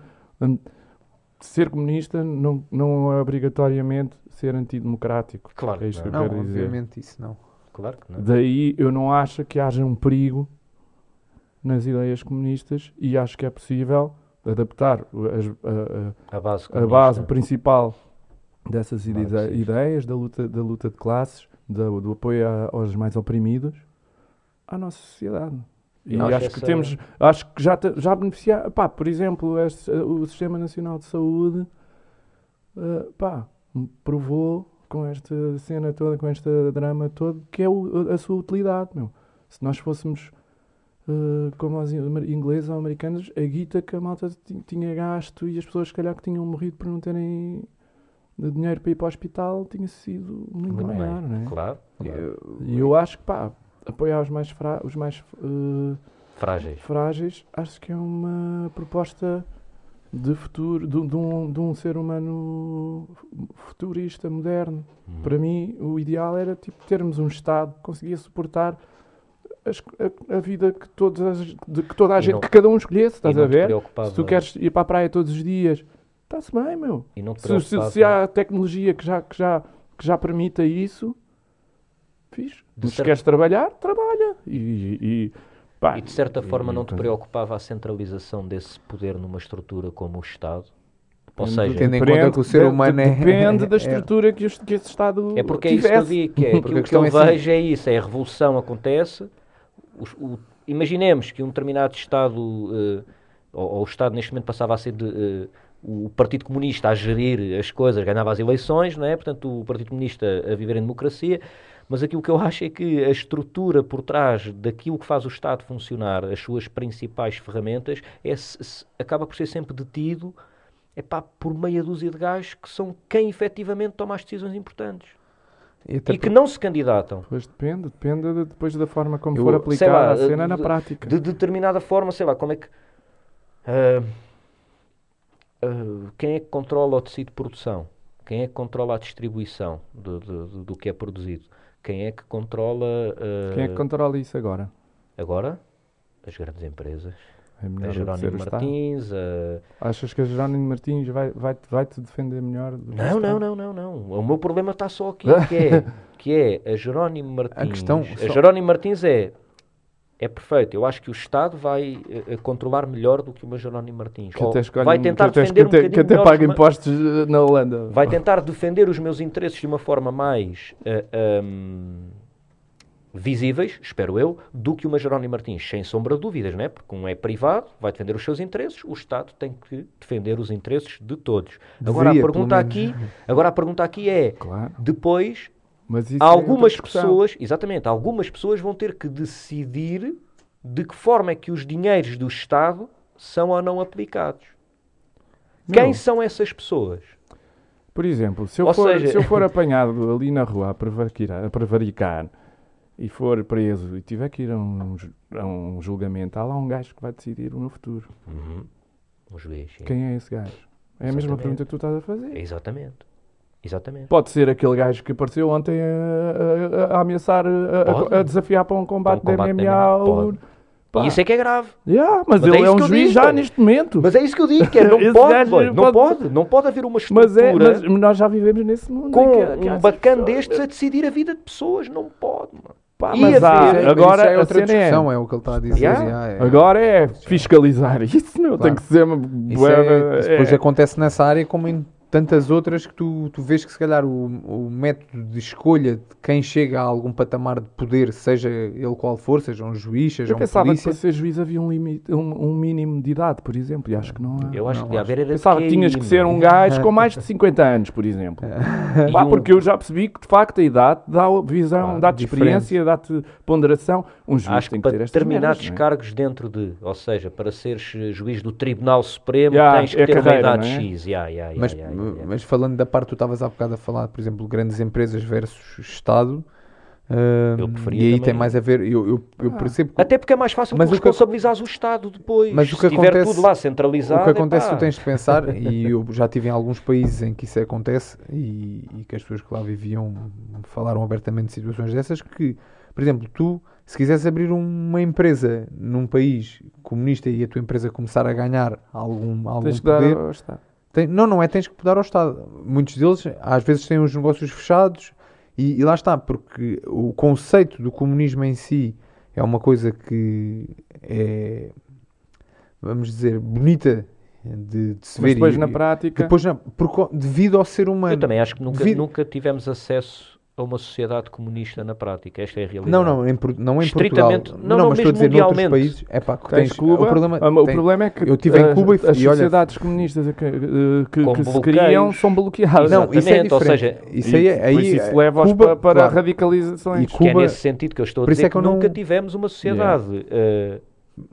Ser comunista não, não é obrigatoriamente ser antidemocrático. Claro É que isto que eu não. Não, quero dizer. obviamente isso não. Claro que não. Daí eu não acho que haja um perigo nas ideias comunistas e acho que é possível adaptar as- a, A base, a- a comunista. base principal dessas ide- ideias, da luta, da luta de classes, da- do apoio a- aos mais oprimidos, à nossa sociedade. E Eu acho que temos, acho que já, já beneficiar, pá, por exemplo, este, o Sistema Nacional de Saúde, eh, pá, provou com esta cena toda, com este drama todo, que é o- a sua utilidade, meu. Se nós fôssemos eh, como os in- ingleses ou americanos, a guita que a malta ti- tinha gasto e as pessoas, se calhar, que tinham morrido por não terem dinheiro para ir para o hospital, tinha sido muito, maior, não é? Claro. claro. Eu- E eu acho que, pá, apoiar os mais, fra os mais eh, Frágeis. frágeis, acho que é uma proposta de futuro, de, de um, de um ser humano futurista, moderno. Uhum. Para mim, o ideal era tipo, termos um Estado que conseguia suportar as- a, a vida que, todas as- de, que toda a E gente, não- que cada um escolhesse, estás a ver? Se tu queres ir para a praia todos os dias, está-se bem, meu. Se, se, se há tecnologia que já, que já, que já permita isso, fixe. De Se certo- queres trabalhar, trabalha. E, e, pá, E de certa forma e- não te preocupava a centralização desse poder numa estrutura como o Estado? Ou Depende- seja, Tendo em conta que o ser de- humano é- Depende da é- estrutura que, este- que esse Estado é porque é isso que eu digo, que é Porque que eu é assim- vejo é isso, é a revolução acontece, os- o- imaginemos que um determinado Estado, eh, ou, ou o Estado neste momento passava a ser de, eh, o Partido Comunista a gerir as coisas, ganhava as eleições, não é? portanto o Partido Comunista a viver em democracia, mas aquilo que eu acho é que a estrutura por trás daquilo que faz o Estado funcionar, as suas principais ferramentas, é, acaba por ser sempre detido epá, por meia dúzia de gajos que são quem efetivamente toma as decisões importantes E e que não se candidatam. Pois depende, depende de- depois da forma como Eu- for aplicada lá, a cena de- na prática. De determinada forma, sei lá, como é que. ah, ah, quem é que controla o tecido de produção? Quem é que controla a distribuição do- do que é produzido? Quem é que controla. ah, Quem é que controla isso agora? Agora? As grandes empresas. É A Jerónimo? Martins. a- Achas que a Jerónimo Martins vai, vai, vai te defender melhor? Não, não, não, não, não. O meu problema está só aqui, <laughs> que é, que é a Jerónimo Martins. questão a Jerónimo Martins é, é perfeito. Eu acho que o Estado vai eh, controlar melhor do que o Jerónimo Martins. Escolhe vai um- tentar que defender um que até, bocadinho que até paga impostos na Holanda. Vai tentar defender os meus interesses de uma forma mais eh, ahm, visíveis, espero eu, do que uma Jerónimo Martins, sem sombra de dúvidas, não é? Porque um é privado, vai defender os seus interesses, o Estado tem que defender os interesses de todos. agora a pergunta aqui, agora a pergunta aqui é, Claro. depois É algumas discussão. pessoas, exatamente, algumas pessoas vão ter que decidir de que forma é que os dinheiros do Estado são ou não aplicados. Quem Meu. são essas pessoas? Por exemplo, se eu, Ou for, seja- se eu for <laughs> apanhado ali na rua a prevaricar, a prevaricar e for preso e tiver que ir a um, a um julgamento, há lá um gajo que vai decidir o meu futuro. Um juiz. sim. Quem é esse gajo? É a mesma pergunta que tu estás a fazer. Exatamente. Exatamente. Pode ser aquele gajo que apareceu ontem a, a- a ameaçar, a- a, desafiar para um combate, Para um combate de de MMA. Pá. E isso é que é grave. Yeah, mas, Mas é ele é, isso um que eu juiz digo, já neste momento. Mas é isso que eu digo, que é, <laughs> não pode, boy, não pode- pode, não pode haver uma estrutura Mas, é, mas nós já vivemos nesse mundo. com em que- que um bacana destes a decidir a vida de pessoas, não pode, mano. Pá, mas há, agora é a outra é- discussão, é o que ele está a dizer. Yeah. já, é. Agora é fiscalizar <laughs> isso, meu. Tem Claro. que ser uma Isso é, isso depois é- acontece nessa área como em tantas outras que tu, tu vês que se calhar o, o método de escolha de quem chega a algum patamar de poder, seja ele qual for, seja um juiz, seja Eu um pensava que para ser juiz havia um, limite, um, um mínimo de idade, por exemplo, e acho que não há. Eu acho Não, que devia haver era Pensava que tinhas que ser um gajo com mais de <laughs> 50 anos, por exemplo. <laughs> Pá, um- porque eu já percebi que de facto a idade dá visão, Claro, dá-te experiência, dá-te ponderação. Um juiz Acho tem que que ter para determinados é? cargos dentro de, ou seja, para seres juiz do Tribunal Supremo, Ya, tens que é ter carreira, uma idade é? X. Ya, ya, ya, mas. Mas falando da parte que tu estavas há bocado a falar, por exemplo, grandes empresas versus Estado, Eu preferia e aí também- tem mais a ver, eu, eu, eu Ah. percebo que Até porque é mais fácil Mas tu o que- responsabilizares o Estado depois. Mas o Se que tiver acontece- tudo lá centralizado. O que acontece, epá, tu tens de pensar, <laughs> e eu já estive em alguns países em que isso acontece, e, e que as pessoas que lá viviam falaram abertamente de situações dessas, que, por exemplo, tu, se quiseres abrir uma empresa num país comunista e a tua empresa começar a ganhar algum, algum Tens poder. Tem- não, não é, tens que dar ao Estado. Muitos deles, às vezes, têm os negócios fechados, e, e lá está, porque o conceito do comunismo em si é uma coisa que é, vamos dizer, bonita de, de se Mas ver. depois e- na prática. depois, na- por devido ao ser humano. Eu também acho que nunca, Devido- nunca tivemos acesso a uma sociedade comunista na prática. Esta é a realidade. Não, não, em, não em Estritamente- Portugal. não, não, mas estou a dizer noutros países. É pá, que Tens tens, Cuba, o problema, ah, o tem- problema é que eu estive em as- Cuba e- as e olha- sociedades comunistas que, eh, que- que se criam são bloqueadas. Não, isso é Exatamente, ou diferente. seja, isso aí, é- aí isso é- leva-os Cuba, para, para claro. radicalizações. E Que é Cuba- nesse sentido que eu estou a por isso dizer é que eu que nunca não- tivemos uma sociedade eh,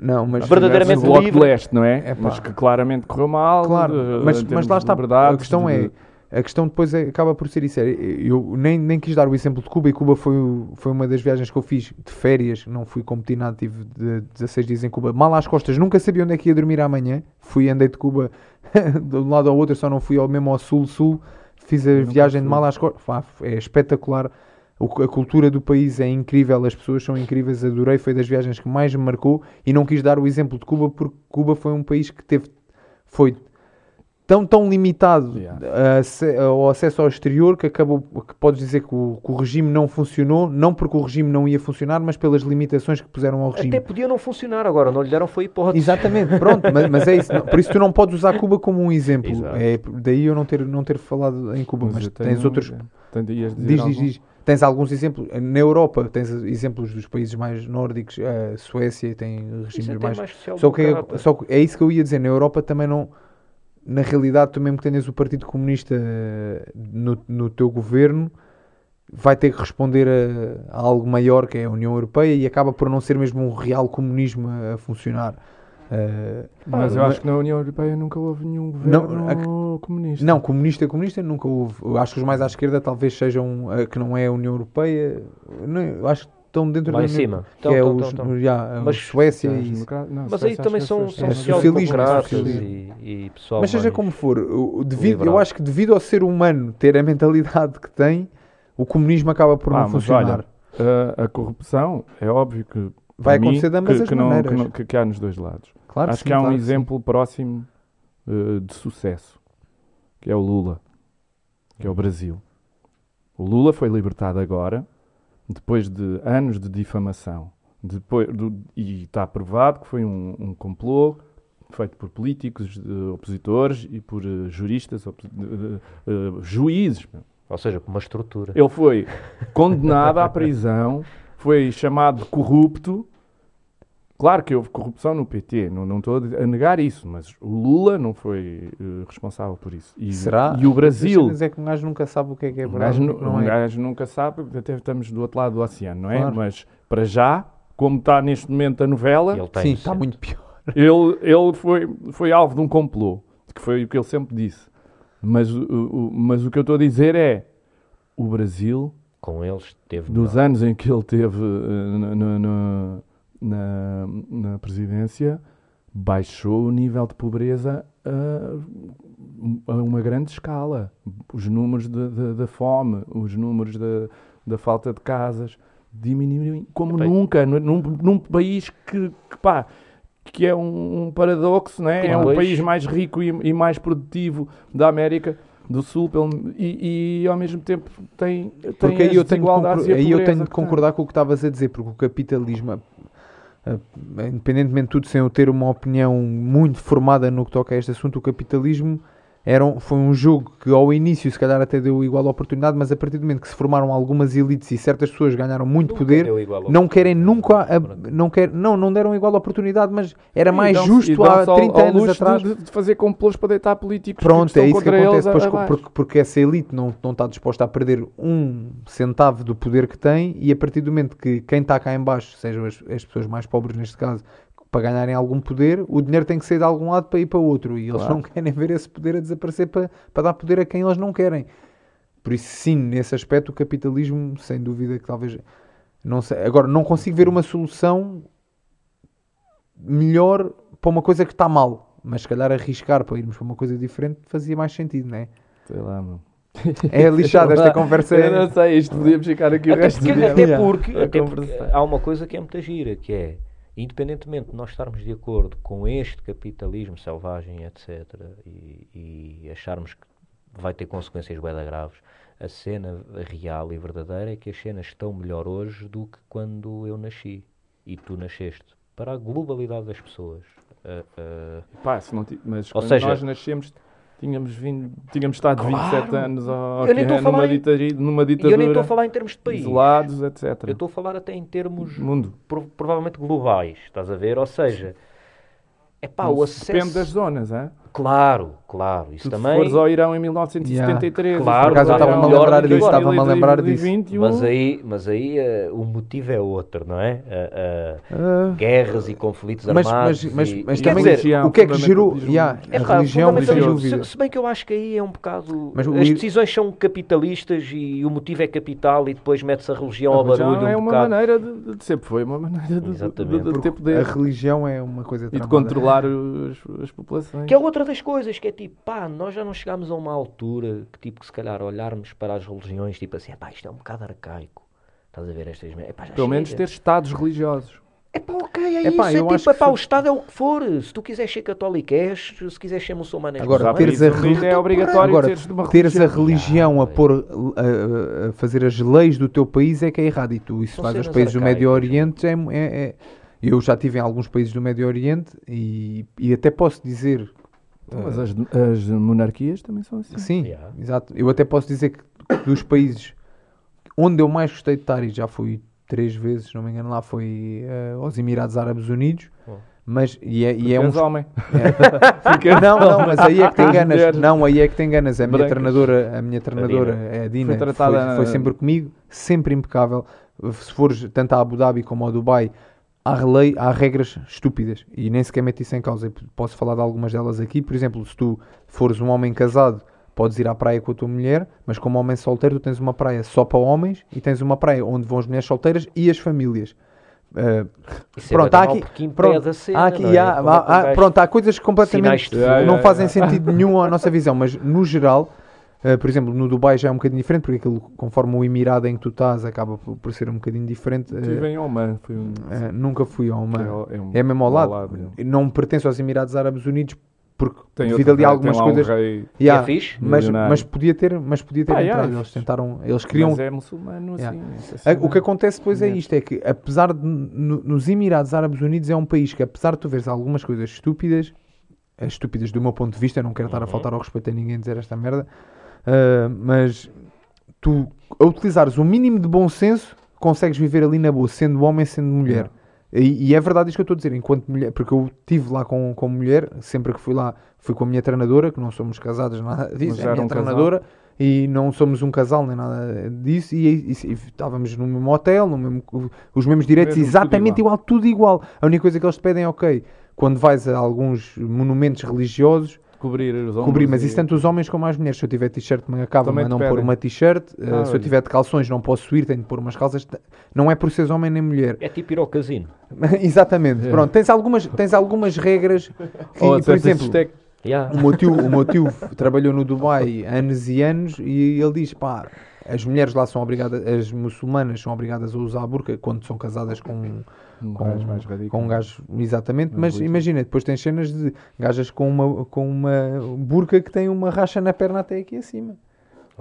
Não, mas Verdadeiramente o Bloco de livre. Leste, não é? Epá. mas que claramente correu mal. Claro, de- mas, mas lá está. A questão de- é, a questão depois é- acaba por ser isso. é, Eu nem, nem quis dar o exemplo de Cuba, e Cuba foi, foi uma das viagens que eu fiz de férias. Não fui competinado, tive de 16 dias em Cuba, mal às costas. Nunca sabia onde é que ia dormir amanhã. Fui, andei de Cuba <laughs> de um lado ao outro, só não fui ao mesmo ao sul-sul. Fiz a viagem de mal às costas. É espetacular. A cultura do país é incrível, as pessoas são incríveis, adorei, foi das viagens que mais me marcou e não quis dar o exemplo de Cuba porque Cuba foi um país que teve foi tão tão limitado Yeah. a ace- ao acesso ao exterior que acabou que podes dizer que o, que o regime não funcionou, não porque o regime não ia funcionar, mas pelas limitações que puseram ao regime. Até podia não funcionar agora, não lhe deram foi hipótese. Exatamente, <laughs> pronto, mas, mas é isso. Não- Por isso tu não podes usar Cuba como um exemplo. Exato. É daí eu não ter, não ter falado em Cuba, mas, tenho tens um outros. Tem- Diz, diz, algum? diz. Tens alguns exemplos. Na Europa tens exemplos dos países mais nórdicos. A Suécia tem regimes é mais. mais Só que, é, só que é isso que eu ia dizer. Na Europa também não. Na realidade, tu mesmo que tenhas o Partido Comunista eh, no, no teu governo, vai ter que responder a, a algo maior que é a União Europeia e acaba por não ser mesmo um real comunismo a, a funcionar. Eh, Mas eu acho que na União Europeia nunca houve nenhum governo comunista. Não, comunista, comunista nunca houve. Eu acho que os mais à esquerda talvez sejam eh, que não é a União Europeia. Não, acho que estão dentro Lá da em União cima. que Então, é então, os, então, então. já, Mas- os Suécia e isso. Mas aí também são, é são É social-democratas socialismo, e, e pessoal Mas seja mais- como for, o- o devido, eu acho que devido ao ser humano ter a mentalidade que tem, o comunismo acaba por Ah, não mas funcionar. olha, A, a corrupção é óbvio que Vai para mim, acontecer de ambas que, as que não- maneiras. que não- que- que há nos dois lados. Claro Acho sim, que há um claro sim. exemplo próximo eh, de sucesso, que é o Lula, que é o Brasil. O Lula foi libertado agora, depois de anos de difamação. Depois do- e está provado que foi um, um complô feito por políticos eh, opositores e por eh, juristas, eh, juízes. Ou seja, com uma estrutura. Ele foi condenado à prisão, foi chamado corrupto. Claro que houve corrupção no PT, não, não estou a negar isso, mas o Lula não foi eh, responsável por isso. E, Será? e o Brasil, Mas é que um gajo nunca sabe o que é que é um verdade. gajo, o nu- que não um é. gajo nunca sabe, porque até estamos do outro lado do oceano, não é? Claro. Mas para já, como está neste momento a novela, Ele tem Sim, está muito pior. ele, ele foi, foi alvo de um complô, que foi o que ele sempre disse. Mas, o- o, mas o que eu estou a dizer é: o Brasil Com eles teve dos melhor. anos em que ele teve eh, na, na- na- na- presidência, baixou o nível de pobreza a, a uma grande escala. Os números da- fome, os números da, falta de casas diminuíram como Bem. nunca num, num- país que, que, pá, que é um, um paradoxo, não é? E É um país mais rico e, e mais produtivo da América do Sul pelo- e, e ao mesmo tempo tem, tem Porque aí eu tenho, aí eu tenho de concordar com o que estavas a dizer, porque o capitalismo, independentemente de tudo, sem eu ter uma opinião muito formada no que toca a este assunto, o capitalismo era um- foi um jogo que ao início se calhar até deu igual oportunidade, mas a partir do momento que se formaram algumas elites e certas pessoas ganharam muito Nunca poder, não querem nunca, a- não, quer, não, não deram igual oportunidade, mas era E mais justo há dão-se ao- 30 ao anos atrás. De, de fazer complôs para deitar políticos Pronto, que é isso que acontece, eles pois, abaixo. porque, porque essa elite não, não está disposta a perder um centavo do poder que tem e a partir do momento que quem está cá em baixo, sejam as, as pessoas mais pobres neste caso, para ganharem algum poder, o dinheiro tem que sair de algum lado para ir para outro e eles Claro. não <laughs> querem ver esse poder a desaparecer para, para dar poder a quem eles não querem. Por isso, sim, nesse aspecto, o capitalismo, sem dúvida que talvez... Não sei, agora, não consigo ver uma solução melhor para uma coisa que está mal. Mas se calhar arriscar para irmos para uma coisa diferente fazia mais sentido, não é? Sei lá, meu. É lixado esta <laughs> conversa. Eu não É... sei, isto podíamos ficar aqui o Até resto do porque, dia. até porque, até porque há uma coisa que é muita gira, que é, independentemente de nós estarmos de acordo com este capitalismo selvagem, etc., e, e acharmos que vai ter consequências bem graves, a cena real e verdadeira é que as cenas estão melhor hoje do que quando eu nasci e tu nasceste. Para a globalidade das pessoas. Ah, ah, Pá, se não ti- mas Ou quando seja- nós nascemos, tínhamos, vindo, tínhamos estado 27 Claro. anos ao, Eu nem estou a numa, ditari- numa e eu nem estou ditadura, a falar em termos de país. isolados, etc. Eu estou a falar até em termos Mundo. pro- provavelmente globais, estás a ver? Ou seja, é pá, o acesso. Depende das zonas, é? Claro, claro, isso Tu também. fores ao Irão em 1973. Claro, Por acaso eu claro, estava-me a lembrar disso, estava-me a lembrar disso. 2021, Mas aí, mas aí eh, o motivo é outro, não é? Eh, Ah, guerras e conflitos mas, armados. mas, mas, e- mas e Quer também dizer, religião, o que é que gerou yeah, É a pá, religião dúvida. Se, se bem que eu acho que aí é um bocado. Mas as decisões são capitalistas e o motivo é capital e depois mete-se a religião ao barulho. é um uma maneira de, sempre foi uma maneira de, ter A poder religião é uma coisa e de controlar as populações. Que é outra das coisas, que é tipo, pá, nós já não chegámos a uma altura que, tipo, que se calhar olharmos para as religiões, tipo assim, pá, isto é um bocado arcaico. Estás a ver estas... Epá, já Pelo menos chega. ter estados religiosos. É pá, ok, é Epá, isso. É eu tipo, epá, foi- o Estado é o que for. Se tu quiseres ser católico, és. Se quiseres ser muçulmano, és Agora, teres a religião- é obrigatório Agora, teres teres a religião. religião a Ah, pôr a, a- a fazer as leis do teu país é que é errado e tu isso faz cenas países do Médio arcaicas. Oriente é, é- é- eu já estive em alguns países do Médio Oriente e, e até posso dizer Mas eh, as, as monarquias também são assim. sim Yeah. exato eu até posso dizer que dos países onde eu mais gostei de estar e já fui três vezes se não me engano lá foi eh, aos Emirados Árabes Unidos Oh. mas e é, e é um homem. <laughs> É. <laughs> Não, não, mas aí é que tem As ganas. Não, aí é que tem ganas. A minha brancas. treinadora, a minha treinadora, é a Dina, Foi tratada foi, foi sempre comigo, sempre impecável. Se fores tanto a Abu Dhabi como ao Dubai, há, lei, há regras estúpidas e nem sequer mete isso em causa. Eu Posso falar de algumas delas aqui. Por exemplo, se tu fores um homem casado, podes ir à praia com a tua mulher, mas como homem solteiro, tu tens uma praia só para homens e tens uma praia onde vão as mulheres solteiras e as famílias. Uh, pronto, há aqui, pronto, cena, há aqui, é? há- há- gajo- pronto, há coisas completamente que fogo. não fazem sentido nenhum à nossa visão, mas no geral, uh, por exemplo, no Dubai já é um bocadinho diferente, porque aquilo, conforme o Emirado em que tu estás, acaba por, por ser um bocadinho diferente. Uh, Estive em Oman. Fui um, uh, nunca fui a uma. é, um- É mesmo ao lado. é. Não pertence aos Emirados Árabes Unidos, porque Tem devido ali rei, algumas um coisas. rei, Yeah, É fixe? mas, mas podia ter, mas podia ter Ah, entrado. yeah, Eles tentaram, eles queriam Mas é muçulmano, assim. Yeah. isso é A- assim, O que acontece depois é Mulher. isto: é que, apesar de no- nos Emirados Árabes Unidos é um país que, apesar de tu veres algumas coisas estúpidas, as estúpidas do meu ponto de vista, eu não quero estar a Uhum. faltar ao respeito a ninguém dizer esta merda, ah, mas tu, a utilizares o mínimo de bom senso, consegues viver ali na boa, sendo homem, sendo mulher. E, e é verdade isto que eu estou a dizer, enquanto mulher, porque eu estive lá com, com mulher, sempre que fui lá, fui com a minha treinadora, que não somos casados, nada disso, Mas é a era minha um casal? treinadora, e não somos um casal nem nada disso, e, e- e estávamos no mesmo hotel, no mesmo, os mesmos direitos, Mesmo, tudo exatamente igual. tudo igual. A única coisa que eles te pedem é, ok, quando vais a alguns monumentos religiosos, Cobrir os ombros. cobrir, mas e- isso tanto os homens como as mulheres. Se eu tiver t-shirt cava, Também mas não pôr uma t-shirt, Ah, se eu tiver de calções não posso ir, tenho de pôr umas calças, não é por seres homem nem mulher. É tipo ir ao casino. <laughs> Exatamente. É. Pronto, tens algumas, tens algumas regras <laughs> que, Ou por exemplo, Yeah. o meu, tio, o meu tio <laughs> trabalhou no Dubai anos e anos e ele diz, pá, as mulheres lá são obrigadas, as muçulmanas são obrigadas a usar a burca quando são casadas com, um com, gajo mais radical. com um gajo, exatamente, mas imagina, depois tens cenas de gajas com uma, com uma burca que tem uma racha na perna até aqui acima.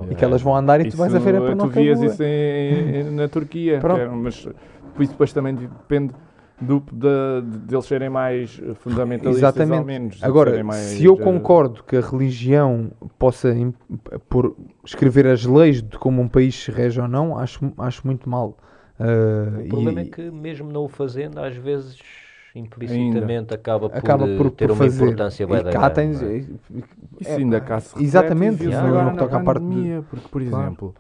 E que elas vão andar e tu Isso, vais a ver a Tu panoca vias isso em- na Turquia. Era- mas isso depois também depende do, de, de, de eles serem mais fundamentalistas Exatamente. ou menos. Agora, mais, se eu eh, concordo que a religião possa im- por escrever as leis de como um país se rege ou não, acho, acho muito mal. Ah, O problema e- é que, mesmo não o fazendo, às vezes implicitamente acaba por, acaba por, eh, ter por uma fazer. importância e da cá grande, tens, é? Isso é, ainda pá, cá se exatamente, viu-se no- agora no que toca à parte de- porque, por Claro. exemplo,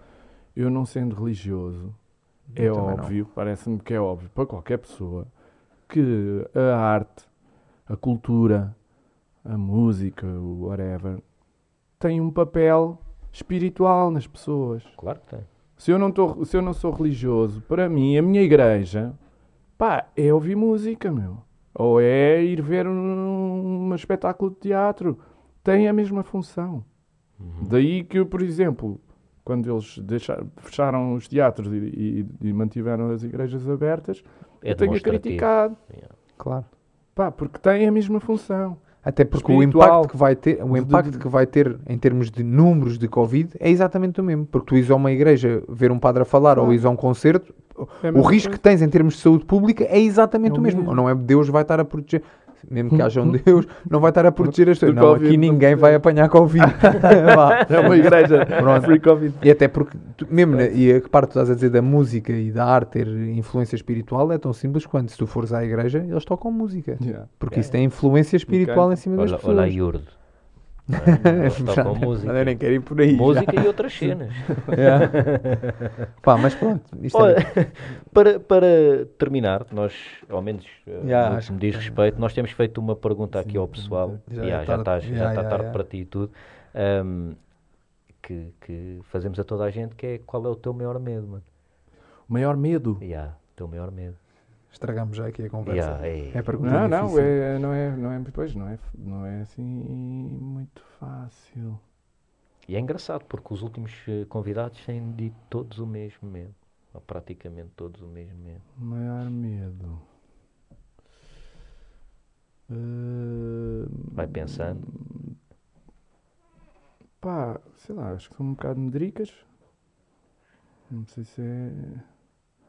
eu não sendo religioso, é Eu óbvio, parece-me que é óbvio para qualquer pessoa que a arte, a cultura, a música, o whatever, tem um papel espiritual nas pessoas. Claro que tem. Se eu não, tô, se eu não sou religioso, para mim, a minha igreja, pá, é ouvir música, meu. Ou é ir ver um, um espetáculo de teatro. Tem a mesma função. Uhum. Daí que, por exemplo, quando eles deixaram, fecharam os teatros e, e- e mantiveram as igrejas abertas, É eu tenho criticado. Claro. Pá, porque tem a mesma função. Até porque o impacto que vai ter, o impacto que vai ter em termos de números de Covid é exatamente o mesmo. Porque tu ires a uma igreja ver um padre a falar ou ires a um concerto, É o risco que coisa. tens em termos de saúde pública é exatamente É o o mesmo. mesmo. Não é Deus vai estar a proteger. Mesmo que haja um <laughs> Deus, não vai estar a proteger as pessoas. Não, Covid, aqui não ninguém precisa. vai apanhar Covid. <laughs> <laughs> É uma igreja Pronto. free Covid. E até porque, tu- mesmo, na- e a parte que tu estás a dizer da música e da arte ter influência espiritual é tão simples quanto se tu fores à igreja, eles tocam música. Yeah. Porque isso tem influência espiritual em cima das Olha, pessoas. olha a Tocam Já- música. Eu nem quero ir por aí. já. Música e outras cenas. <laughs> É. Pá, mas pronto. Isto Olha, é... <laughs> para, para terminar, nós, ao menos Já, no me diz respeito, nós temos feito uma pergunta aqui ao pessoal. Já Já, é já, tarde. já está tarde para ti e tudo. ahm, que, que fazemos a toda a gente, que é qual é o teu maior medo, mano? O maior medo. Já, o teu maior medo. Estragamos já aqui a conversa. Já, é. É pergunta Não, não, é, não é, não é, pois, não é, não é assim muito fácil. E é engraçado porque os últimos eh, convidados têm dito todos o mesmo medo. Ou praticamente todos o mesmo medo. O maior medo. Eh, Vai pensando. Pá, sei lá, acho que são um bocado medricas. Não sei se é.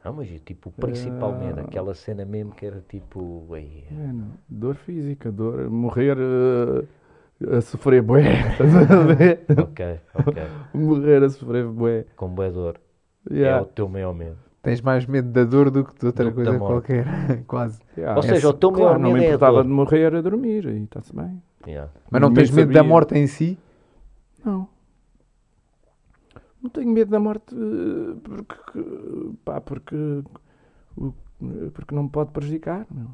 Não, mas tipo, o principal medo, Ah. aquela cena mesmo que era tipo. ei, é, não. Dor física, dor. Morrer eh, a sofrer bué. <laughs> Estás a ver? ok, ok. <laughs> Morrer a sofrer bué. Com boa dor. É Yeah, o teu maior medo. Tens mais medo da dor do que de outra Do da coisa qualquer. <laughs> Quase. yeah. Ou seja, o teu Claro, maior não medo me é a importava dor. de morrer a dormir, aí está-se bem. Yeah. Mas não tens medo da sabia. morte em si? Não. Não tenho medo da morte eh, porque, pá, porque, porque não me pode prejudicar. Meu.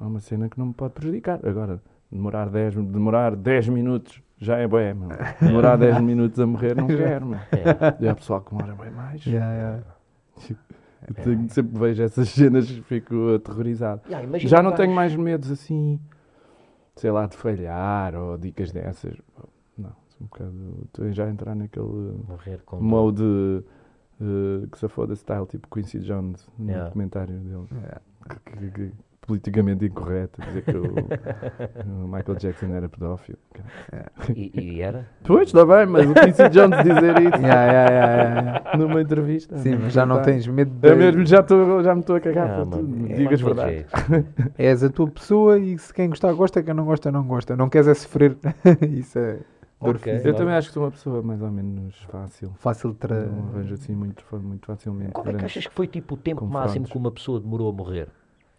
É uma cena que não me pode prejudicar. Agora, demorar 10, demorar 10 minutos já é bué, meu. Demorar 10 <laughs> minutos a morrer não quero, meu. É. E há pessoal que demora bem mais. Yeah, yeah. Eu tenho- sempre vejo essas cenas fico aterrorizado. Yeah, Já não tenho mais medos assim, sei lá, de falhar ou dicas dessas. Um bocado. Estou já a entrar naquele Morrer com mode eh, que se foda style, tipo Quincy Jones, no Yeah. documentário dele. Yeah. Que- que- que- politicamente incorreto, dizer que o, <laughs> o Michael Jackson era pedófilo. E, e era? Pois, está bem, mas o Quincy Jones dizer isso <laughs> Yeah, yeah, yeah, yeah. numa entrevista. Sim, mas já não tá. tens medo Eu de... mesmo já, tô, já me estou a cagar Ah, para mano, tudo. é Digas verdade. És a tua pessoa e se quem gostar gosta, quem não gosta não gosta. Não queres é sofrer. <laughs> Isso é dor Ok. física. Eu também acho que sou uma pessoa mais ou menos fácil. Fácil de tra... Não arranjo assim muito, muito facilmente. Qual é que achas que foi tipo o tempo confrontos. máximo que uma pessoa demorou a morrer?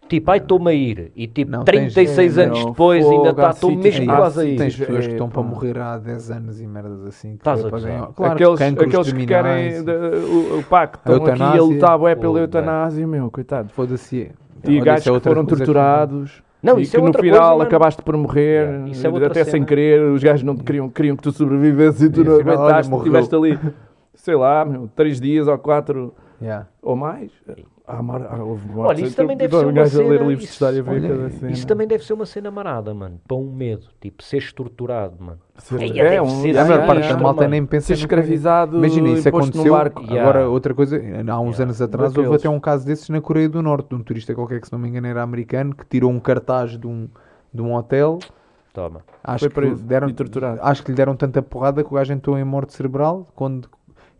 Tipo, ai, estou-me a ir. E tipo, Não, tens- 36 é, anos não, depois fogo, ainda está, estou mesmo quase a ir. Tens pessoas que é, estão para morrer há 10 anos e merdas assim. que Estás foi a ganhar- Claro, aqueles aqueles que querem o, o que A estão aqui a lutar bué pela eutanásia, meu, coitado. Foda-se. E Olha, gajos é que foram que- torturados. Não, e isso que é no outra final coisa, mano. acabaste por morrer, Yeah, isso é outra até sem cena. querer, os gajos não queriam, queriam que tu sobrevivesses e tu não aguentaste, estiveste ali, sei lá, meu, três dias ou quatro Yeah. ou mais. Há, mar- há, houve. Olha, isso também deve ser um uma cena- isso- olha, cena. Isso também deve ser uma cena marada, mano. Para um medo. Tipo, seres torturado, mano. Ser- é, deve um, ser é, A maior é, parte é, da malta nem pensa Ser escravizado Imagina, isso aconteceu. no barco. Yeah. Agora, outra coisa, há uns Yeah. anos atrás houve até um caso desses na Coreia do Norte, de um turista qualquer que, se não me engano, era americano, que tirou um cartaz de um, de um hotel. Toma. Acho Foi que, deram, torturado. acho que lhe deram tanta porrada que o gajo entrou em morte cerebral quando,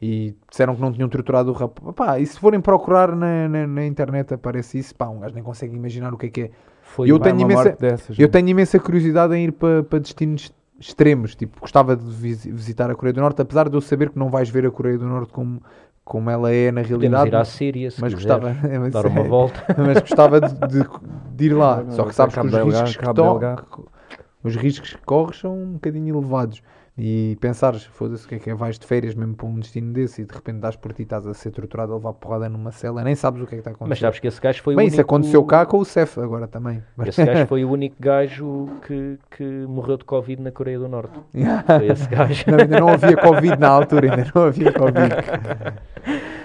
e disseram que não tinham torturado o rapaz. Pá, e se forem procurar na, na, na internet aparece isso, pá, um gajo nem consegue imaginar o que é que é. Foi Eu tenho imensa- dessas, Eu né? tenho imensa curiosidade em ir para, para destinos extremos. Tipo, gostava de vis- visitar a Coreia do Norte, apesar de eu saber que não vais ver a Coreia do Norte como, como ela é na Podemos realidade. ir à Síria, se mas quiseres, gostava, <laughs> é, mas, dar uma volta. <laughs> mas gostava de, de- de ir lá. Só que sabes que os riscos que, to- os riscos que corres são um bocadinho elevados. E pensares, foda-se, o que é que é? Vais de férias mesmo para um destino desse e de repente dás por ti, estás a ser torturado, a levar porrada numa cela, nem sabes o que é que está a acontecer. Mas sabes que esse gajo foi Bem, o isso único... aconteceu cá com o CEF agora também. Esse gajo foi o único gajo que, que morreu de Covid na Coreia do Norte. <laughs> Foi esse gajo. Não, ainda não havia Covid na altura, ainda não havia Covid.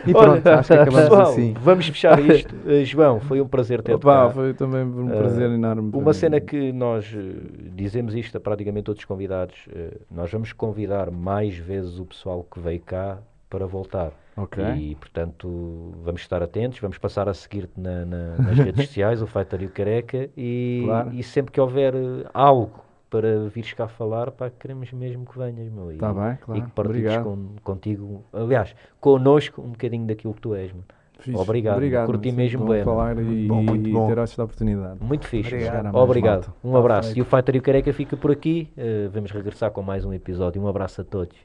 E pronto, Olha, acho que acabamos pessoal, assim. Vamos fechar isto. <laughs> Eh, João, foi um prazer ter-te cá. foi também um prazer enorme. para Uma mim. cena que nós eh, dizemos isto a praticamente todos os convidados, nós vamos convidar mais vezes o pessoal que veio cá para voltar. Ok. E portanto vamos estar atentos, vamos passar a seguir-te na- na- nas redes <laughs> sociais, o Fighter e o Careca, e, Claro. e sempre que houver eh, algo para vires cá falar, pá, queremos mesmo que venhas, meu. E, Tá bem, e claro. que partilhes com, contigo, aliás, connosco um bocadinho daquilo que tu és, mano. Fixe. Obrigado, Obrigado. curti mesmo bem, falar e, Bom, muito bom. ter esta oportunidade. Muito fixe. Obrigado. Obrigado. Um abraço. feito. E o Fighter e o Careca fica por aqui. Eh, vamos regressar com mais um episódio. Um abraço a todos.